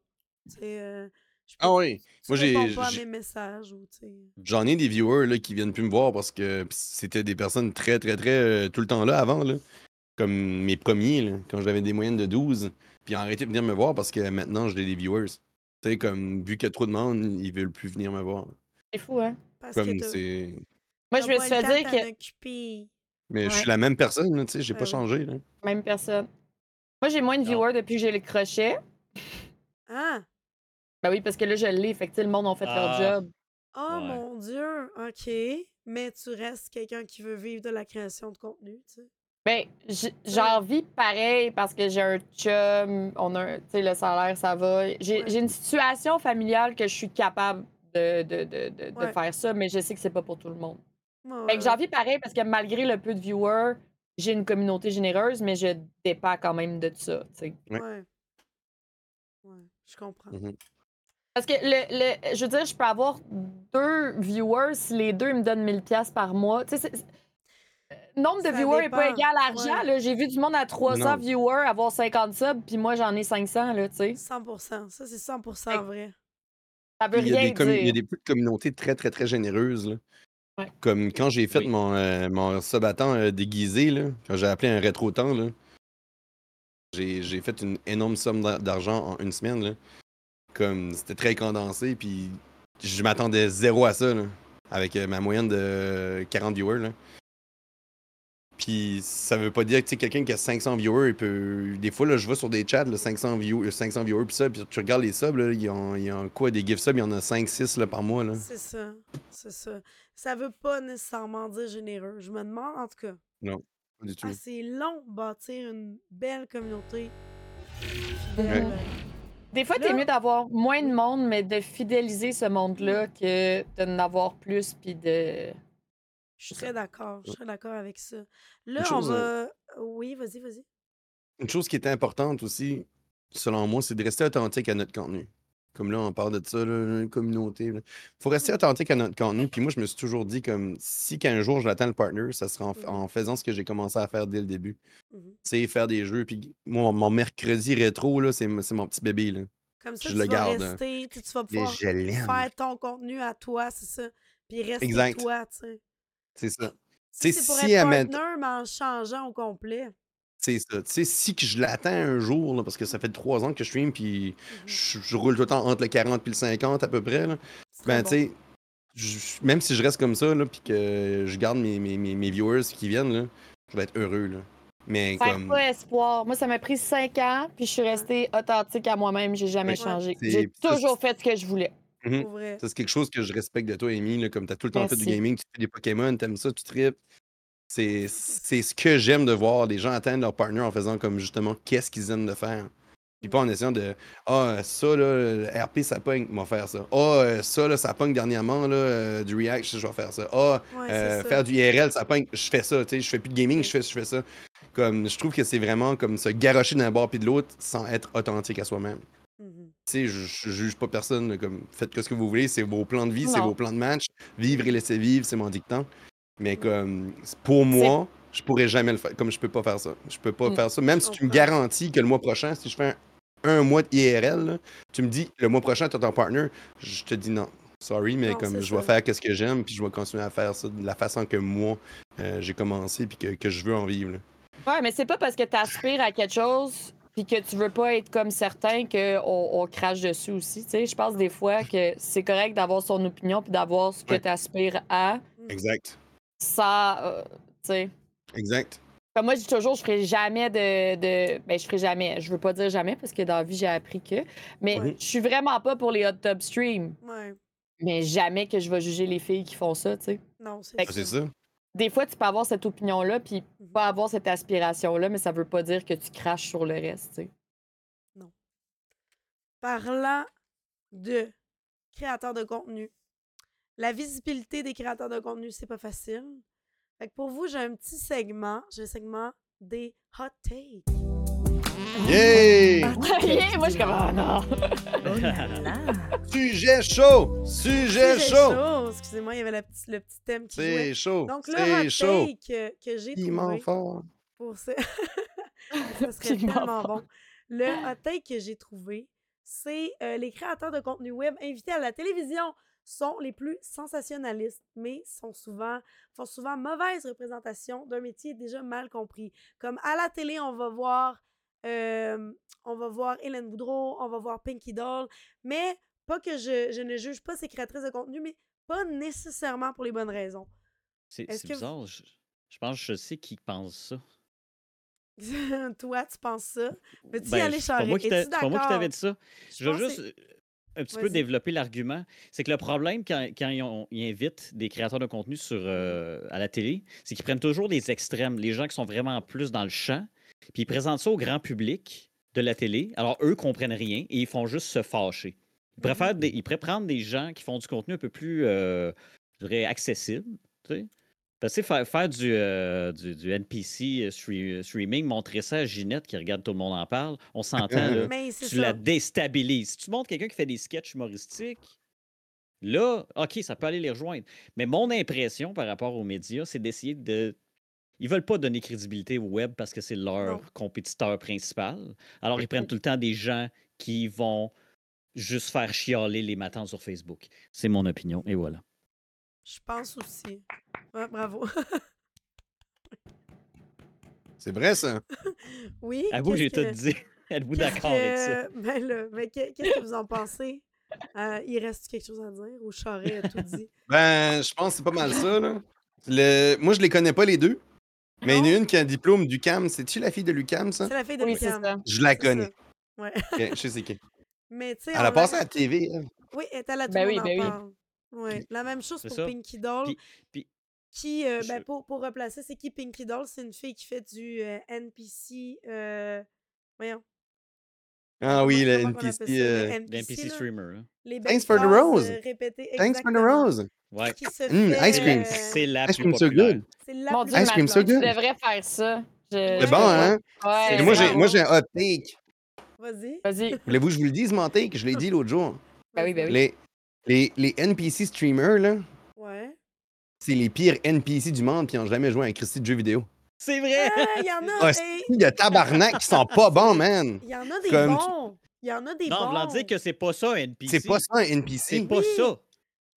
Tu sais, euh, je Ah oui. Moi, j'ai-. J'en ai des viewers là, qui viennent plus me voir parce que c'était des personnes très, très, très euh, tout le temps là avant. Là. Comme mes premiers, là, quand j'avais des moyennes de 12. Puis ils ont arrêté de venir me voir parce que maintenant j'ai des viewers. Tu sais, comme vu qu'il y a trop de monde, ils veulent plus venir me voir. C'est fou, hein? Parce Comme c'est. Moi, je me suis fait dire que. Mais je Ouais. suis la même personne, tu sais, j'ai Ben pas changé. Là. même personne. Moi, j'ai moins de Non. viewers depuis que j'ai le crochet. Ah! Ben oui, parce que là, je l'ai. Fait que, tu sais, le monde a fait leur Ah. job. Oh Ouais. mon Dieu! OK. Mais tu restes quelqu'un qui veut vivre de la création de contenu, tu sais? Ben, j'en vis pareil parce que j'ai un chum, on a, tu sais, le salaire, ça va. J'ai Ouais. une situation familiale que je suis capable de, de, de, de, Ouais. faire ça, mais je sais que c'est pas pour tout le monde. Ouais, Fait que j'en vis pareil parce que malgré le peu de viewers, j'ai une communauté généreuse, mais je dépends quand même de ça, tu sais. ouais. Ouais. Je comprends. Mhm. Parce que, le, le- je veux dire, je peux avoir deux viewers si les deux me donnent 1000$ piastres par mois. Tu sais, euh, nombre de Ça viewers n'est pas égal à argent. ouais. là. J'ai vu du monde à 300 Non. viewers avoir 50 subs, puis moi, j'en ai 500, là, tu sais. 100 Ça, c'est 100 Fait que- vrai. Ça veut Il y, a rien des commu- il y a dire. des communautés très, très, très généreuses. Là. Ouais. Comme quand j'ai fait Oui. mon, euh, mon subattant euh, déguisé, là, quand j'ai appelé un rétro-temps, là, j'ai j'ai fait une énorme somme d'a- d'argent en une semaine. Là. Comme c'était très condensé, puis je m'attendais zéro à ça, là, avec euh, ma moyenne de 40 viewers. Là. Puis ça veut pas dire que tu sais, quelqu'un qui a 500 viewers, il peut. Des fois, là, je vais sur des chats, là, 500, view... 500 viewers, puis ça, puis tu regardes les subs, là, ils ont, ils ont quoi, des gift subs, il y en a 5-6 là, par mois. Là. C'est ça. C'est ça. Ça veut pas nécessairement dire généreux. Je me demande, en tout cas. Pas du tout. Ah, c'est long de bâtir une belle communauté. Ouais. Des fois, t'es mieux d'avoir moins de monde, mais de fidéliser ce monde-là que de n'en avoir plus, puis de. Je suis très d'accord. Je suis très d'accord avec ça. Là, on va. Oui, vas-y, vas-y. Une chose qui est importante aussi, selon moi, c'est de rester authentique à notre contenu. Comme là, on parle de ça, là, une communauté. Il faut rester authentique à notre contenu. Puis moi, je me suis toujours dit comme si qu'un jour j'attends le partner, ça sera en, Mhm. en faisant ce que j'ai commencé à faire dès le début. Mhm. C'est faire des jeux. Puis moi, mon mercredi rétro, là, c'est mon petit bébé. Là. Comme ça, Je tu le vas garde. rester, tu tu vas pouvoir faire ton contenu à toi, c'est ça. Puis rester Exact. toi, tu sais. C'est ça. Si c'est pour si être met- partner, mais en changeant au complet. C'est ça. Tu sais, si que je l'attends un jour, là, parce que ça fait trois ans que je stream, puis Mhm. je, je roule tout le temps entre le 40 et le 50 à peu près. Là. Ben, bon. tu sais, je- même si je reste comme ça, là, puis que je garde mes, mes, mes, mes viewers qui viennent, là, je vais être heureux. Là. Mais Faire comme. pas espoir. Moi, ça m'a pris cinq ans, puis je suis restée authentique à moi-même. J'ai jamais Ouais. changé. J'ai toujours fait ce que je voulais. Ça, c'est quelque chose que je respecte de toi, Amy. Là, comme tu as tout le temps fait du gaming, tu fais des Pokémon, t'aimes ça, tu tripes. C'est ce que j'aime de voir des gens atteindre leur partner en faisant comme justement qu'est-ce qu'ils aiment de faire. Puis pas en essayant de Ah, ça là, le RP ça pogne, vais faire ça. Ah, euh, ça là, ça pogne dernièrement, là, euh, du React, je vais faire ça. Ah, Ouais, euh, faire du IRL, ça pogne, je fais ça, tu sais, je fais plus de gaming, je fais, je fais ça. Comme je trouve que c'est vraiment comme se garocher d'un bord puis de l'autre sans être authentique à soi-même. Mhm. Tu sais, je, juge pas personne, comme faites que ce que vous voulez, c'est vos plans de vie, c'est vos plans de match. Vivre et laisser vivre, c'est mon dictant. Mais comme pour moi, je pourrais jamais le faire. Comme je peux pas faire ça. Je peux pas Mm. faire ça. Même si tu me garantis que le mois prochain, si je fais un, un mois de IRL, là, tu me dis le mois prochain, tu as ton partner, je te dis non. Sorry, mais Non, comme je vais faire qu'est-ce que j'aime, puis je vais continuer à faire ça de la façon que moi, euh, j'ai commencé, puis que, que je veux en vivre. là. Ouais, mais c'est pas parce que tu aspires à quelque chose puis que tu veux pas être comme certain qu'on on crache dessus aussi. Tu sais, je pense des fois que c'est correct d'avoir son opinion puis d'avoir ce que Ouais. tu aspires à Exact. Sans. euh, tu sais. Exact. Comme moi, je dis toujours, je ferai jamais de, de. Ben, je ferai jamais. Je veux pas dire jamais parce que dans la vie, j'ai appris que. Mais Ouais. je suis vraiment pas pour les hot tub streams. Ouais. Mais jamais que je vais juger les filles qui font ça, tu sais. Non, c'est Fait Ah, ça. C'est ça. Des fois, tu peux avoir cette opinion-là puis Mhm. pas avoir cette aspiration-là, mais ça veut pas dire que tu craches sur le reste, tu sais. Parlant de créateurs de contenu, la visibilité des créateurs de contenu, c'est pas facile. Fait que pour vous, j'ai un petit segment. J'ai le segment des hot takes. Yay! Yeah, moi, je suis comme, ah non! Oh là là. Sujet chaud! Sujet Sujet chaud! chaud. Excusez-moi, il y avait la petite- le petit thème qui. C'est chaud! Donc, le hot chaud! take que, que j'ai Piment trouvé fort. pour ce... ça serait Piment tellement fort. bon. Le hot take que j'ai trouvé, c'est euh, les créateurs de contenu web invités à la télévision sont les plus sensationnalistes, mais sont souvent, font souvent mauvaise représentation d'un métier déjà mal compris. Comme à la télé, on va voir, euh, on va voir Hélène Boudreau, on va voir Pinky Doll, mais pas que je, je ne juge pas ces créatrices de contenu, mais pas nécessairement pour les bonnes raisons. C'est vous- bizarre. Je, je pense que je sais qui pense ça. Toi, tu penses ça? Veux-tu y Ben, aller, c'est pas moi Charest? qui t'a- Es-tu c'est pas moi qui t'avais dit ça. Je Je veux juste un petit peu développer l'argument. C'est que le problème quand, quand ils, ont- ils invitent des créateurs de contenu sur, euh, à la télé, c'est qu'ils prennent toujours des extrêmes, les gens qui sont vraiment plus dans le champ, puis ils présentent ça au grand public de la télé. Alors eux comprennent rien et ils font juste se fâcher. Ils préfèrent des- ils pourraient prendre des gens qui font du contenu un peu plus, euh, je dirais, accessible. Tu sais. Parce que faire, faire du, euh, du, du NPC euh, stre- streaming, montrer ça à Ginette qui regarde tout le monde en parle, on s'entend c'est tu ça. la déstabilises. Si tu montres quelqu'un qui fait des sketchs humoristiques, là, OK, ça peut aller les rejoindre. Mais mon impression par rapport aux médias, c'est d'essayer de. Ils veulent pas donner crédibilité au web parce que c'est leur Non. compétiteur principal. Alors, ils prennent tout le temps des gens qui vont juste faire chialer les matins sur Facebook. C'est mon opinion, et voilà. Je pense aussi. Ouais, bravo. C'est vrai, ça? oui. À vous, j'ai que- tout dit. Êtes-vous d'accord avec ça? Ben là, mais que- qu'est-ce que vous en pensez? Euh, il reste quelque chose à dire ou Charest a tout dit? Ben, je pense que c'est pas mal ça, là. Le... Moi, je les connais pas les deux. Mais il y en a une qui a un diplôme d'UCAM. C'est-tu la fille de l'UCAM, ça? C'est la fille de Oui, Lucam. Je la connais. Ouais. Je sais qui. Mais tu sais, Elle on a passé à la TV, elle. Oui, elle est à la tout Ben le oui, ben oui. Ouais. La même chose pour ça. Pinky Doll. Puis- puis- qui, euh, ben, Je- pour, pour replacer, c'est qui Pinky Doll? C'est une fille qui fait du euh, NPC. euh, Voyons. Ah oui, le NPC. ça? euh, Le NPC, L'NPC là. streamer. hein. Les Thanks for the rose. répétées. Thanks for the rose. Ouais. Qui se Mm, fait, ice cream. euh, C'est la Ice plus cream so populaire. good. C'est la Mon plus Dieu, Ice cream so Matt, tu good. devrais faire ça. Je-. C'est bon, hein? Ouais, Et moi, j'ai, moi, j'ai un hot take. Vas-y. Vas-y. Voulez-vous que je vous le dise, mon take? Je l'ai dit l'autre jour. Ben oui, ben oui. Les, les, les NPC streamers, là, Ouais. c'est les pires NPC du monde qui ont jamais joué à un Christy de jeu vidéo. C'est vrai! Ah, Il y en a. Ah, hey, Il y a tabarnak qui sont pas bons, man. Il y en a des Comme- bons. Il y en a des Non, bons. voulant dire que c'est pas ça, un NPC. C'est pas ça, un NPC. C'est pas Oui. ça.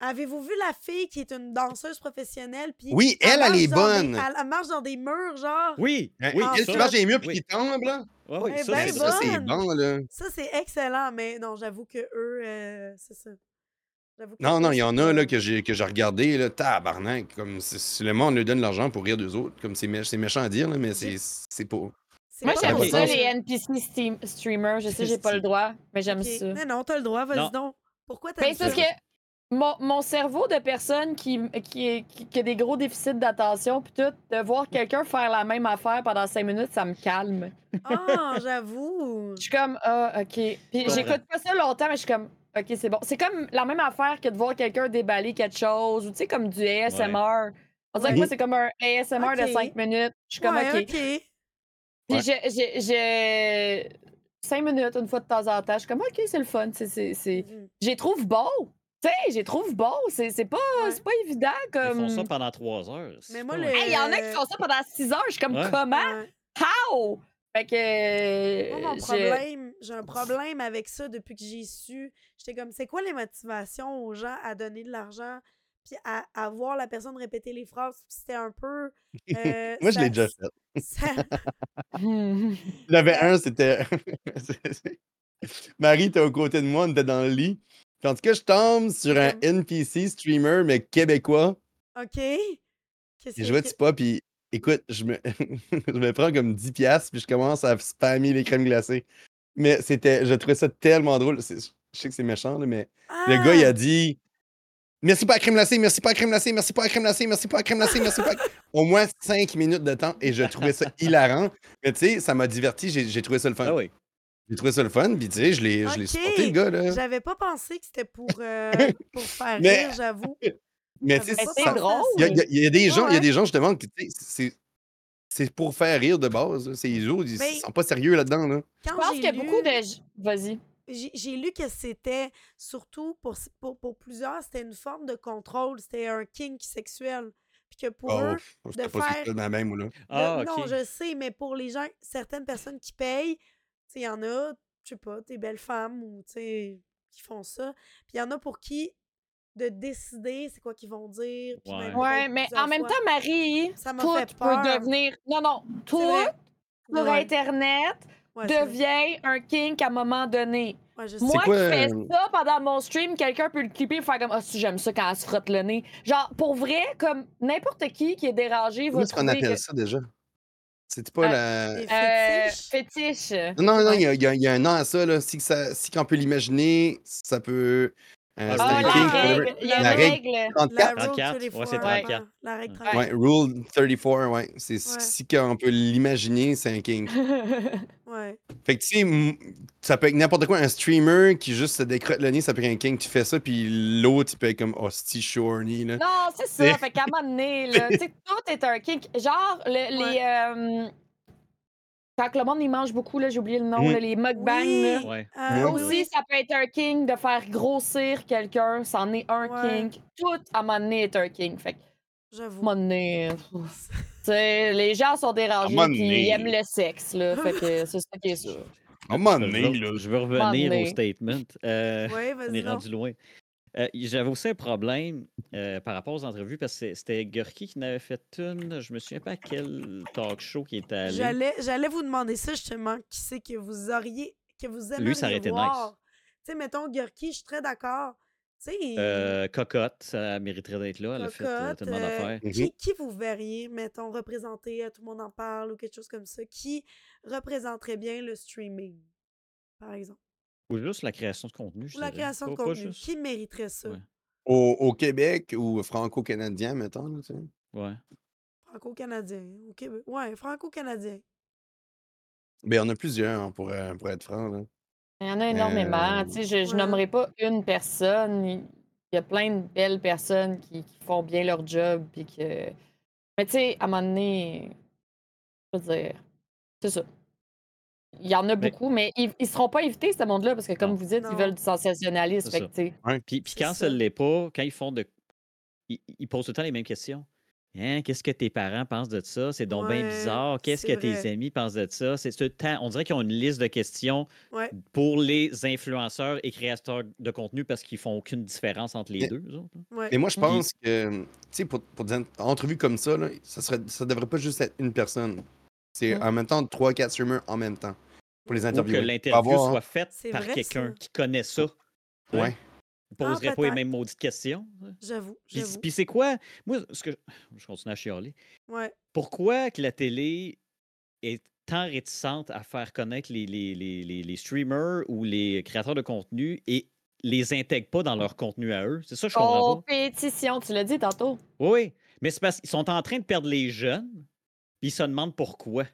Avez-vous vu la fille qui est une danseuse professionnelle? Puis Oui, elle, elle est dans des- bonne. elle, elle marche dans des murs, genre? Oui, Hein, oui, Elle qui marche des murs puis Oui. qui tombe, là. Ouais, oui, Eh ça, ben c'est ça, bon, là. Ça, c'est excellent, mais non, j'avoue que eux, euh, c'est ça. Non, non, il y en a là, que j'ai que j'ai regardé, là, tabarnak. Comme si- le monde lui donne de l'argent pour rire d'eux autres. Comme c'est mé- c'est méchant à dire, là, mais c'est c'est pas. c'est Moi, j'aime pour ça, ça. les NPC steam- streamers. Je sais, j'ai pas le droit, mais j'aime ça. Non, non, t'as le droit, vas-y donc. Pourquoi Ben, t'aimes c'est parce ça? que mon, mon cerveau de personne qui, qui, qui- qui a des gros déficits d'attention, puis tout, de voir quelqu'un faire la même affaire pendant cinq minutes, ça me calme. Ah, j'avoue. Je suis comme, ah, OK. Puis j'écoute pas ça longtemps, mais je suis comme, OK, c'est bon. C'est comme la même affaire que de voir quelqu'un déballer quelque chose, ou tu sais, comme du ASMR. On dirait que moi, c'est comme un ASMR de cinq minutes. Je suis comme, Ouais, OK. OK. Puis Ouais. j'ai- j'ai- j'ai. Cinq minutes, une fois de temps en temps. Je suis comme, OK, c'est le fun. c'est- c'est- c'est- Mhm. J'ai trouve beau. Tu sais, j'ai trouve beau. C'est c'est pas, Ouais. c'est pas évident Ils comme. font ça pendant trois heures. Mais moi, pas le- vrai. Hey, il y en a qui font ça pendant six heures. Je suis comme, Ouais. comment? Ouais. How? Fait que. Moi, mon je- problème, j'ai un problème avec ça depuis que j'ai su. J'étais comme, c'est quoi les motivations aux gens à donner de l'argent puis à, à voir la personne répéter les phrases? C'était un peu. euh, Moi, je l'ai déjà fait. ça- Il y avait un, c'était. Marie était aux côtés de moi, on était dans le lit. Puis en tout cas, je tombe sur un NPC streamer, mais québécois. OK. Qu'est-ce Il jouait de pas, puis écoute, je me, je me prends comme 10 piastres, puis je commence à spammer les crèmes glacées. Mais c'était, je trouvais ça tellement drôle. Je sais que c'est méchant, là, mais le gars, il a dit Merci pas à crème glacée, merci pas à crème glacée, merci pas à crème glacée, merci pas à crème glacée, merci pas à... Au moins 5 minutes de temps, et je trouvais ça hilarant. Mais tu sais, ça m'a diverti, j'ai trouvé ça le fun. Ah oui. J'ai trouvé ça le fun, puis tu sais, je l'ai je l'ai Ok. supporté, le gars, là. J'avais pas pensé que c'était pour, euh, pour faire Mais- rire, j'avoue. Mais c'est drôle. Il y, a- des gens, il y a des gens justement qui c'est c'est pour faire rire de base. les autres, ils Mais- sont pas sérieux là-dedans. Là. Je Quand pense qu'il y a lu- beaucoup de. Vas-y. J'ai j'ai lu que c'était surtout pour, pour, pour plusieurs, c'était une forme de contrôle, c'était un kink sexuel. Puis que pour eux, Oh, c'était de pas faire- ça ma même ou là. Ah, non, je sais, mais pour les gens, certaines personnes qui payent, tu sais, il y en a, je sais pas, des belles femmes ou tu sais, qui font ça. Puis il y en a pour qui de décider c'est quoi qu'ils vont dire. puis Ouais. même Ouais, peut-être mais en même fois. temps, Marie, Ça tout fait peut devenir. Non, non, tout sur Ouais, Internet ouais, devient un kink à un moment donné. Moi qui fais euh, ça pendant mon stream, quelqu'un peut le clipper et faire comme Ah, si j'aime ça quand elle se frotte le nez. Genre, pour vrai, comme n'importe qui qui est dérangé va Comment est-ce qu'on trouver appelle que- ça déjà? C'était pas Euh, la. Euh, fétiche. Non, non, il y a- y, y un nom à ça. Là. Si, que ça, si qu'on peut l'imaginer, ça peut. Euh, Ah, la kink, règle. whatever. Il y a La une règle règle. 34. La Rule 34, 34, ouais, c'est ouais, 34. La règle Ouais. 34. Ouais, Rule 34, ouais. C'est Ouais. si qu'on peut l'imaginer, c'est un kink. Ouais. Fait que tu sais, ça peut être n'importe quoi. Un streamer qui juste se décrotte le nez, ça peut être un king. Tu fais ça, puis l'autre, il peut être comme hostie shorny. Là. Non, c'est ça. Fait qu'à un moment donné, là, tu sais, tout est un kink. Genre, le- les. euh, quand le monde, il mange beaucoup, là, j'ai oublié le nom, là, les mukbangs, Oui. Euh, oui, Aussi, oui. ça peut être un king de faire grossir quelqu'un. C'en est un Ouais. king. Tout, à un moment donné, est un king. Fait que, à un J'avoue. moment donné, pff, tu sais, les gens sont dérangés moment puis donné. ils aiment le sexe, là. Fait que c'est ça qui est ça. À un moment Je donné, veux, là. je veux revenir au statement. Euh, Oui, on est vas-y. donc. rendu loin. Euh, J'avais aussi un problème euh, par rapport aux entrevues parce que c'était Gurki qui n'avait fait une. Je me souviens pas à quel talk show qui était allé. J'allais, vous demander ça justement, qui c'est que vous auriez, que vous aimeriez ça aurait été nice. voir. Tu sais, mettons, Gurki, je suis très d'accord. Tu sais, Euh, Cocotte, ça mériterait d'être là. Elle a fait euh, euh, d'affaires. Mhm. qui, qui vous verriez, mettons, représenter, tout le monde en parle ou quelque chose comme ça, qui représenterait bien le streaming, par exemple, Ou juste la création de contenu. ou la dirais. création de Pas- contenu. juste- Qui mériterait ça? Ouais. Au, au Québec ou franco-canadien, mettons. Tu sais? Ouais. Franco-canadien. Au Québec. Ouais, franco-canadien. Ben, on a plusieurs, hein, pour, euh, pour être franc. Là. Il y en a énormément. Euh, Tu sais, je, je ouais. nommerai pas une personne. Il il y a plein de belles personnes qui, qui font bien leur job. Puis que... Mais tu sais, à un moment donné, je veux dire, c'est ça. Il y en a Mais- beaucoup, mais ils, ils seront pas invités, ce monde-là, parce que comme Non. vous dites, Non. ils veulent du sensationnalisme. Sais, Puis, quand ça. ne l'est pas, quand ils font de. Ils, ils posent tout le temps les mêmes questions. Hein, qu'est-ce que tes parents pensent de ça? C'est donc bien Ouais, bizarre. Qu'est-ce que tes amis pensent de ça? C'est tout le temps. On dirait qu'ils ont une liste de questions Ouais. pour les influenceurs et créateurs de contenu parce qu'ils font aucune différence entre les Mais- deux. eux autres, hein. Ouais. Mais moi, je pense que, tu sais, pour, pour des en- entrevues comme ça, là, ça, serait, ça devrait pas juste être une personne. C'est en même temps 3-4 streamers en même temps pour les Ou que l'interview Avoir- soit faite par quelqu'un qui connaît ça. hein. Ouais. Il poserait pas les mêmes maudites questions. J'avoue. Puis, c'est quoi? Moi, ce que je continue à chialer. Ouais. Pourquoi que la télé est tant réticente à faire connaître les, les, les, les- les streamers ou les créateurs de contenu et les intègre pas dans leur contenu à eux? C'est ça que je comprends pas. compétition, tu l'as dit tantôt. Oui, oui. Mais c'est parce qu'ils sont en train de perdre les jeunes, puis ils se demandent pourquoi.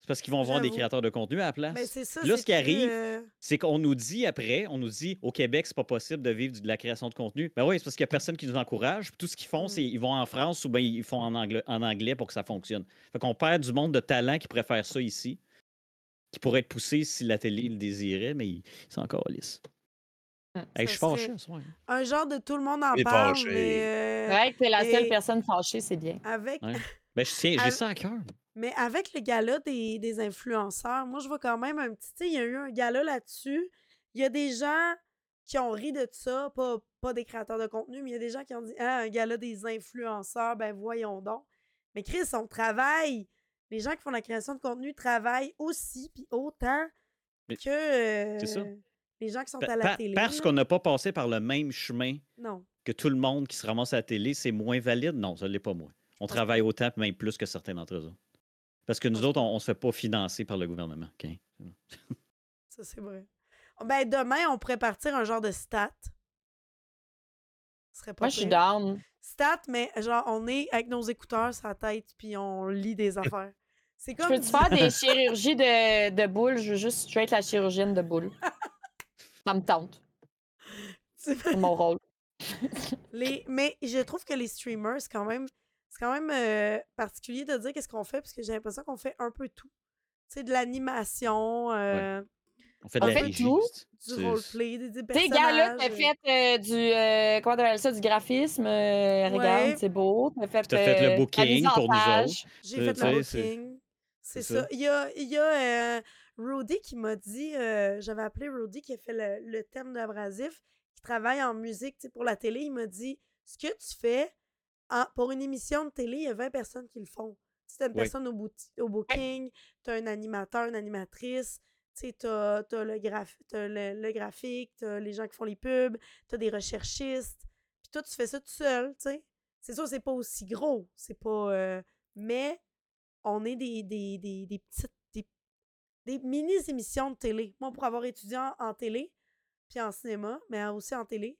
C'est parce qu'ils vont voir des créateurs de contenu à la place. Mais c'est ça. Puis là, ce qui arrive, euh, c'est qu'on nous dit après, on nous dit au Québec, c'est pas possible de vivre de la création de contenu. Ben oui, c'est parce qu'il y a personne qui nous encourage. Puis tout ce qu'ils font, Mm. c'est ils vont en France ou bien ils font en anglais, en anglais pour que ça fonctionne. Fait qu'on perd du monde de talent qui préfère ça ici, qui pourrait être poussé si la télé le désirait, mais ils sont encore lisses. Mm. Hey, je suis fâché serait- ce soir. un genre de tout le monde en Et parle, mais euh, Ouais, que t'es la seule personne fâchée, c'est bien. avec. Ouais. Ben, je tiens, j'ai ça à cœur. Mais avec le gala des, des influenceurs, moi, je vois quand même un petit. Tu sais, il y a eu un gala là-dessus. Il y a des gens qui ont ri de ça, pas, pas des créateurs de contenu, mais il y a des gens qui ont dit Ah, un gala des influenceurs, ben voyons donc. Mais Chris, on travaille. Les gens qui font la création de contenu travaillent aussi, puis autant Mais que euh, ça. les gens qui sont Pa- à la télé. parce qu'on n'a pas passé par le même chemin Non. que tout le monde qui se ramasse à la télé, c'est moins valide? Non, ça ne l'est pas moins. On travaille autant, puis même plus que certains d'entre eux. autres. Parce que nous autres, on ne se fait pas financer par le gouvernement. Ça, c'est vrai. Ben, demain, on pourrait partir un genre de stat. Ce serait pas Moi, je suis down. Stat, mais genre, on est avec nos écouteurs sur la tête, puis on lit des affaires. C'est Je comme. peux-tu faire des chirurgies de, de boules? Je veux juste straight la chirurgienne de boules. Ça me tente. C'est mon rôle. les... Mais je trouve que les streamers, c'est quand même, c'est quand même euh, particulier de dire qu'est-ce qu'on fait, parce que j'ai l'impression qu'on fait un peu tout. Tu sais, de l'animation, euh, On fait de On la fait régie. tout. du roleplay, des, des Tu sais, gars, là, personnages. t'as euh, fait euh, du. euh, comment ça? Du graphisme. euh, Regarde, Ouais. c'est beau. T'as fait, T'as fait le booking pour nous autres. J'ai fait le booking. C'est ça. ça. Il y a, il y a euh, Rudy qui m'a dit, euh, j'avais appelé Rudy qui a fait le, le thème d'Abrasif, qui travaille en musique tu sais, pour la télé. Il m'a dit Ce que tu fais en- pour une émission de télé, il y a 20 personnes qui le font. Tu as une Oui. personne au, booking, tu as un animateur, une animatrice, tu as, le, graph t'as le, le graphique, tu as les gens qui font les pubs, tu as des recherchistes. Puis toi, tu fais ça tout seul, tu sais. C'est sûr, c'est pas aussi gros. C'est pas. euh, mais on est des, des, des, des petites. Des, des mini-émissions de télé. Moi, pour avoir étudié en, en télé, puis en cinéma, mais aussi en télé,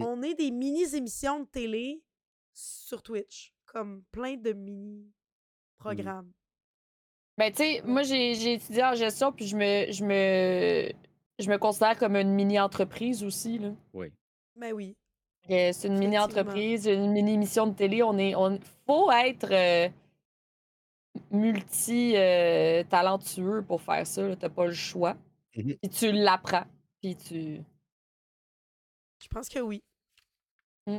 on est des mini-émissions de télé sur Twitch. Comme plein de mini-programmes. Ben, tu sais, moi, j'ai j'ai étudié en gestion, puis je me, je me, je me considère comme une mini-entreprise aussi. Là. Oui. Ben oui. Euh, C'est une mini-entreprise, une mini-émission de télé. On est, on faut être euh, multi-talentueux pour faire ça. là. T'as pas le choix. Puis tu l'apprends. Puis tu. Je pense que oui. Mm.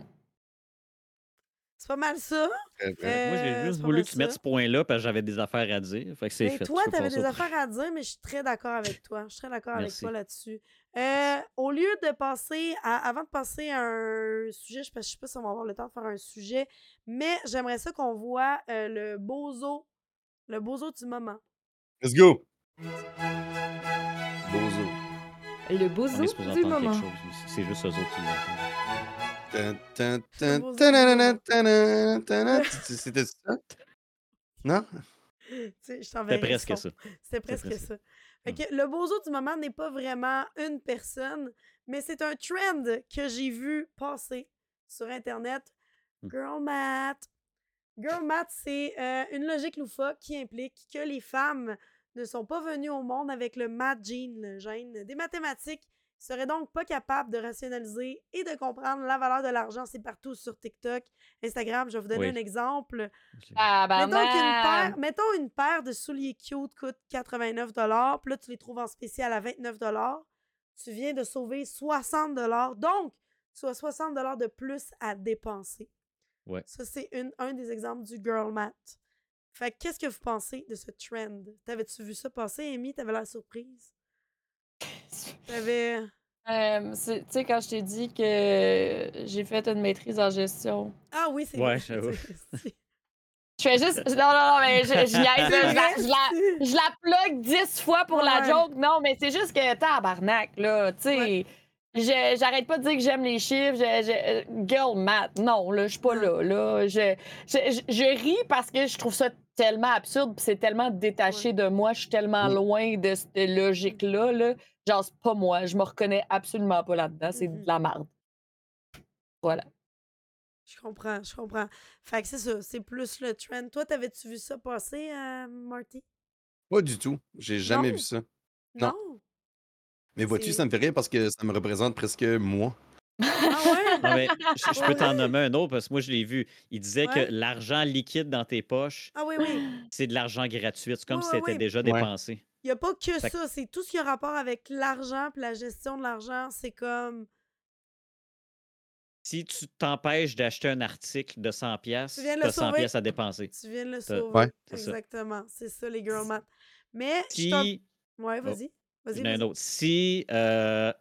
C'est pas mal ça. Euh, Moi, j'ai c'est juste voulu que tu mettes ce point-là parce que j'avais des affaires à dire. Fait que c'est Mais fait. toi, tu avais des affaires à dire, mais je suis très d'accord avec toi. Je suis très d'accord avec toi là-dessus. Euh, au lieu de passer, à- avant de passer à un sujet, je ne sais pas si on va avoir le temps de faire un sujet, mais j'aimerais ça qu'on voit euh, le bozo, le bozo du moment. Let's go! Bozo. Le bozo du moment. quelque chose. mais c'est- C'est juste eux autres qui l'entendent. C'était ça? Non? C'était presque ça. C'était presque ça. Fait que le bozo du moment n'est pas vraiment une personne, mais c'est un trend que j'ai vu passer sur Internet. Hmm. Girl math. Girl math, c'est euh, une logique loufoque qui implique que les femmes ne sont pas venues au monde avec le math gene, le gène des mathématiques, seraient donc pas capables de rationaliser et de comprendre la valeur de l'argent. C'est partout sur TikTok, Instagram. Je vais vous donner Oui. un exemple. Ah, ben, Mettons qu'une paire, mettons une paire de souliers cute coûte 89 puis là tu les trouves en spécial à 29 Tu viens de sauver 60 donc tu as 60 de plus à dépenser. Ouais. Ça c'est une- un des exemples du girl math. Fait que qu'est-ce que vous pensez de ce trend? T'avais-tu vu ça passer, Amy? T'avais l'air surprise? T'avais Euh, c'est- tu sais, quand je t'ai dit que j'ai fait une maîtrise en gestion, ah oui c'est Ouais, vrai. je fais juste. Non, non, non, mais je, je là, je, la, je, la, je la plug dix fois pour la joke. Non, mais c'est juste que tabarnak, là, tu sais. Ouais. J'arrête pas de dire que j'aime les chiffres. Je, je- girl math. Non, là, je suis pas là. là. Je, je, je- je ris parce que je trouve ça tellement absurde puis c'est tellement détaché de moi. Je suis tellement Mm. loin de cette logique-là. Là. Genre, c'est pas moi. Je me reconnais absolument pas là-dedans. C'est Mhm. de la merde. Voilà. Je comprends, je comprends. Fait que c'est ça, c'est plus le trend. Toi, t'avais-tu vu ça passer, euh, Marty? Pas du tout. J'ai jamais Non? vu ça. Non. Non? Mais vois-tu, ça me fait rire parce que ça me représente presque moi. Ah ouais? Non, mais je, je peux t'en nommer un autre parce que moi, je l'ai vu. Il disait Ouais. que l'argent liquide dans tes poches, Ah oui, oui. c'est de l'argent gratuit. C'est comme Ouais, si c'était ouais. déjà Ouais. dépensé. Il n'y a pas que Fait ça, c'est tout ce qui a rapport avec l'argent puis la gestion de l'argent. C'est comme. Si tu t'empêches d'acheter un article de 100 pièces, Tu viens de tu le as 100 sauver. pièces à dépenser. Tu viens de le sauver. Ouais. Exactement. C'est ça, les girl math. Mais Si, Ouais, vas-y. Vas-y. vas-y. autre. Si, euh,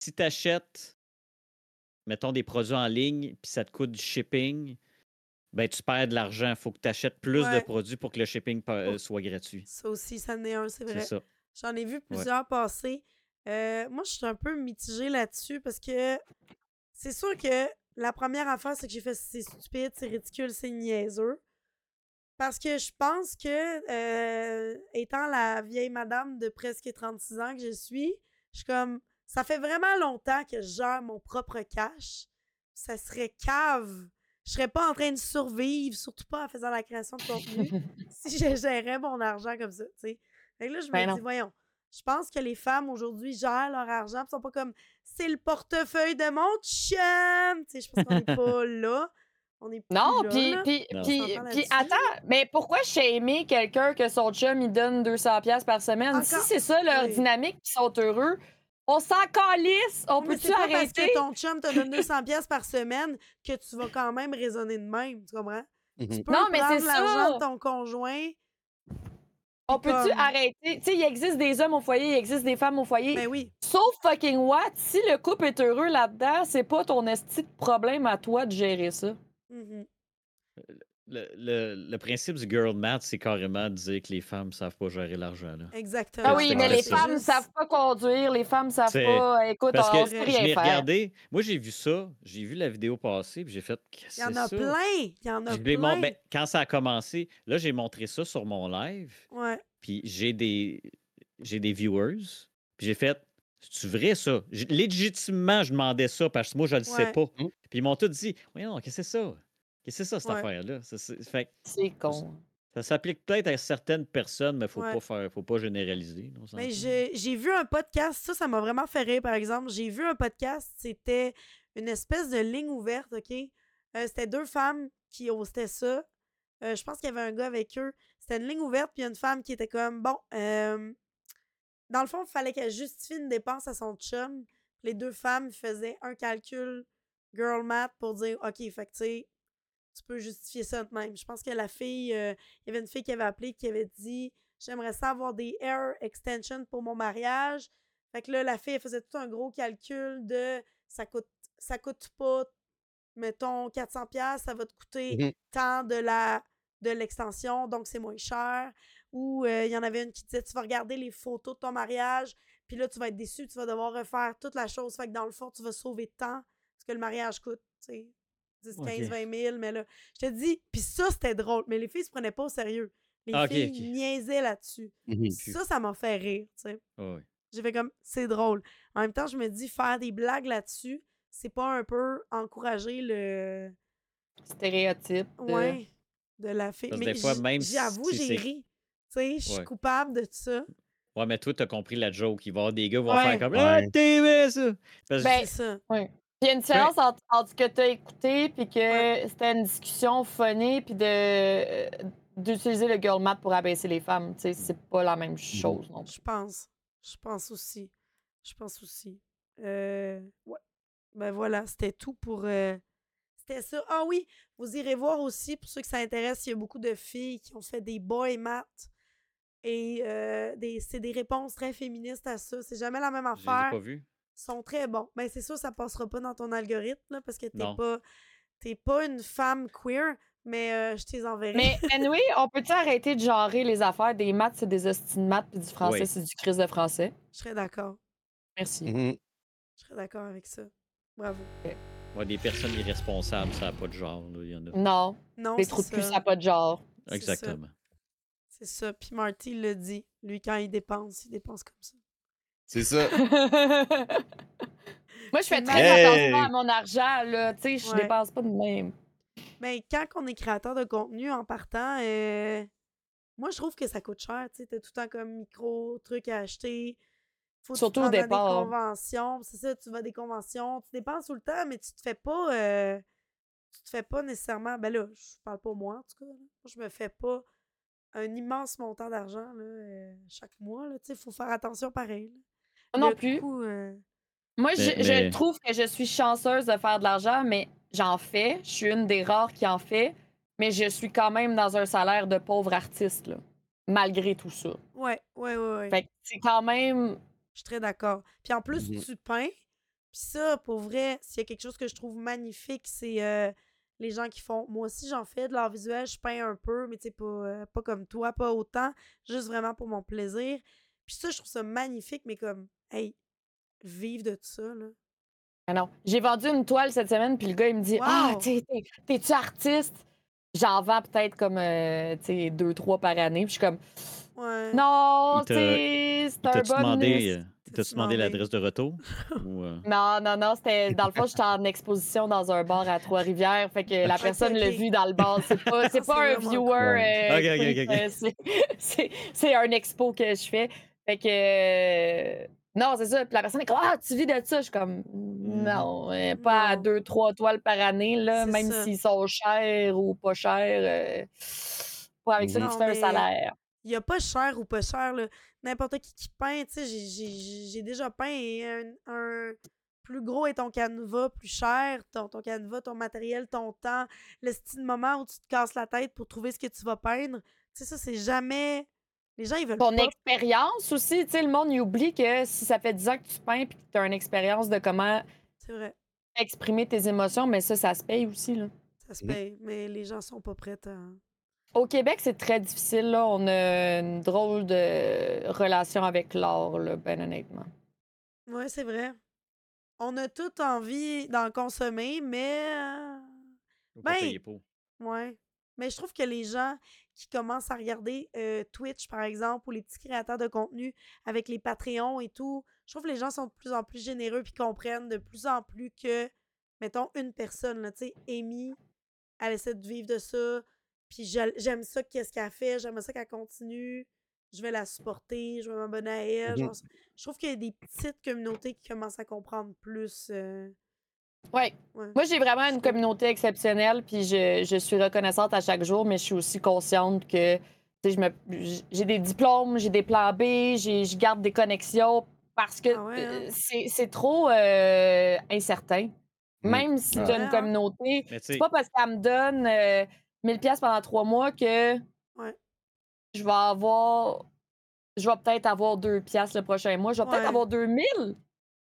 si tu achètes, mettons, des produits en ligne, puis ça te coûte du shipping, ben tu perds de l'argent. Il faut que tu achètes plus de produits pour que le shipping euh, soit gratuit. Ça aussi, ça en est un, c'est vrai. J'en ai vu plusieurs passer. Euh, moi, je suis un peu mitigée là-dessus parce que c'est sûr que la première affaire, c'est que j'ai fait c'est stupide, c'est ridicule, c'est niaiseux. Parce que je pense que, euh, étant la vieille madame de presque 36 ans que je suis, je suis comme, ça fait vraiment longtemps que je gère mon propre cash. Ça serait cave. Je serais pas en train de survivre, surtout pas en faisant la création de contenu, si je gérais mon argent comme ça, tu sais. Fait que là, je me Ben dis, non. voyons, je pense que les femmes aujourd'hui gèrent leur argent, pis sont pas comme, c'est le portefeuille de mon chum! Tu sais, je pense qu'on n'est pas là. On est plus Non, puis, puis, attends, mais pourquoi shamer quelqu'un que son chum il donne 200 pièces par semaine? Si c'est ça leur oui. dynamique, puis ils sont heureux, on s'en calisse, on Mais peut-tu c'est pas parce arrêter? que ton chum te donne 200 pièces par semaine que tu vas quand même raisonner de même, tu comprends? Tu Mhm. peux Non, mais prendre c'est l'argent ça. de ton conjoint, On peut-tu comme- arrêter? Tu sais, il existe des hommes au foyer, il existe des femmes au foyer. ben oui. Sauf fucking what? Si le couple est heureux là-dedans, c'est pas ton esti de problème à toi de gérer ça. Mhm. Le, le- le principe du girl math, c'est carrément de dire que les femmes savent pas gérer l'argent. Exactement. Ah oui, mais les femmes Juste- savent pas conduire, les femmes savent C'est- pas. Écoute, Parce on sait je rien faire. regardé. Moi, j'ai vu ça. J'ai vu la vidéo passer, puis j'ai fait. Qu'est-ce Il y en a ça? plein. Il y en a Je plein. mon- ben, quand ça a commencé, là, j'ai montré ça sur mon live, Ouais. puis j'ai des, j'ai des viewers, puis j'ai fait. C'est vrai, ça? Légitimement, je demandais ça parce que moi, je le sais pas. Mm. Puis ils m'ont tous dit Voyons, qu'est-ce que c'est ça? Que c'est ça, cette Ouais. affaire-là? C'est- con. ça s'applique peut-être à certaines personnes, mais il faut Ouais. pas faire, faut pas généraliser. Mais j'ai vu un podcast, ça, ça m'a vraiment fait rire, par exemple. J'ai vu un podcast, c'était une espèce de ligne ouverte, OK? Euh, c'était deux femmes qui hostaient ça. Euh, je pense qu'il y avait un gars avec eux. C'était une ligne ouverte, puis une femme qui était comme, bon, euh, dans le fond, il fallait qu'elle justifie une dépense à son chum. Les deux femmes faisaient un calcul girl math pour dire, OK, fait que tu sais, tu peux justifier ça de même. Je pense que la fille, euh, il y avait une fille qui avait appelé qui avait dit J'aimerais ça avoir des hair extensions pour mon mariage. Fait que là, la fille, elle faisait tout un gros calcul de ça coûte ça coûte pas, mettons, 400$, piastres, ça va te coûter Mhm. tant de la de l'extension, donc c'est moins cher. Ou euh, il y en avait une qui disait Tu vas regarder les photos de ton mariage, puis là, tu vas être déçu, tu vas devoir refaire toute la chose. Fait que dans le fond, tu vas sauver de temps, ce que le mariage coûte. 10, 15, Ok. 20 000, mais là, je te dis, puis ça, c'était drôle, mais les filles se prenaient pas au sérieux. Les Ah, filles ok. niaisaient là-dessus. Ça, ça m'a fait rire, tu sais. Ah ouais. J'ai fait comme, c'est drôle. En même temps, je me dis, faire des blagues là-dessus, c'est pas un peu encourager le. Stéréotype. de- Ouais, de la fille. Parce Mais des fois, même si j'avoue, j'ai ri. Tu sais, je suis Ouais. coupable de ça. Ouais, mais toi, t'as compris la joke. Il va y avoir des gars qui vont Ouais. faire comme Ouais. Ah, t'es ça! Parce Ben, ça. Il y a une différence entre, entre ce que tu as écouté puis que Ouais. c'était une discussion funny puis de euh, d'utiliser le girl math pour abaisser les femmes. Tu sais, c'est pas la même chose non plus. Je pense. Je pense aussi. Je pense aussi. Euh, ouais. Ben voilà, c'était tout pour. euh, C'était ça. Ah oui, vous irez voir aussi, pour ceux que ça intéresse, il y a beaucoup de filles qui ont fait des boy maths. Et euh, des, c'est des réponses très féministes à ça. C'est jamais la même je affaire. pas vus. Sont très bons. Ben c'est sûr, ça passera pas dans ton algorithme, là, parce que t'es Non. pas. T'es pas une femme queer, mais euh, je t'ai enverrai. Mais anyway, on peut-tu arrêter de genrer les affaires? Des maths, c'est des hosties de maths, puis du français, Oui. c'est du crise de français? Je serais d'accord. Merci. Mhm. Je serais d'accord avec ça. Bravo. Ouais, des personnes irresponsables, ça n'a pas de genre. là, y en a. Non, Non, les c'est trous de cul, ça. n'a pas de genre. Exactement. C'est ça. Puis Marty le dit. Lui, quand il dépense, il dépense comme ça. C'est ça. Moi, je fais très mal. attention à mon argent, là. Tu sais, je Ouais. dépense pas de même. Mais quand on est créateur de contenu en partant, euh, moi, je trouve que ça coûte cher. Tu sais, t'as tout le temps comme micro, trucs à acheter. Faut tu Surtout au départ. des conventions. C'est ça, tu vas à des conventions. Tu dépenses tout le temps, mais tu te fais pas. euh, tu te fais pas nécessairement. Ben là, je parle pas moi, en tout cas. là. Moi, je me fais pas un immense montant d'argent là, euh, chaque mois. Il faut faire attention pareil. là. Moi non Le plus. euh, Moi, Mais- je, trouve que je suis chanceuse de faire de l'argent, mais j'en fais. Je suis une des rares qui en fait. Mais je suis quand même dans un salaire de pauvre artiste, là, malgré tout ça. Ouais, ouais, ouais, ouais. Fait que c'est quand même. Je suis très d'accord. Puis en plus, Mhm. tu peins. Puis ça, pour vrai, s'il y a quelque chose que je trouve magnifique, c'est euh, les gens qui font. Moi aussi, j'en fais de l'art visuel, je peins un peu, mais tu sais, pas, euh, pas comme toi, pas autant, juste vraiment pour mon plaisir. Puis ça, je trouve ça magnifique, mais comme, hey, vivre de ça, là. Ah non. J'ai vendu une toile cette semaine, puis le gars, il me dit! Ah, t'es- t'es- t'es-tu artiste? J'en vends peut-être comme euh, tu sais, deux, trois par année. Puis je suis comme Ouais. Non, Il t'a- tu sais, c'est un demandé, euh, il T'as-tu demandé demandé? l'adresse de retour? Ou, euh, Non, non, non, c'était dans le fond, j'étais en exposition dans un bar à Trois-Rivières, fait que la personne l'a vu dans le bar. C'est pas, c'est C'est pas un viewer. C'est un expo que je fais. Fait que. Non, c'est ça. Puis la personne est comme Ah, tu vis de ça. Je suis comme Non, euh, pas à Non. deux, trois toiles par année, là, C'est même ça. s'ils sont chers ou pas chers. euh, Pas avec ça que Non, tu fais un mais- salaire. Il n'y a pas cher ou pas cher, là. N'importe qui qui peint, tu sais, j'ai- j'ai j'ai déjà peint et un, un- plus gros est ton canevas, plus cher, ton, ton canevas, ton matériel, ton temps, le style moment où tu te casses la tête pour trouver ce que tu vas peindre. Tu sais, ça, c'est jamais... Les gens, ils veulent Ton pas... expérience aussi, tu sais, le monde, il oublie que si ça fait 10 ans que tu peins puis que tu as une expérience de comment vrai, exprimer tes émotions, mais ça, ça se paye aussi. Là. ça se paye, mais les gens sont pas prêts à... Au Québec, c'est très difficile. Là. On a une drôle de relation avec l'art, là, ben honnêtement. Ouais, c'est vrai. On a tout envie d'en consommer, mais... euh, Ben. Ouais. Mais je trouve que les gens qui commencent à regarder euh, Twitch, par exemple, ou les petits créateurs de contenu avec les Patreons et tout, je trouve que les gens sont de plus en plus généreux puis comprennent de plus en plus que, mettons, une personne, tu sais, Amy, elle essaie de vivre de ça, puis j'aime ça, qu'est-ce qu'elle fait, j'aime ça qu'elle continue, je vais la supporter, je vais m'abonner à elle. Genre, je trouve qu'il y a des petites communautés qui commencent à comprendre plus. euh, Ouais. ouais. Moi, j'ai vraiment une communauté exceptionnelle, puis je, je suis reconnaissante à chaque jour, mais je suis aussi consciente que j'ai des diplômes, j'ai des plans B, j'ai- je garde des connexions parce que Ah ouais, hein? c'est c'est trop euh, incertain. Mm. Même si tu Ouais. as une communauté, Mais tu c'est pas parce qu'elle me donne euh, 1000 pièces pendant trois mois que Ouais. je vais avoir. Je vais peut-être avoir deux pièces le prochain mois. Je vais peut-être avoir 2000.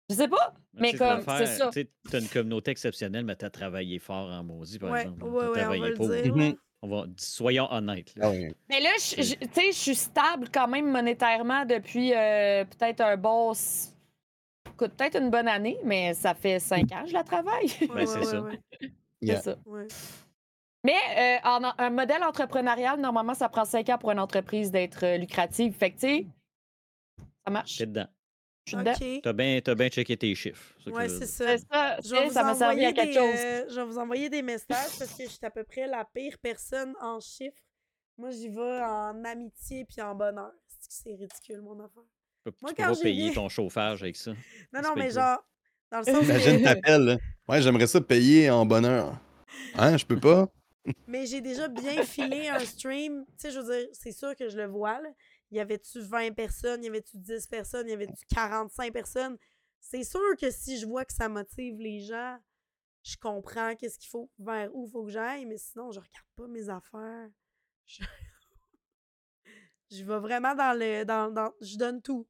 Je sais pas. Mais tu sais, comme, c'est ça. Tu as une communauté exceptionnelle, mais tu as travaillé fort en maudit, par Ouais, exemple. ouais, T'as ouais, on travaillé va le pour. dire. Là. On va, soyons honnêtes. là. Ah oui. Mais là, tu sais, je suis stable quand même monétairement depuis euh, peut-être un bon. écoute, peut-être une bonne année, mais ça fait cinq ans que je la travaille. Ouais, c'est ouais, ça. Yeah. C'est ça. Mais euh, en, un modèle entrepreneurial, normalement, ça prend cinq ans pour une entreprise d'être euh, lucrative. Fait que, tu sais, ça marche. T'es dedans. Je suis dedans? OK. T'as bien as bien checké tes chiffres. c'est ça que Ouais, je veux c'est ça. C'est ça, Je vais vous ça à envoyer quelque des, chose. euh, je vais vous envoyer des messages parce que je suis à peu près la pire personne en chiffres. Moi, j'y vais en amitié puis en bonheur. C'est ridicule, mon affaire. Tu peux, Moi, peux quand pas payer ton chauffage avec ça. Non, non, mais genre, dans le sens Imagine, t'appelles. là. Ouais, j'aimerais ça payer en bonheur. Hein, je peux pas? Mais j'ai déjà bien filé un stream. Tu sais, je veux dire, c'est sûr que je le vois, là. Y avait-tu 20 personnes? Y avait-tu 10 personnes? Y avait-tu 45 personnes? C'est sûr que si je vois que ça motive les gens, je comprends qu'est-ce qu'il faut, vers où il faut que j'aille, mais sinon, je regarde pas mes affaires. Je, je vais vraiment dans le. Dans, dans... Je donne tout.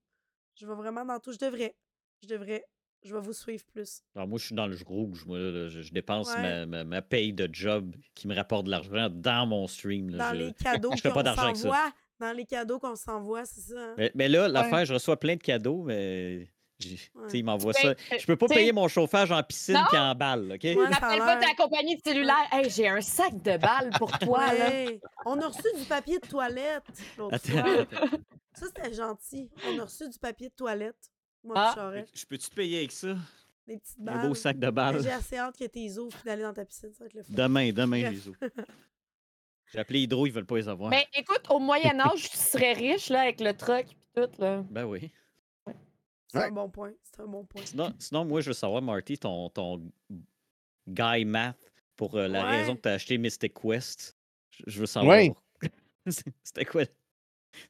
Je vais vraiment dans tout. Je devrais. Je devrais. Je vais vous suivre plus. Alors, moi, je suis dans le rouge. Moi, là, je, je dépense Ouais. ma, ma, ma paye de job qui me rapporte de l'argent dans mon stream. là. Dans Je- les cadeaux je fais pas d'argent avec ça. Dans les cadeaux qu'on s'envoie, c'est ça. hein? Mais, mais là, l'affaire, je reçois plein de cadeaux, mais Ouais. sais, ils m'envoient Ben, ça. Je peux pas payer mon chauffage en piscine et en balle, OK? A N'appelle pas ta compagnie de cellulaire. Hey, j'ai un sac de balles pour toi, là. On a reçu du papier de toilette. Ça, c'était gentil. On a reçu du papier de toilette. Moi, Ah. puis. Je peux-tu te payer avec ça? Des petites Un balles. beau sac de balles. J'ai assez hâte que t'es puis d'aller dans ta piscine. Ça va être le fun. Demain, demain, les os. J'ai appelé Hydro, ils veulent pas les avoir. Mais écoute, au Moyen-Âge, tu serais riche, là, avec le truck et tout, là. Ben oui. C'est Ouais. un bon point. C'est un bon point. Sinon, sinon, moi, je veux savoir, Marty, ton, ton guy math pour euh, la Ouais. raison que tu as acheté Mystic Quest. Je, je veux savoir. Ouais. C'était quoi?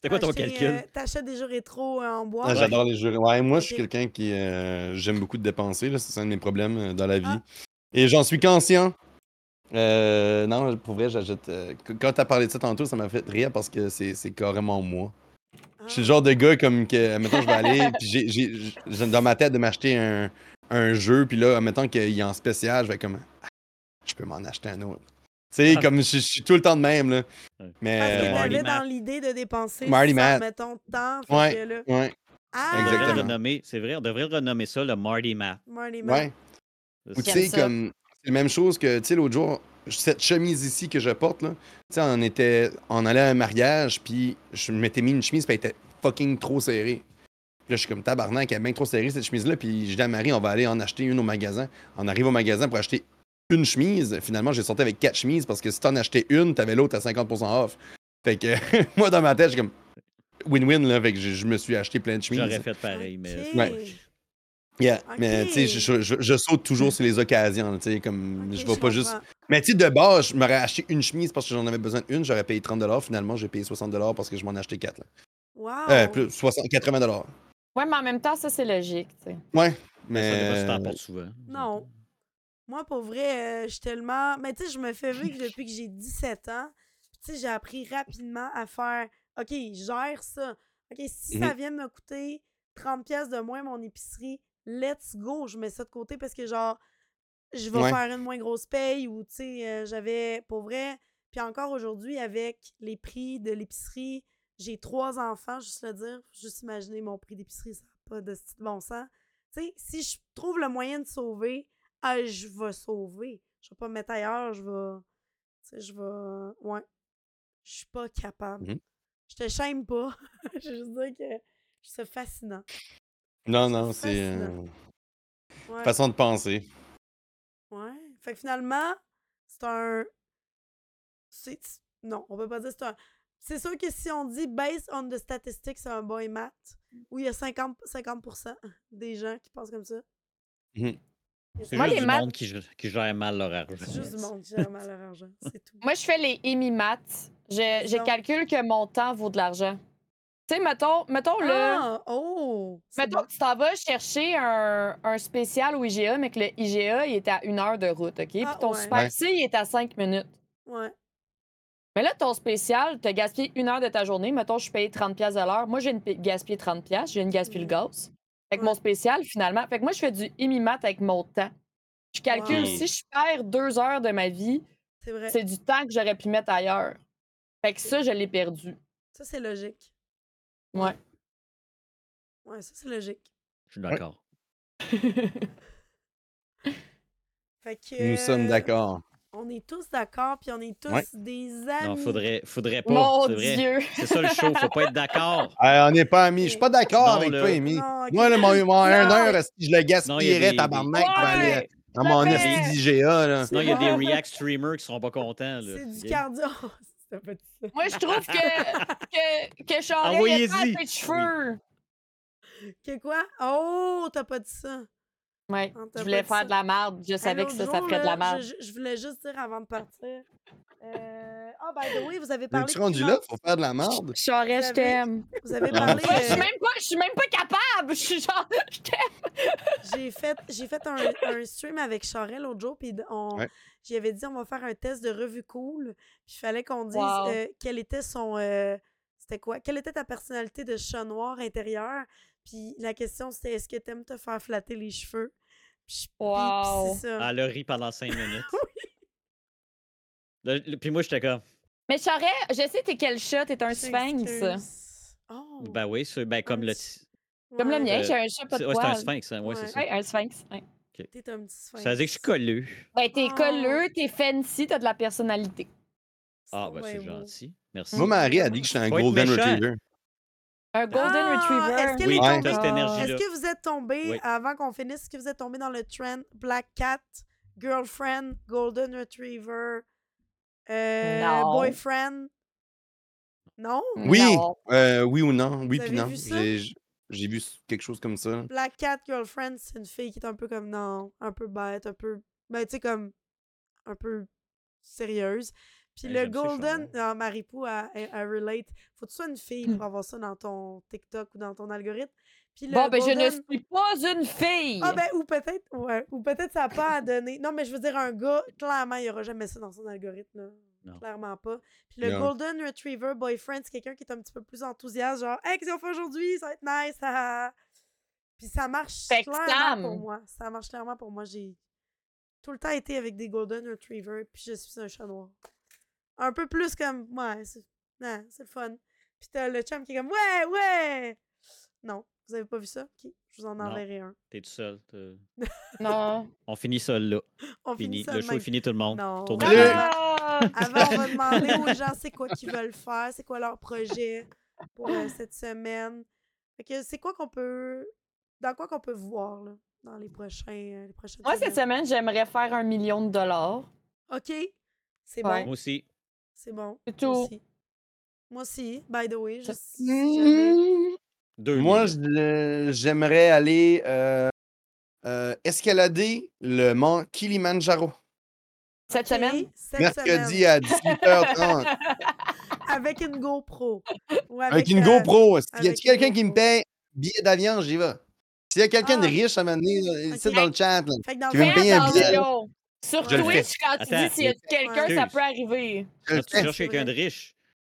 C'est quoi ton calcul? euh, T'achètes des jeux rétro euh, en bois? Ah, J'adore les jeux. Ouais, moi, je suis quelqu'un qui. euh, J'aime beaucoup de dépenser. là, C'est un de mes problèmes euh, dans la vie. Ah. Et j'en suis conscient. Euh, non, pour vrai, j'achète. euh, qu- quand t'as parlé de ça tantôt, ça m'a fait rire parce que c'est c'est carrément moi. Je suis le genre de gars comme que, admettons, je vais aller, puis j'ai- j'ai j'ai dans ma tête de m'acheter un, un jeu, puis là, admettons qu'il est en spécial, je vais comme. Ah, je peux m'en acheter un autre. Tu sais, Ah. comme je, je suis tout le temps de même, là. Ouais. Parce Mais. que Euh, Marty t'avais Matt. dans l'idée de dépenser Marty sans, Matt. mettons, temps. Fait Ouais. que là, Ouais, ah, On devrait le Exactement. renommer- C'est vrai, on devrait le renommer ça le Marty Matt. Marty Matt. ouais. Ou tu sais, ça. comme. C'est la même chose que, tu sais, l'autre jour, cette chemise ici que je porte, là. Tu sais, on était. On allait à un mariage, puis je m'étais mis une chemise, puis elle était fucking trop serrée. Puis là, je suis comme tabarnak, elle est bien trop serrée, cette chemise-là. Puis je dis à Marie, on va aller en acheter une au magasin. On arrive au magasin pour acheter une chemise. Finalement, j'ai sorti avec quatre chemises parce que si t'en achetais une, t'avais l'autre à 50% off. Fait que moi, dans ma tête, je suis comme win-win, là. Fait que je, je me suis acheté plein de chemises. J'aurais fait pareil, mais. Ouais. Yeah. Mais tu sais, je, je- je saute toujours sur les occasions, tu sais, comme je vais pas juste. Mais tu sais, de base, je m'aurais acheté une chemise parce que j'en avais besoin d'une, j'aurais payé 30 Finalement, j'ai payé 60 parce que je m'en ai acheté 4. Wow. Euh, plus 60, 80 Ouais, mais en même temps, ça, c'est logique, tu sais. Ouais. Ça dépend si t'en Mais. portes souvent. Non. Moi, pour vrai, euh, je suis tellement. Mais tu sais, je me fais vivre depuis que j'ai 17 ans. Tu sais, j'ai appris rapidement à faire. OK, gère ça. OK, si ça Mhm. vient de me coûter 30$ piastres de moins mon épicerie, let's go. Je mets ça de côté parce que, genre, je vais Ouais. faire une moins grosse paye ou, tu sais, euh, j'avais. Pour vrai. Puis encore aujourd'hui, avec les prix de l'épicerie, j'ai trois enfants, juste le dire. Juste imaginer mon prix d'épicerie, ça n'a pas de bon sens. Tu sais, si je trouve le moyen de sauver, ah, je vais sauver. Je vais pas me mettre ailleurs, je vais. Tu sais, je vais. Ouais. Je suis pas capable. Mhm. Je te shame pas. je veux juste dire que c'est fascinant. Non, non, C'est fascinant. euh, Ouais. façon de penser. Ouais. Fait que finalement, c'est un. C'est. Non, on peut pas dire c'est un. C'est sûr que si on dit based on the statistics, c'est un boy math, où il y a 50, 50% des gens qui pensent comme ça. Mhm. C'est Moi, juste les du maths- monde qui, gère- qui gère mal leur argent. C'est juste du monde qui gère mal leur argent. C'est tout. Moi, je fais les EMI maths. Je, je calcule que mon temps vaut de l'argent. Tu sais, mettons, mettons là. Ah! Oh! Mettons bon. que tu t'en vas chercher un, un spécial au IGA, mais que le IGA, il est à une heure de route, OK? Puis Ah, ton ouais. Super Ouais. C, il est à cinq minutes. Ouais. Mais là, ton spécial, tu as gaspillé une heure de ta journée. Mettons, je suis payé 30$ piastres à l'heure. Moi, j'ai gaspillé 30$, piastres, je viens de gaspiller le gaz. Fait que Ouais. mon spécial, finalement. Fait que moi, je fais du IMIMAT avec mon temps. Je calcule, Wow. si je perds deux heures de ma vie, C'est vrai. c'est du temps que j'aurais pu mettre ailleurs. Fait que ça, je l'ai perdu. Ça, c'est logique. Ouais. Ouais, ça, c'est logique. Je suis d'accord. Fait que. Nous sommes euh, d'accord. On est tous d'accord, puis on est tous Ouais. des amis. Non, faudrait, faudrait pas. Mon c'est vrai. Dieu! C'est ça le show, faut pas être d'accord. On n'est pas amis. Je suis pas d'accord Non, avec là. toi, Amy. Non, ok. Moi, là, mon, mon un heure, si je le Non, il y a gaspillerais, des- tabarnak, pour aller Ouais. à mon esti d'IGA, là? Sinon, il y a des React streamers qui seront pas contents. là. C'est du cardio. C'était pas dit ça. Moi, je trouve que, que, que Charest, il a pas de cheveux. Que quoi? Oh, t'as pas dit ça. Ah, je voulais faire ça. de la merde. Je savais que ça, ça jour, ferait de la merde. Je, je voulais juste dire avant de partir. Euh... Ah, by the way, vous avez parlé. De rendu là? Faut faire de la merde? Charest, je t'aime. Vous avez Non. parlé. Je suis même pas, je suis même pas capable. Je suis genre, je t'aime. J'ai fait, j'ai fait un, un stream avec Charel l'autre jour, puis on, Ouais. j'y avais dit on va faire un test de revue cool, puis il fallait qu'on dise Wow. euh, quel était son, euh, c'était quoi, quelle était ta personnalité de chat noir intérieur, puis la question c'était est-ce que t'aimes te faire flatter les cheveux, puis, je- puis- puis Wow. ça. Ah, Elle a ri pendant cinq minutes. Le- le- puis moi, j'étais comme, Mais Charest, je sais t'es quel chat, t'es un Je sphinx. Oh, ben oui, c'est ben, comme le. Comme le mien, Euh, j'ai un chat pas C'est de ouais, c'est un poils. sphinx, hein, ouais, c'est Ouais. ça. Ouais, un sphinx. ouais. T'es un petit sphinx. Ça veut dire que je suis colleux. Ben, t'es Oh. colleux, t'es fancy, t'as de la personnalité. Ah, ben Ouais, c'est gentil. Merci. Moi, Marie a dit que j'étais un Golden. Retriever. Un golden Ah, retriever. est-ce qu'elle Oui, est tombée? Est-ce que vous êtes tombé, Oui. avant qu'on finisse, est-ce que vous êtes tombé dans le trend Black Cat, Girlfriend, Golden Retriever, euh, Non. Boyfriend? Non? Oui, Non. euh, oui ou non. Oui puis non. j'ai vu quelque chose comme ça. Black Cat, Girlfriend, c'est une fille qui est un peu comme, non, un peu bête, un peu, ben, tu sais, comme, un peu sérieuse. Puis Hey, le golden, non, Maripou, à, à relate. Faut que tu sois une fille pour avoir ça dans ton TikTok ou dans ton algorithme. Puis le Bon, ben, je ne suis pas une fille. Ah ben, ou peut-être, ouais, ou peut-être ça n'a pas à donner. Non, mais je veux dire, un gars, clairement, il n'y aura jamais ça dans son algorithme, là. Non. Clairement pas. Puis le Non. Golden Retriever Boyfriend, c'est quelqu'un qui est un petit peu plus enthousiaste, genre, hey, qu'est-ce qu'on fait aujourd'hui? Ça va être nice. ah, ah. Puis ça marche Fait clairement pour moi. Ça marche clairement pour moi. J'ai tout le temps été avec des Golden Retriever, puis je suis un chat noir. Un peu plus comme, ouais, c'est ouais, c'est le fun. Puis t'as le chum qui est comme, ouais, ouais! Non, vous avez pas vu ça? Ok, je vous en Non. enverrai un. T'es tout seul. Non. On finit ça là. On Fini. finit ça Le show est fini, tout le monde. Non. Avant, on va demander aux gens c'est quoi qu'ils veulent faire, c'est quoi leur projet pour euh, cette semaine. Fait que c'est quoi qu'on peut. Dans quoi qu'on peut voir là, dans les prochains euh, les prochaines Moi, cette semaine, j'aimerais faire un million de dollars. OK. C'est Ouais. bon. Moi aussi. C'est bon. C'est Moi tout. aussi. Moi aussi, by the way. Je, Mmh. Deux Moi, euh, j'aimerais aller euh, euh, escalader le mont Kilimanjaro. Cette OK, semaine? cette Mercredi semaine, à 18h30. avec une GoPro. Ou avec une euh, GoPro. S'il y a avec quelqu'un qui me paye billet d'avion, j'y vais. S'il y a quelqu'un de Ah. riche à m'amener, là, ici Ok. dans le chat, là, Fait que dans Tu le veux me payer un billet? Sur Je Twitch, quand tu Attends. dis s'il y a quelqu'un, ça peut arriver. Quand tu cherches quelqu'un de riche.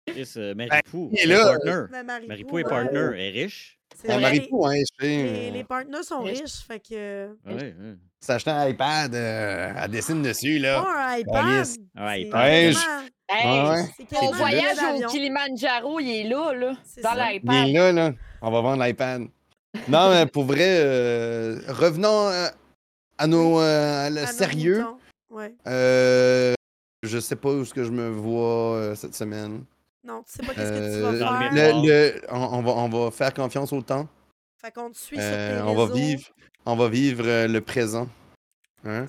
Chris, euh, Maripou. il est là. partner. Maripou, Maripou est partner. Elle est riche. C'est vrai, Maripou, hein, je sais. les, les partenaires sont Riche. riches, fait que. Ouais, ouais. S'acheter un iPad, euh, elle dessine dessus, là. Pas un iPad. Un c'est iPad. Hey, un voyage au. Kilimanjaro, il est là, là. C'est Dans ça. Il l'iPad. est là, là. On va vendre l'iPad. Non, mais pour vrai, euh, revenons euh, à nos euh, à le À nos sérieux. moutons. Ouais. Euh, je sais pas où est-ce que je me vois euh, cette semaine. Non, tu sais pas qu'est-ce que tu vas faire. le- le- on, on va, on va faire confiance au temps. Fait qu'on te suit Euh, sur tes on va vivre, on va vivre euh, le présent. Hein?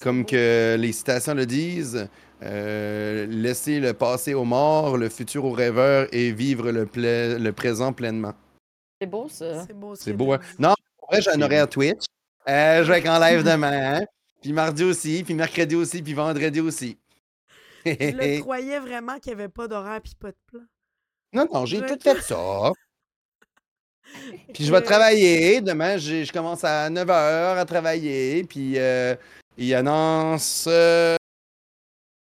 Comme beau. que les citations le disent, euh, laisser le passé aux morts, le futur aux rêveurs et vivre le, pla- le présent pleinement. C'est beau, ça. C'est beau. ce C'est beau, hein? Non, pour vrai, j'ai un C'est horaire Twitch. Euh, je vais être en live demain, hein? Puis mardi aussi, puis mercredi aussi, puis vendredi aussi. Je le croyais vraiment qu'il n'y avait pas d'horaire puis pas de plan. non, non, j'ai Je- tout fait ça. Puis je vais Euh, travailler. Demain, je commence à 9h à travailler. Puis euh, il annonce euh,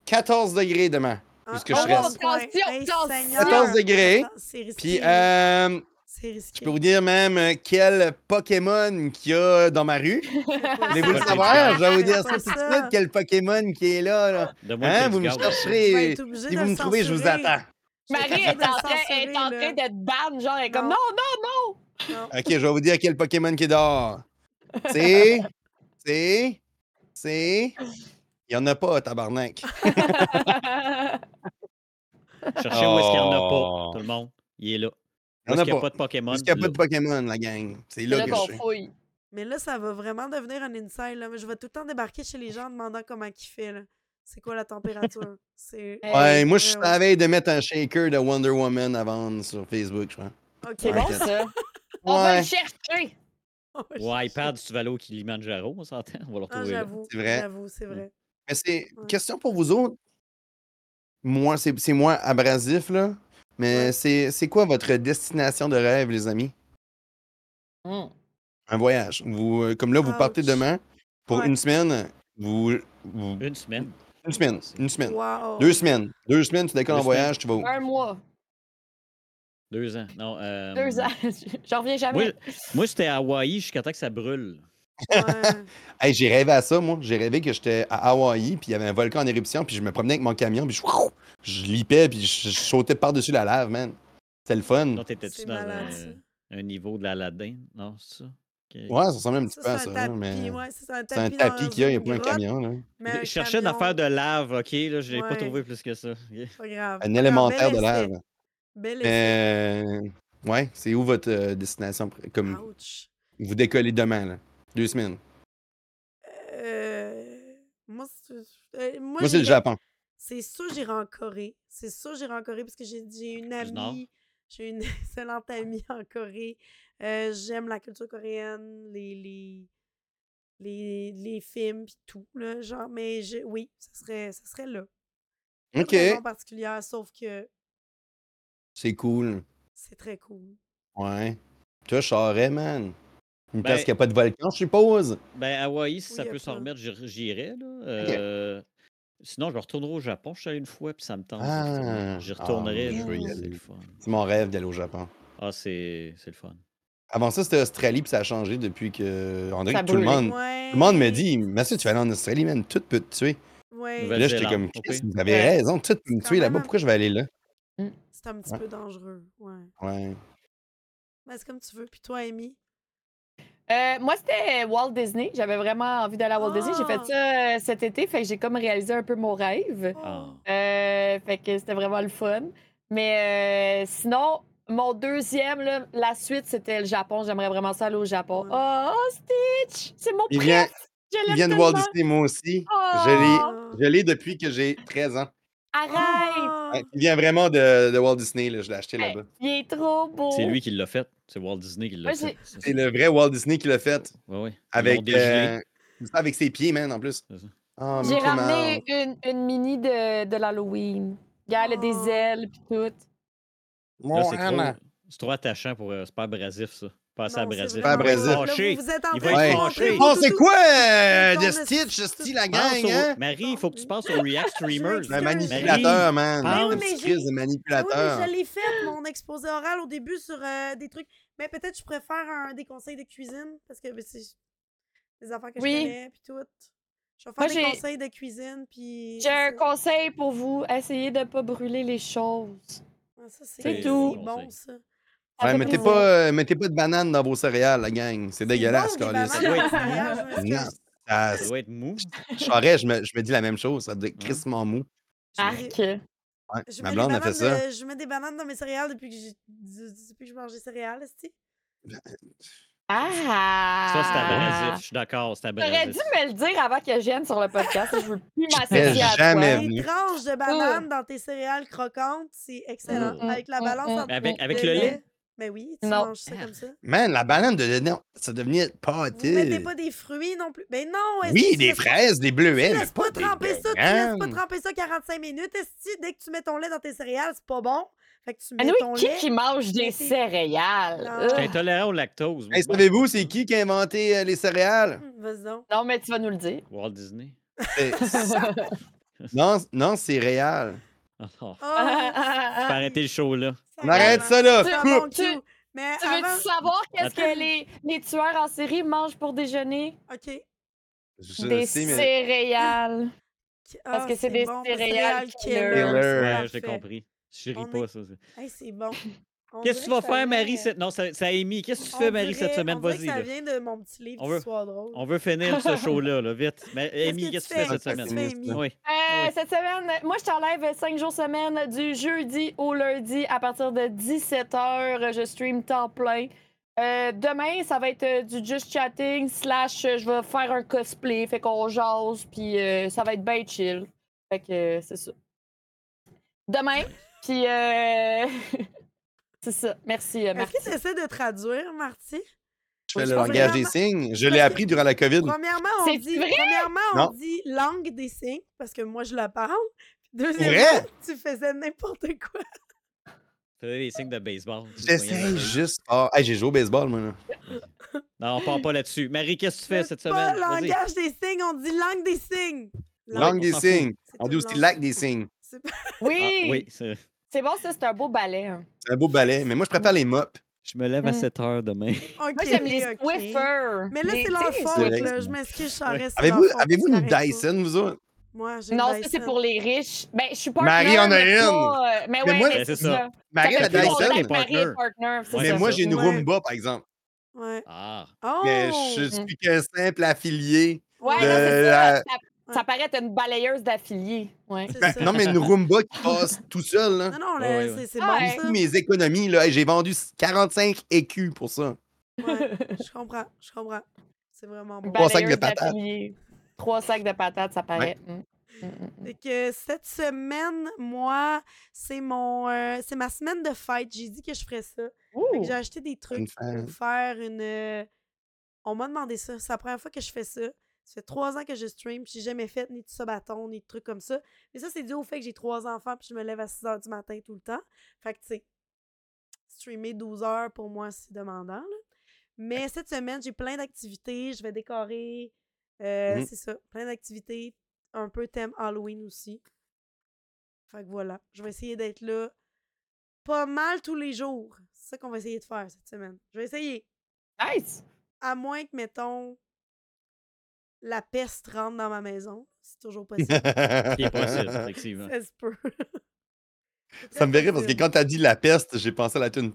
14 degrés demain. Ah, puisque je oh, reste- ouais. Attention, Hey, attention. Seigneur. 14 degrés. Attends, C'est risqué. Je peux vous dire même euh, quel Pokémon qu'il y a dans ma rue. Voulez-vous le savoir? Je vais vous dire ça tout de suite, quel Pokémon qui est là. là. Donne-moi Hein, vous me chercherez. Si vous me trouvez, je vous attends. Marie est en train, est en train genre, elle est comme Non. non, non. Ok, je vais vous dire quel Pokémon qui est dehors. C'est. C'est. C'est. Il y en a pas, tabarnak. Cherchez où est-ce qu'il n'y en a Oh. pas, tout le monde. Il est là. A qu'il n'y a pas. pas de Pokémon? Parce qu'il n'y a pas de Pokémon, la gang. C'est là là que qu'on je suis. fouille. Mais là, ça va vraiment devenir un inside. Là. Je vais tout le temps débarquer chez les gens en demandant comment il fait. là. C'est quoi la température? Ouais, moi, je ouais, veille de mettre un shaker de Wonder Woman à vendre sur Facebook, je crois. OK. C'est Ouais. bon, ça. On va Ouais. le chercher. Ou iPad, si tu vas aller au Kilimanjaro, on s'entend. On va le Ah, retrouver. C'est vrai. J'avoue, c'est vrai. Mais c'est. Ouais. Question pour vous autres. Moi, c'est c'est moins abrasif, là. Mais Ouais. c'est c'est quoi votre destination de rêve, les amis? Hum. Un voyage. Vous, euh, comme là, vous partez demain pour Ouais. une semaine. Vous, vous- Une semaine. Une semaine. Une semaine. Wow. Deux semaines. Deux semaines, tu décolles en voyage, tu vas où? Un mois. Deux ans. Non, euh, Deux ans. J'en reviens jamais. Moi, moi c'était à Hawaï jusqu'à temps que ça brûle. Ouais. Hey, j'ai rêvé à ça, moi. J'ai rêvé que j'étais à Hawaï, puis il y avait un volcan en éruption, puis je me promenais avec mon camion, puis je, je lipais, puis je, je sautais par-dessus la lave, man. C'était le fun. Non, t'étais-tu C'est dans un, un niveau de l'Aladin? Non, c'est ça? Ouais, ça ressemble un petit Ça, peu à ça, tapis. mais Ouais, c'est un tapis. qu'il y a, il n'y a pas un camion, là. mais un Je cherchais affaire de lave, ok? Là, je l'ai pas trouvé plus que ça. Pas grave. Un élémentaire de lave. Bel. Mais, ouais, c'est où votre euh, destination? Comme Ouch. vous décollez demain, là? Deux semaines. Euh, Moi, c'est euh, moi, Moi, c'est le Japon. C'est sûr, j'irai en Corée. C'est sûr, j'irai en Corée parce que j'ai une Nord? amie. J'ai une excellente amie en Corée. Euh, J'aime la culture coréenne, les, les, les, les films, puis tout, là, genre. Mais je, oui, ça serait, ça serait là. Ok. raison particulière, sauf que C'est cool. c'est très cool. Ouais. Toi, Charret, man. Une place Ben- qui a pas de volcan, je suppose. Ben, Hawaï, si Oui, ça peut s'en remettre, là. Euh, Sinon, je retournerai au Japon. Je suis allé une fois, puis ça me tente. Ah. J'y Ah, retournerai. je veux y c'est aller. le fun. C'est mon rêve d'aller au Japon. Ah, c'est c'est le fun. Avant ça, c'était Australie, puis ça a changé depuis que. On dirait Ça que tout le, monde, Ouais. tout le monde me dit Mathieu, tu vas aller en Australie, man, tout peut te tuer. Ouais. Là, j'étais comme, vous avez Ouais. raison, tout peut me tuer là-bas. Pourquoi je vais aller là? C'est un petit Ouais. peu dangereux. Ouais. Ouais. Ben, c'est comme tu veux. Puis toi, Amy? Euh, moi, c'était Walt Disney. J'avais vraiment envie d'aller à Walt Disney. J'ai Ah! fait ça euh, cet été, fait que j'ai comme réalisé un peu mon rêve. Ah. Euh, fait que c'était vraiment le fun. Mais euh, sinon, mon deuxième, là, la suite, c'était le Japon. J'aimerais vraiment ça aller au Japon. Oh, Stitch! C'est mon Il préf! vient, Je il vient de Walt. Disney, moi aussi. Oh! Je l'ai- Ah. Je l'ai depuis que j'ai 13 ans. Arrête! Ah! Il vient vraiment de, de Walt Disney, là. je l'ai acheté Hey, là-bas. il est trop beau! C'est lui qui l'a fait. C'est Walt Disney qui l'a fait. C'est le vrai Walt Disney qui l'a fait. Ils l'ont Avec, euh, avec ses pieds, man, en plus. Ah, J'ai ramené une, une mini de, de l'Halloween. Gars, elle a des Oh. ailes pis tout. Mon c'est trop, trop attachant pour. euh, c'est pas abrasif, ça. Pas assez Non, c'est abrasif. Pas. Là, Fâché. vous, vous êtes en Il train va de être Oh, c'est quoi euh, de Stitch, style la gang, au- hein? Marie, il faut que tu penses au React Streamers. Je Un manipulateur, man. Mais oui, Un mais Chris de Ah Oui, manipulateur. mais je l'ai fait, mon exposé oral au début sur euh, des trucs. Mais peut-être je préfère un, des conseils de cuisine parce que ben, c'est des affaires que Oui. je connais puis tout. Je vais faire Moi, des conseils de cuisine puis. J'ai un conseil pour vous. Essayez de pas brûler les choses. Ah, ça, c'est C'est c'est tout. bon ça. Ça Ouais, fait mettez plaisir. pas, euh, mettez pas de bananes dans vos céréales, la gang. C'est dégueulasse, bon, dans le céréales, je m'excuse. Non, ça- Ça doit être mou. Charest, je me, je me dis la même chose. Ça doit être crissement mou. Je Arc. des- Ouais, je ma blonde a fait ça. de- Je mets des bananes dans mes céréales depuis que j'ai depuis que je mange des céréales. Ah! Ça, c'est abrasif. Je suis d'accord, c'est abrasif. dû me le dire avant que je vienne sur le podcast. Je veux plus m'associer à jamais toi. venu. Des tranches de bananes dans tes céréales croquantes, c'est excellent. Mm, mm, Avec la mm, balance mm. entre Avec, avec le le lait? Ben oui, tu Non. manges ça comme ça. Man, la banane de dedans, ça devenait Vous mettez pâté. pas des fruits non plus. Ben non, est-ce que Oui, des pas- fraises, des bleuets, Tu laisses pas pas tremper ça, tu laisses pas tremper ça 45 minutes. Esti, dès que tu mets ton lait dans tes céréales, c'est pas bon? Fait que tu mets Anyway, ton qui lait. qui mange des céréales? Non. Je suis intolérant au lactose. Hey, savez-vous, c'est qui qui a inventé euh, les céréales? Hum, Vas-y donc. Non, mais tu vas nous le dire. Walt Disney. Non, non, c'est réel. Oh, arrêter le show là. On arrête ça là, bon Tu-. Mais Tu avant... veux-tu savoir qu'est-ce que les, les tueurs en série mangent pour déjeuner? OK. Je des sais, mais céréales. Parce Ah, que c'est des bon, céréales killer. killer. Killer. c'est Ouais, j'ai compris. Je ris On pas, est- ça. Hey, c'est bon. Qu'est-ce que tu vas faire, ça Marie? cette- Non, c'est c'est Amy. Qu'est-ce que tu fais, Marie, cette semaine? Vas-y. ça là. vient de mon petit livre On veut- drôle. On veut finir ce show-là, là, vite. Mais Amy, que qu'est-ce que tu fais cette semaine? Euh, Oui. Cette semaine, moi, je t'enlève 5 jours semaine du jeudi au lundi à partir de 17h. Je stream temps plein. Euh, demain, ça va être euh, du just chatting slash euh, je vais faire un cosplay. Fait qu'on jase, puis euh, ça va être bien chill. Fait que euh, c'est ça. Demain, puis euh... c'est ça. Merci, euh, Est-ce Marty. que tu essaies de traduire, Marty? je fais le langage des signes. Je l'ai appris durant la COVID. Premièrement, on dit, premièrement, on Non. dit langue des signes, parce que moi, je la parle. Deuxièmement, tu faisais n'importe quoi. Faisais des signes de baseball. J'essaie juste. Ah, hey, j'ai joué au baseball, moi. là. Non, on part pas là-dessus. Marie, qu'est-ce que tu fais C'est cette pas semaine? Langage des signes, on dit langue des signes. Langue des signes. On dit aussi lac des signes. Pas- Oui, Ah, oui, c'est- c'est bon, ça, c'est un beau ballet. hein. C'est un beau ballet. Mais moi, je préfère les mops. je me lève à Mm. 7 heures demain. OK, Moi, j'aime les OK. Squiffers. Mais là, c'est leur vrai. Je m'excuse, Charest. c'est Avez-vous leur faute, avez-vous tu une pas. Dyson, vous autres? Moi, j'ai une Non, ça, Dyson. c'est pour les riches. Ben, je suis pas Marie en a mais une. pas, euh, mais Mais ouais, moi- mais Ben, c'est c'est ça. ça. Marie, fait plus longtemps Dyson. que Marie est partner, c'est Ouais, Mais ça. moi, j'ai une Ouais. Roomba, par exemple. Ouais. Ah. Oh! Mais je suis qu'un simple affilié. Ouais, de non, c'est la- ça. Ça, paraît être une balayeuse d'affiliés. Ouais. Ben, non, mais une Roomba qui passe tout seul. Là. Non, non, là, Ouais, ouais, c'est Ah, bon, ça. Mes économies, là, j'ai vendu 45 écus pour ça. Ouais, je comprends, je comprends. C'est vraiment bon. Trois sacs de patates. Trois sacs de patates, ça paraît. Mm. Mm, mm. Fait que cette semaine, moi, c'est mon euh, c'est ma semaine de fête. J'ai dit que je ferais ça. Fait que j'ai acheté des trucs pour faire une. euh, On m'a demandé ça. C'est la première fois que je fais ça. Ça fait trois ans que je stream, puis j'ai jamais fait ni de sabaton, ni de trucs comme ça. Mais ça, c'est dû au fait que j'ai trois enfants, puis je me lève à 6 heures du matin tout le temps. Fait que, tu sais, streamer 12 heures, pour moi, c'est demandant, là. Mais cette semaine, j'ai plein d'activités. Je vais décorer. euh, Mhm. C'est ça, plein d'activités. Un peu thème Halloween aussi. Fait que voilà, je vais essayer d'être là pas mal tous les jours. C'est ça qu'on va essayer de faire cette semaine. Je vais essayer. Nice! À moins que, mettons, la peste rentre dans ma maison. C'est toujours possible. Qui est possible, effectivement. ça se peut. Ça me verrait parce que quand t'as dit la peste, j'ai pensé à la tune.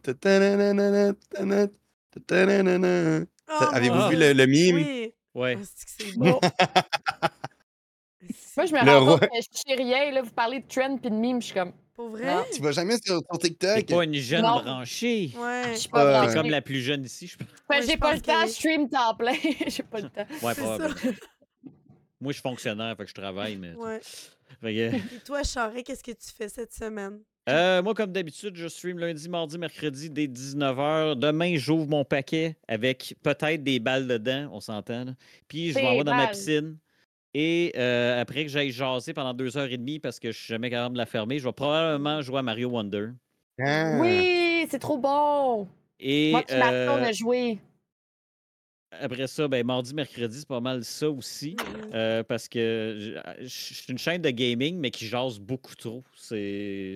Avez-vous vu le, le mime? Oui. Ouais. C'est c'est. Moi, je me rends compte que je sais rien. Là, vous parlez de trend puis de meme, je suis comme. Pour vrai? Non. Tu vas jamais sur, sur TikTok? T'es pas une jeune Non. branchée. Ouais. Je suis pas Euh, T'es branchée. comme la plus jeune ici, je pense. Ouais, j'ai je pas pense le temps, je stream temps plein. j'ai pas le temps. Ouais, C'est probablement. ça. Moi, je suis fonctionnaire, fait que je travaille, mais. Ouais. Fait que- Et toi, Charé, qu'est-ce que tu fais cette semaine? Euh, moi, comme d'habitude, je stream lundi, mardi, mercredi dès 19h. Demain, j'ouvre mon paquet avec peut-être des balles dedans, on s'entend. là. Puis je Des m'en vais dans ma balles. piscine. Et euh, après que j'aille jaser pendant deux heures et demie parce que je suis jamais capable de la fermer, je vais probablement jouer à Mario Wonder. Ah. Oui, c'est trop bon! Et Moi, on euh, a joué. après ça, ben, mardi, mercredi, c'est pas mal ça aussi. euh, parce que je suis une chaîne de gaming, mais qui jase beaucoup trop. C'est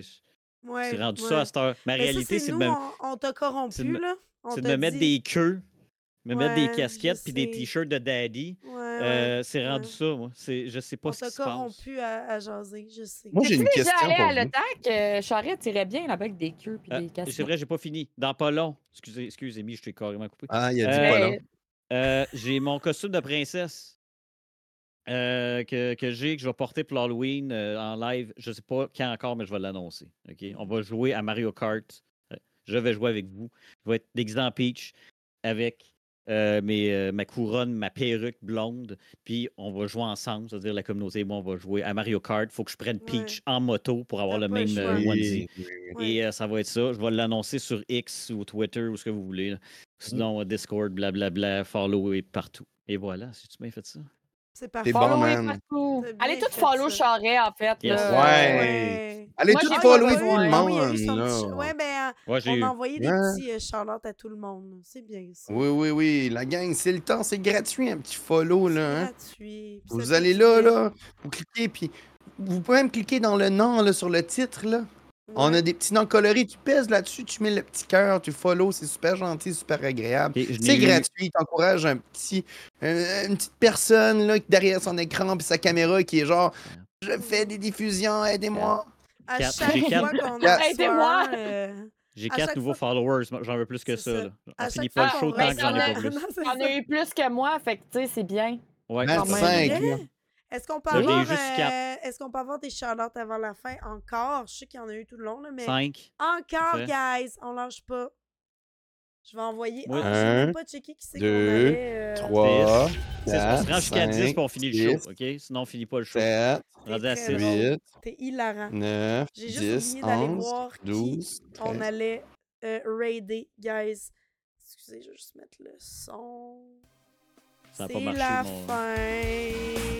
Ouais, c'est rendu ouais. ça à cette heure. Ma Mais ça, réalité, c'est de me, on, on t'a corrompu, là. C'est de me mettre des queues, me mettre des casquettes puis des t-shirts de daddy. Ouais, Euh, c'est rendu ouais. ça, moi. C'est, je sais pas On ce qui se passe. corrompu à, à jaser, je sais. Moi, j'ai une déjà question allé pour à vous. l'OTAC? Euh, Charette irait bien là-bas avec des queues puis Euh, des c'est casquettes. vrai, j'ai pas fini. Dans pas long. Excusez, excusez-moi, je t'ai carrément coupé. Ah, il a dit Euh, pas long. Euh, j'ai mon costume de princesse euh, que, que j'ai, que je vais porter pour l'Halloween euh, en live. Je sais pas quand encore, mais je vais l'annoncer. OK? On va jouer à Mario Kart. Je vais jouer avec vous. Je vais être déguisé en Peach avec euh, mes, euh, ma couronne, ma perruque blonde. Puis on va jouer ensemble, c'est-à-dire la communauté et moi, on va jouer à Mario Kart. Il faut que je prenne Peach en moto pour avoir le le même choix. euh, Oui, onesie. Ouais. Et euh, ça va être ça. Je vais l'annoncer sur X ou Twitter ou ce que vous voulez. là. Sinon, euh, Discord, blablabla, follow et partout. Et voilà, si tu bien fait ça. C'est parfait. bon, Follow man. partout. Allez tout follow ça. Charret, en fait. Yes. Ouais. Allez Moi, tout eu- tout le ouais, Ah oui, monde. petit- là. Ouais, ben, Ouais, j'ai on eu. a envoyé des Ouais. petits euh, Charlotte à tout le monde. C'est bien ça. Oui, oui, oui. La gang, c'est le temps, c'est gratuit, un petit follow, C'est là. hein. gratuit. Vous allez là, là, vous cliquez, puis vous pouvez même cliquer dans le nom, là, sur le titre, là. On a des petits noms colorés, tu pèses là-dessus, tu mets le petit cœur, tu follow, c'est super gentil, super agréable. C'est gratuit, t'encourages un petit, une petite personne là, derrière son écran puis sa caméra qui est genre Je fais des diffusions, aidez-moi. À chaque fois qu'on a Aidez-moi! Euh, J'ai quatre nouveaux followers, j'en veux plus que ça. ça. On pas le show tant que j'en ai plus. J'en ai eu plus que moi, fait que tu sais, c'est bien. Ouais, 25. Est-ce qu'on peut avoir, euh, est-ce qu'on peut avoir des Charlottes avant la fin? Encore? Je sais qu'il y en a eu tout le long, là, mais Cinq. encore, Parfait. guys, on lâche pas. Je vais envoyer. Oui. Même Un, pas checké qui c'est qu'on avait. euh, 3, Six. On se rend 4, jusqu'à 10 5, puis on finit le show. 6, OK? Sinon, on finit pas le show. 7, Rendu à très 6. drôle. 8, T'es hilarant. 9, J'ai juste 10, oublié d'aller 11, voir qui 12, on 13. allait euh, raider, guys. Excusez, je vais juste mettre le son. Ça pas marché, la mon- fin.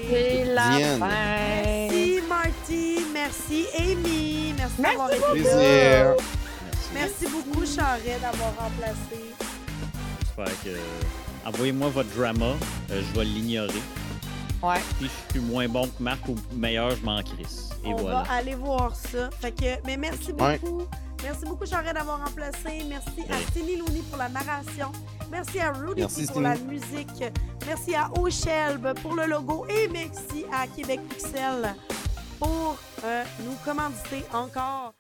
C'est la Diane. fin. Merci Marty, merci Amy, merci d'avoir été. Plaisir. Merci. Merci beaucoup Charret d'avoir remplacé. J'espère que. Envoyez-moi votre drama. euh, je vais l'ignorer. Ouais. Si je suis moins bon que Marc ou meilleur, je m'en crisse. Et On voilà. va aller voir ça. Fait que, mais merci Ouais. Merci beaucoup Charret d'avoir remplacé. Merci à. Cindy Looney pour la narration. Merci à Rudy Merci, pour la musique. Merci à Ochelb pour le logo et merci à Québec Pixel pour euh, nous commanditer encore.